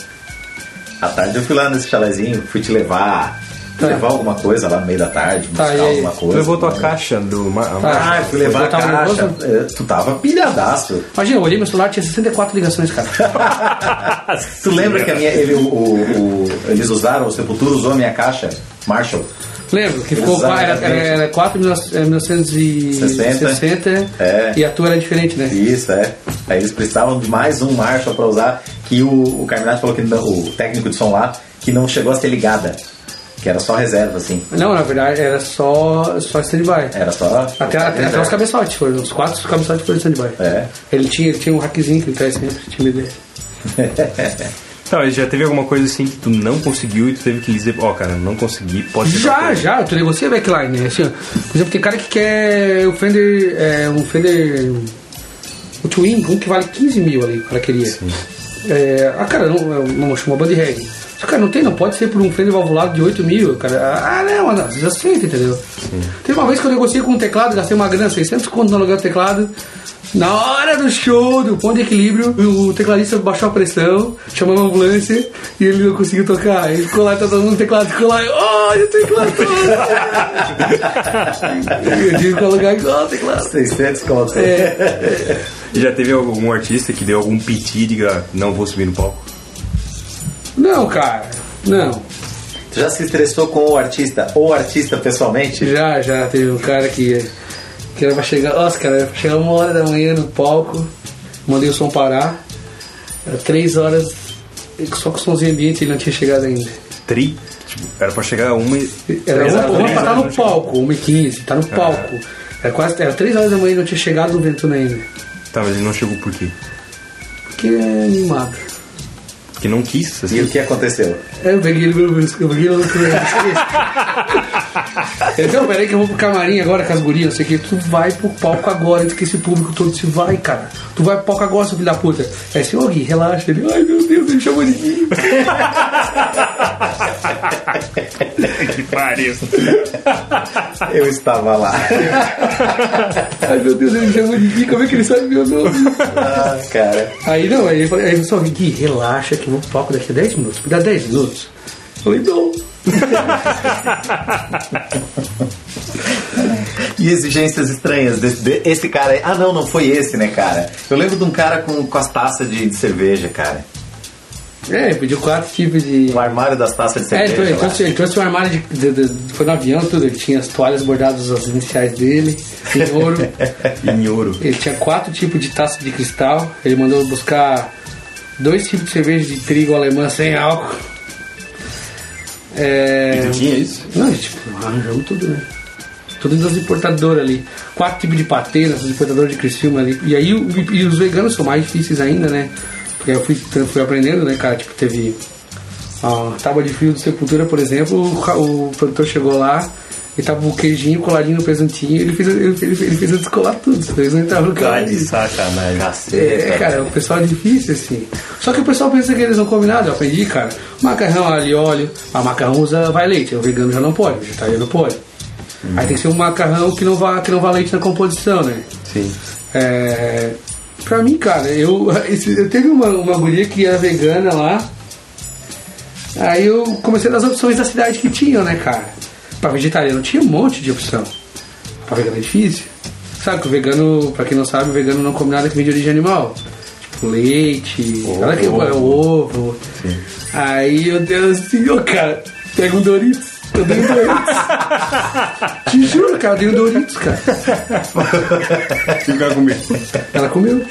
À tarde eu fui lá nesse chalezinho, fui te levar. Levar alguma coisa lá no meio da tarde, buscar Tá, aí? alguma coisa. Levou tua né? caixa do. Ma- Ah, eu fui levar a caixa. É, Tu tava pilhadaço. Imagina, eu olhei meu celular, tinha 64 ligações, cara. [laughs] Tu lembra que a minha, ele, o, o- o- eles usaram, o Sepultura usou a minha caixa Marshall? Lembro que ficou era, era, era 4 1960 É. e a tua era diferente, né? Isso, é. Aí eles precisavam de mais um Marshall pra usar, que o, o Carminati falou que não- o técnico de som lá, que não chegou a ser ligada. Que era só reserva, assim. Não, na verdade era só, só stand-by. Era só. Até, até, até os cabeçotes foram, os quatro cabeçotes foram stand-by. É. Ele tinha, ele tinha um hackzinho que ele traz sempre, tinha ideia. [laughs] Tá, mas já teve alguma coisa assim que tu não conseguiu e tu teve que dizer, ó, cara, não consegui, pode ser Já, já, tu negocia backline, né? Assim, ó, por exemplo, tem cara que quer o Fender, é, um Fender, o Twin, um que vale 15 mil ali, o cara queria. É, ah, cara, não, não chama band reggae. O cara não tem, não pode ser por um Fender valvulado de 8 mil, cara. Ah, não, mano, às vezes aceita, entendeu? Teve uma vez que eu negociei com um teclado, gastei uma grana, 600 conto no aluguel do teclado. Na hora do show, do ponto de equilíbrio, o tecladista baixou a pressão, chamou uma ambulância e ele não conseguiu tocar. Ele ficou lá, tá todo mundo no teclado, ficou lá, olha o teclado todo. [laughs] eu tive que alugar igual o teclado. 600 conto. É, [laughs] E já teve algum artista que deu algum piti e diga, não vou subir no palco? Não, cara, não. Tu já se estressou com o artista ou artista pessoalmente? Já, já teve um cara que, que era pra chegar. Nossa, cara, era pra chegar uma hora da manhã no palco, mandei o som parar. Era três horas, só com o somzinho ambiente ele não tinha chegado ainda. Tri? Tipo, era pra chegar a uma e... Era uma, uma pra estar horas, no palco, uma e quinze, tá no palco. Era quase era três horas da manhã e não tinha chegado no Ventuna ainda. Tá, mas ele não chegou por quê? Porque é animado. Porque não quis, E assim. o que aconteceu? Eu peguei ele pelo pescoço, eu peguei ele [laughs] não, peraí que eu vou pro camarim agora com as gurias, não sei o que. Tu vai pro palco agora, antes que esse público todo se vai, cara. Tu vai pro palco agora, seu filho da puta. Aí assim, ô Gui, relaxa. Ele, ai meu Deus, ele chamou de Gui. [laughs] que pariu. Eu estava lá. Ai meu Deus, ele chamou de Gui, como é que ele sabe meu nome? ah, cara. Aí não, aí ele falou, aí ele falou, Gui, relaxa que eu vou pro palco daqui a 10 minutos. Me dá 10 minutos. Eu falei, não. E exigências estranhas desse, de- esse cara aí. Ah, não, não foi esse, né, cara? Eu lembro de um cara com, com as taças de, de cerveja, cara. É, ele pediu quatro tipos de. O armário das taças de É, ele, cerveja. ele lá. trouxe, ele trouxe um armário de, de- de- Foi no avião tudo, ele tinha as toalhas bordadas as iniciais dele, em ouro. [laughs] Em ouro. ele tinha quatro tipos de taça de cristal. Ele mandou buscar dois tipos de cerveja de trigo alemã sem álcool. É. Tinha isso? Não, a gente tipo, arranjamos tudo, né? Tudo das importadoras ali. Quatro tipos de patê nessas importadoras de Criciúma ali. E aí e, e os veganos são mais difíceis ainda, né? Porque eu fui, fui aprendendo, né, cara? Tipo, teve a tábua de frio do Sepultura, por exemplo, o, o produtor chegou lá e tava o queijinho coladinho no presuntinho ele fez, ele, fez- ele fez eu descolar tudo, senão eles não entravam no carro. de sacanagem. É, cara, o pessoal é difícil, assim. Só que o pessoal pensa que eles não comem nada, eu aprendi, cara. Macarrão, alho e óleo. A macarrão usa, vai leite, o vegano já não pode, o vegetariano pode. Aí tem que ser um macarrão que não vá, que não vá leite na composição, né? Sim. É, pra mim, cara, eu, [laughs] eu teve uma, uma guria que era vegana lá. Aí eu comecei das opções da cidade que tinham, né, cara? Pra vegetariano tinha um monte de opção. Pra vegano é difícil. Sabe que o vegano, pra quem não sabe, o vegano não come nada que vem de origem animal. Tipo leite, nada que ovo. é ovo. Aí eu dei assim, ô cara, pega um Doritos. Eu dei um Doritos. Te juro, cara, eu dei um Doritos, cara. Que o cara comeu. Ela comeu.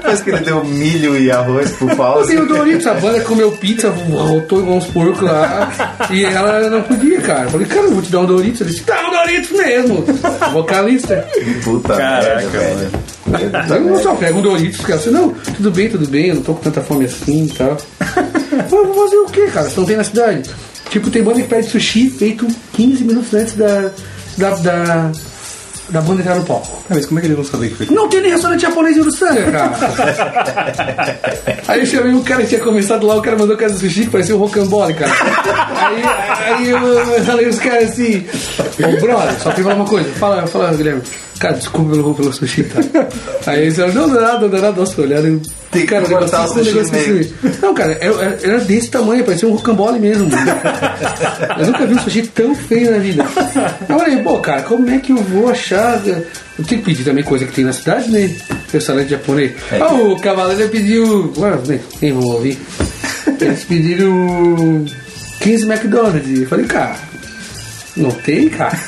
Depois que ele deu milho e arroz pro Eu pause. dei o Doritos, a banda comeu pizza, voltou igual uns porcos lá. e ela não podia, cara. Eu falei, cara, eu vou te dar um Doritos. Ele disse, dá um Doritos mesmo. Vocalista. Puta Caraca, merda, velho. Aí eu merda. só pega um Doritos, cara. Você, não, tudo bem, tudo bem, eu não tô com tanta fome assim e tal. [laughs] Mas eu vou fazer o quê, cara? Você não tem na cidade. Tipo, tem banda que pede sushi feito 15 minutos antes da, da, da, da banda entrar no palco. Ah, mas como é que eles vão saber que foi? Não tem nem restaurante japonês em Uruçanga, [laughs] cara. aí eu chamei um cara que tinha começado lá, o cara mandou casa do sushi, que parecia um rocambole, cara. Aí, aí eu, falei os caras assim, ô brother, só tem falar uma coisa, fala, fala, Guilherme. Cara, desculpa pelo, pelo sushi, tá? Aí eles falaram, não, não é nada, não é nada, nossa, olharam Tem que Cara, o cortar o negócio, o sushi negócio no meio. Não, cara, era, era desse tamanho, parecia um rocambole mesmo. [laughs] eu nunca vi um sushi tão feio na vida. Eu falei, pô, cara, como é que eu vou achar? Eu tenho que pedir também coisa que tem na cidade, né? Restaurante japonês. É. Ah, o cavaleiro pediu. Ué, nem, nem vou ouvir. Eles pediram 15 McDonald's. Eu falei, cara, não tem, cara.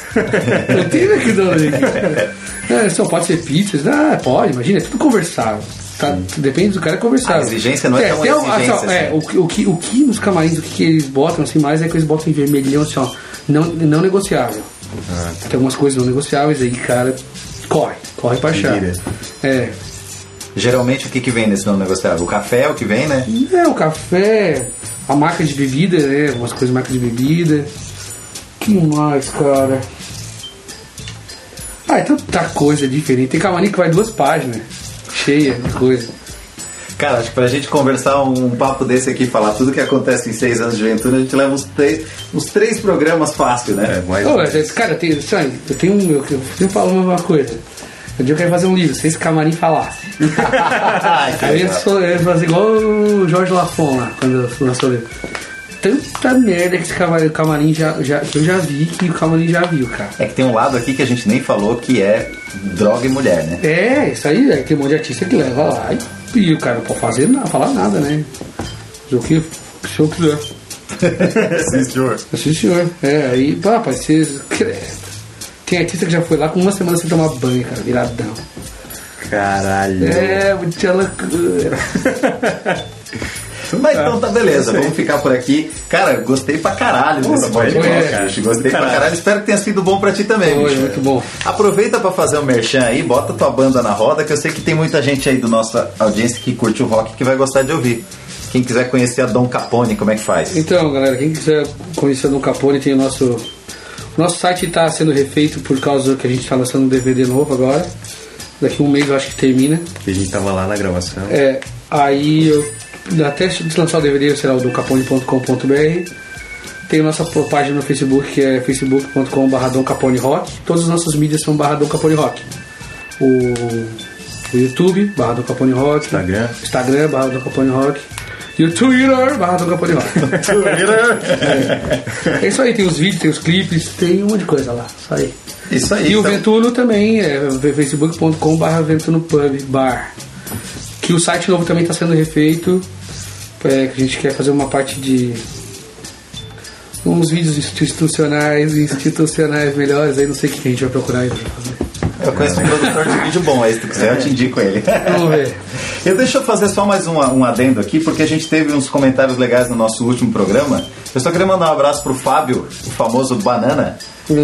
Não tem McDonald's aqui, cara. [laughs] É, só pode ser pizza. Ah, pode, imagina, é tudo conversável. Tá, depende do cara conversável. A exigência não é tão tem exigência, assim, ó, é, assim. o, que- o, que, o que nos camarins, o que, que eles botam assim mais é que eles botam em vermelhão assim, ó. Não, não negociável. Tem algumas coisas não negociáveis aí, cara. Corre, corre pra achar. Vira. É. Geralmente o que, que vem nesse não negociável? O café é o que vem, né? É, o café, a marca de bebida, né? Algumas coisas marca de bebida. Que mais, cara? Ah, é tanta coisa diferente. Tem camarim que vai duas páginas, cheia de coisa. Cara, acho que pra gente conversar um papo desse aqui, falar tudo que acontece em seis anos de juventude, a gente leva uns três, uns três programas fácil, É, né? mais Ô, mas, cara, tem, sabe, eu tenho um. Eu, eu sempre falo uma coisa. Um dia eu quero fazer um livro, se esse camarim falasse. [laughs] Aí eu legal. sou eu ia fazer igual o Jorge Lafon lá, quando eu lançou o livro. Tanta merda que esse camarim, o camarim já, já, que eu já vi que o camarim já viu, cara. É que tem um lado aqui que a gente nem falou que é droga e mulher, né? É, isso aí, aí tem um monte de artista que leva lá e, e o cara não pode fazer nada, falar nada, né? O que o senhor quiser. [laughs] Sim, senhor. Sim, senhor. É, aí, pá, rapaz, vocês. Tem artista que já foi lá com uma semana sem tomar banho, cara, viradão. Caralho. É, muita loucura. [laughs] Mas então tá beleza, vamos ficar por aqui. Cara, gostei pra caralho desse podcast. Gostei pra Caralho. caralho. Espero que tenha sido bom pra ti também, Foi, bicho. muito bom. Aproveita pra fazer o merchan aí, bota tua banda na roda, que eu sei que tem muita gente aí do nossa audiência que curte o rock que vai gostar de ouvir. Quem quiser conhecer a Dom Capone, como é que faz? Então, galera, quem quiser conhecer o Dom Capone, tem o nosso. O nosso site está sendo refeito por causa que a gente está lançando um DVD novo agora. Daqui um mês eu acho que termina. Que a gente tava lá na gravação. É, aí eu, até lançar o DVD será o docapone.com.br. Tem a nossa página no Facebook que é facebook.com.br Capone Rock. Todas as nossas mídias são barra Capone Rock. O, o YouTube, barra Dom Capone Rock. Instagram. Instagram, barra Dom Capone Rock. E o Twitter, barra Dom Capone Rock. [laughs] é isso aí, tem os vídeos, tem os clipes, tem um monte de coisa lá. Isso aí. Isso aí. E o então- Ventuno também é facebook.com.br Ventuno Pub Bar. Que o site novo também está sendo refeito. É, que a gente quer fazer uma parte de. uns vídeos institucionais, institucionais melhores. Aí não sei o que a gente vai procurar aí pra fazer. Eu conheço um produtor de vídeo bom aí, se tu quiser eu te indico ele. Vamos ver. [laughs] Eu deixa eu fazer só mais um, um adendo aqui, porque a gente teve uns comentários legais no nosso último programa. Eu só queria mandar um abraço pro Fábio, o famoso Banana,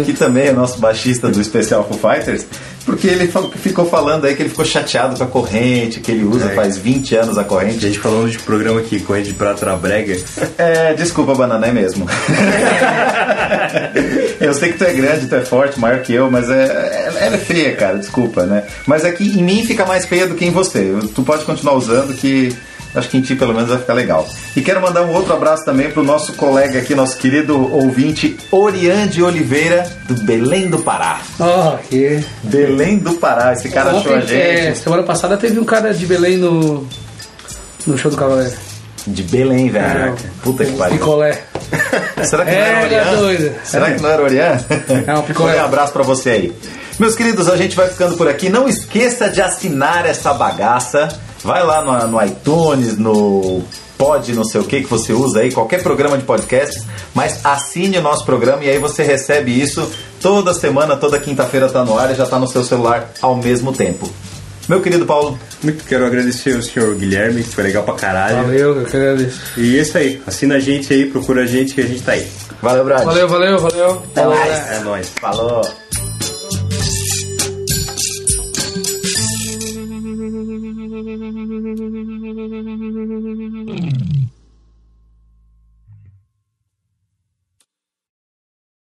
que também é nosso baixista do especial Foo Fighters, porque ele fa- ficou falando aí que ele ficou chateado com a corrente que ele usa É. faz 20 anos a A corrente. gente falou de programa aqui, corrente de prata na brega. É, desculpa, Banana, é mesmo. [laughs] eu sei que tu é grande, tu é forte, maior que eu, mas é, é- ela é feia, cara, desculpa, né? Mas é que em mim fica mais feia do que em você. Tu pode continuar usando que acho que em ti pelo menos vai ficar legal. E quero mandar um outro abraço também pro nosso colega aqui, nosso querido ouvinte Orian de Oliveira, do Belém do Pará. Ó, que. Belém do Pará, esse cara achou a Ontem, é, gente. semana passada teve um cara de Belém no. no show do Cavaleiro. De Belém, velho. Caraca. Puta que pariu. Picolé. [laughs] Será que não É, era ele é Orian? doido. Será É. que não era Orian? É um [laughs] picolé. Um abraço pra você aí. Meus queridos, a gente vai ficando por aqui. Não esqueça de assinar essa bagaça. Vai lá no, no iTunes, no Pod, não sei o que que você usa aí, qualquer programa de podcast, mas assine o nosso programa e aí você recebe isso toda semana, toda quinta-feira tá no ar e já tá no seu celular ao mesmo tempo. Meu querido Paulo, Muito quero agradecer ao senhor Guilherme, que foi legal pra caralho. Valeu, eu que agradeço. E é isso aí. Assina a gente aí, procura a gente que a gente tá aí. valeu, Brad. Valeu, valeu, valeu. Até mais. É nóis. Falou.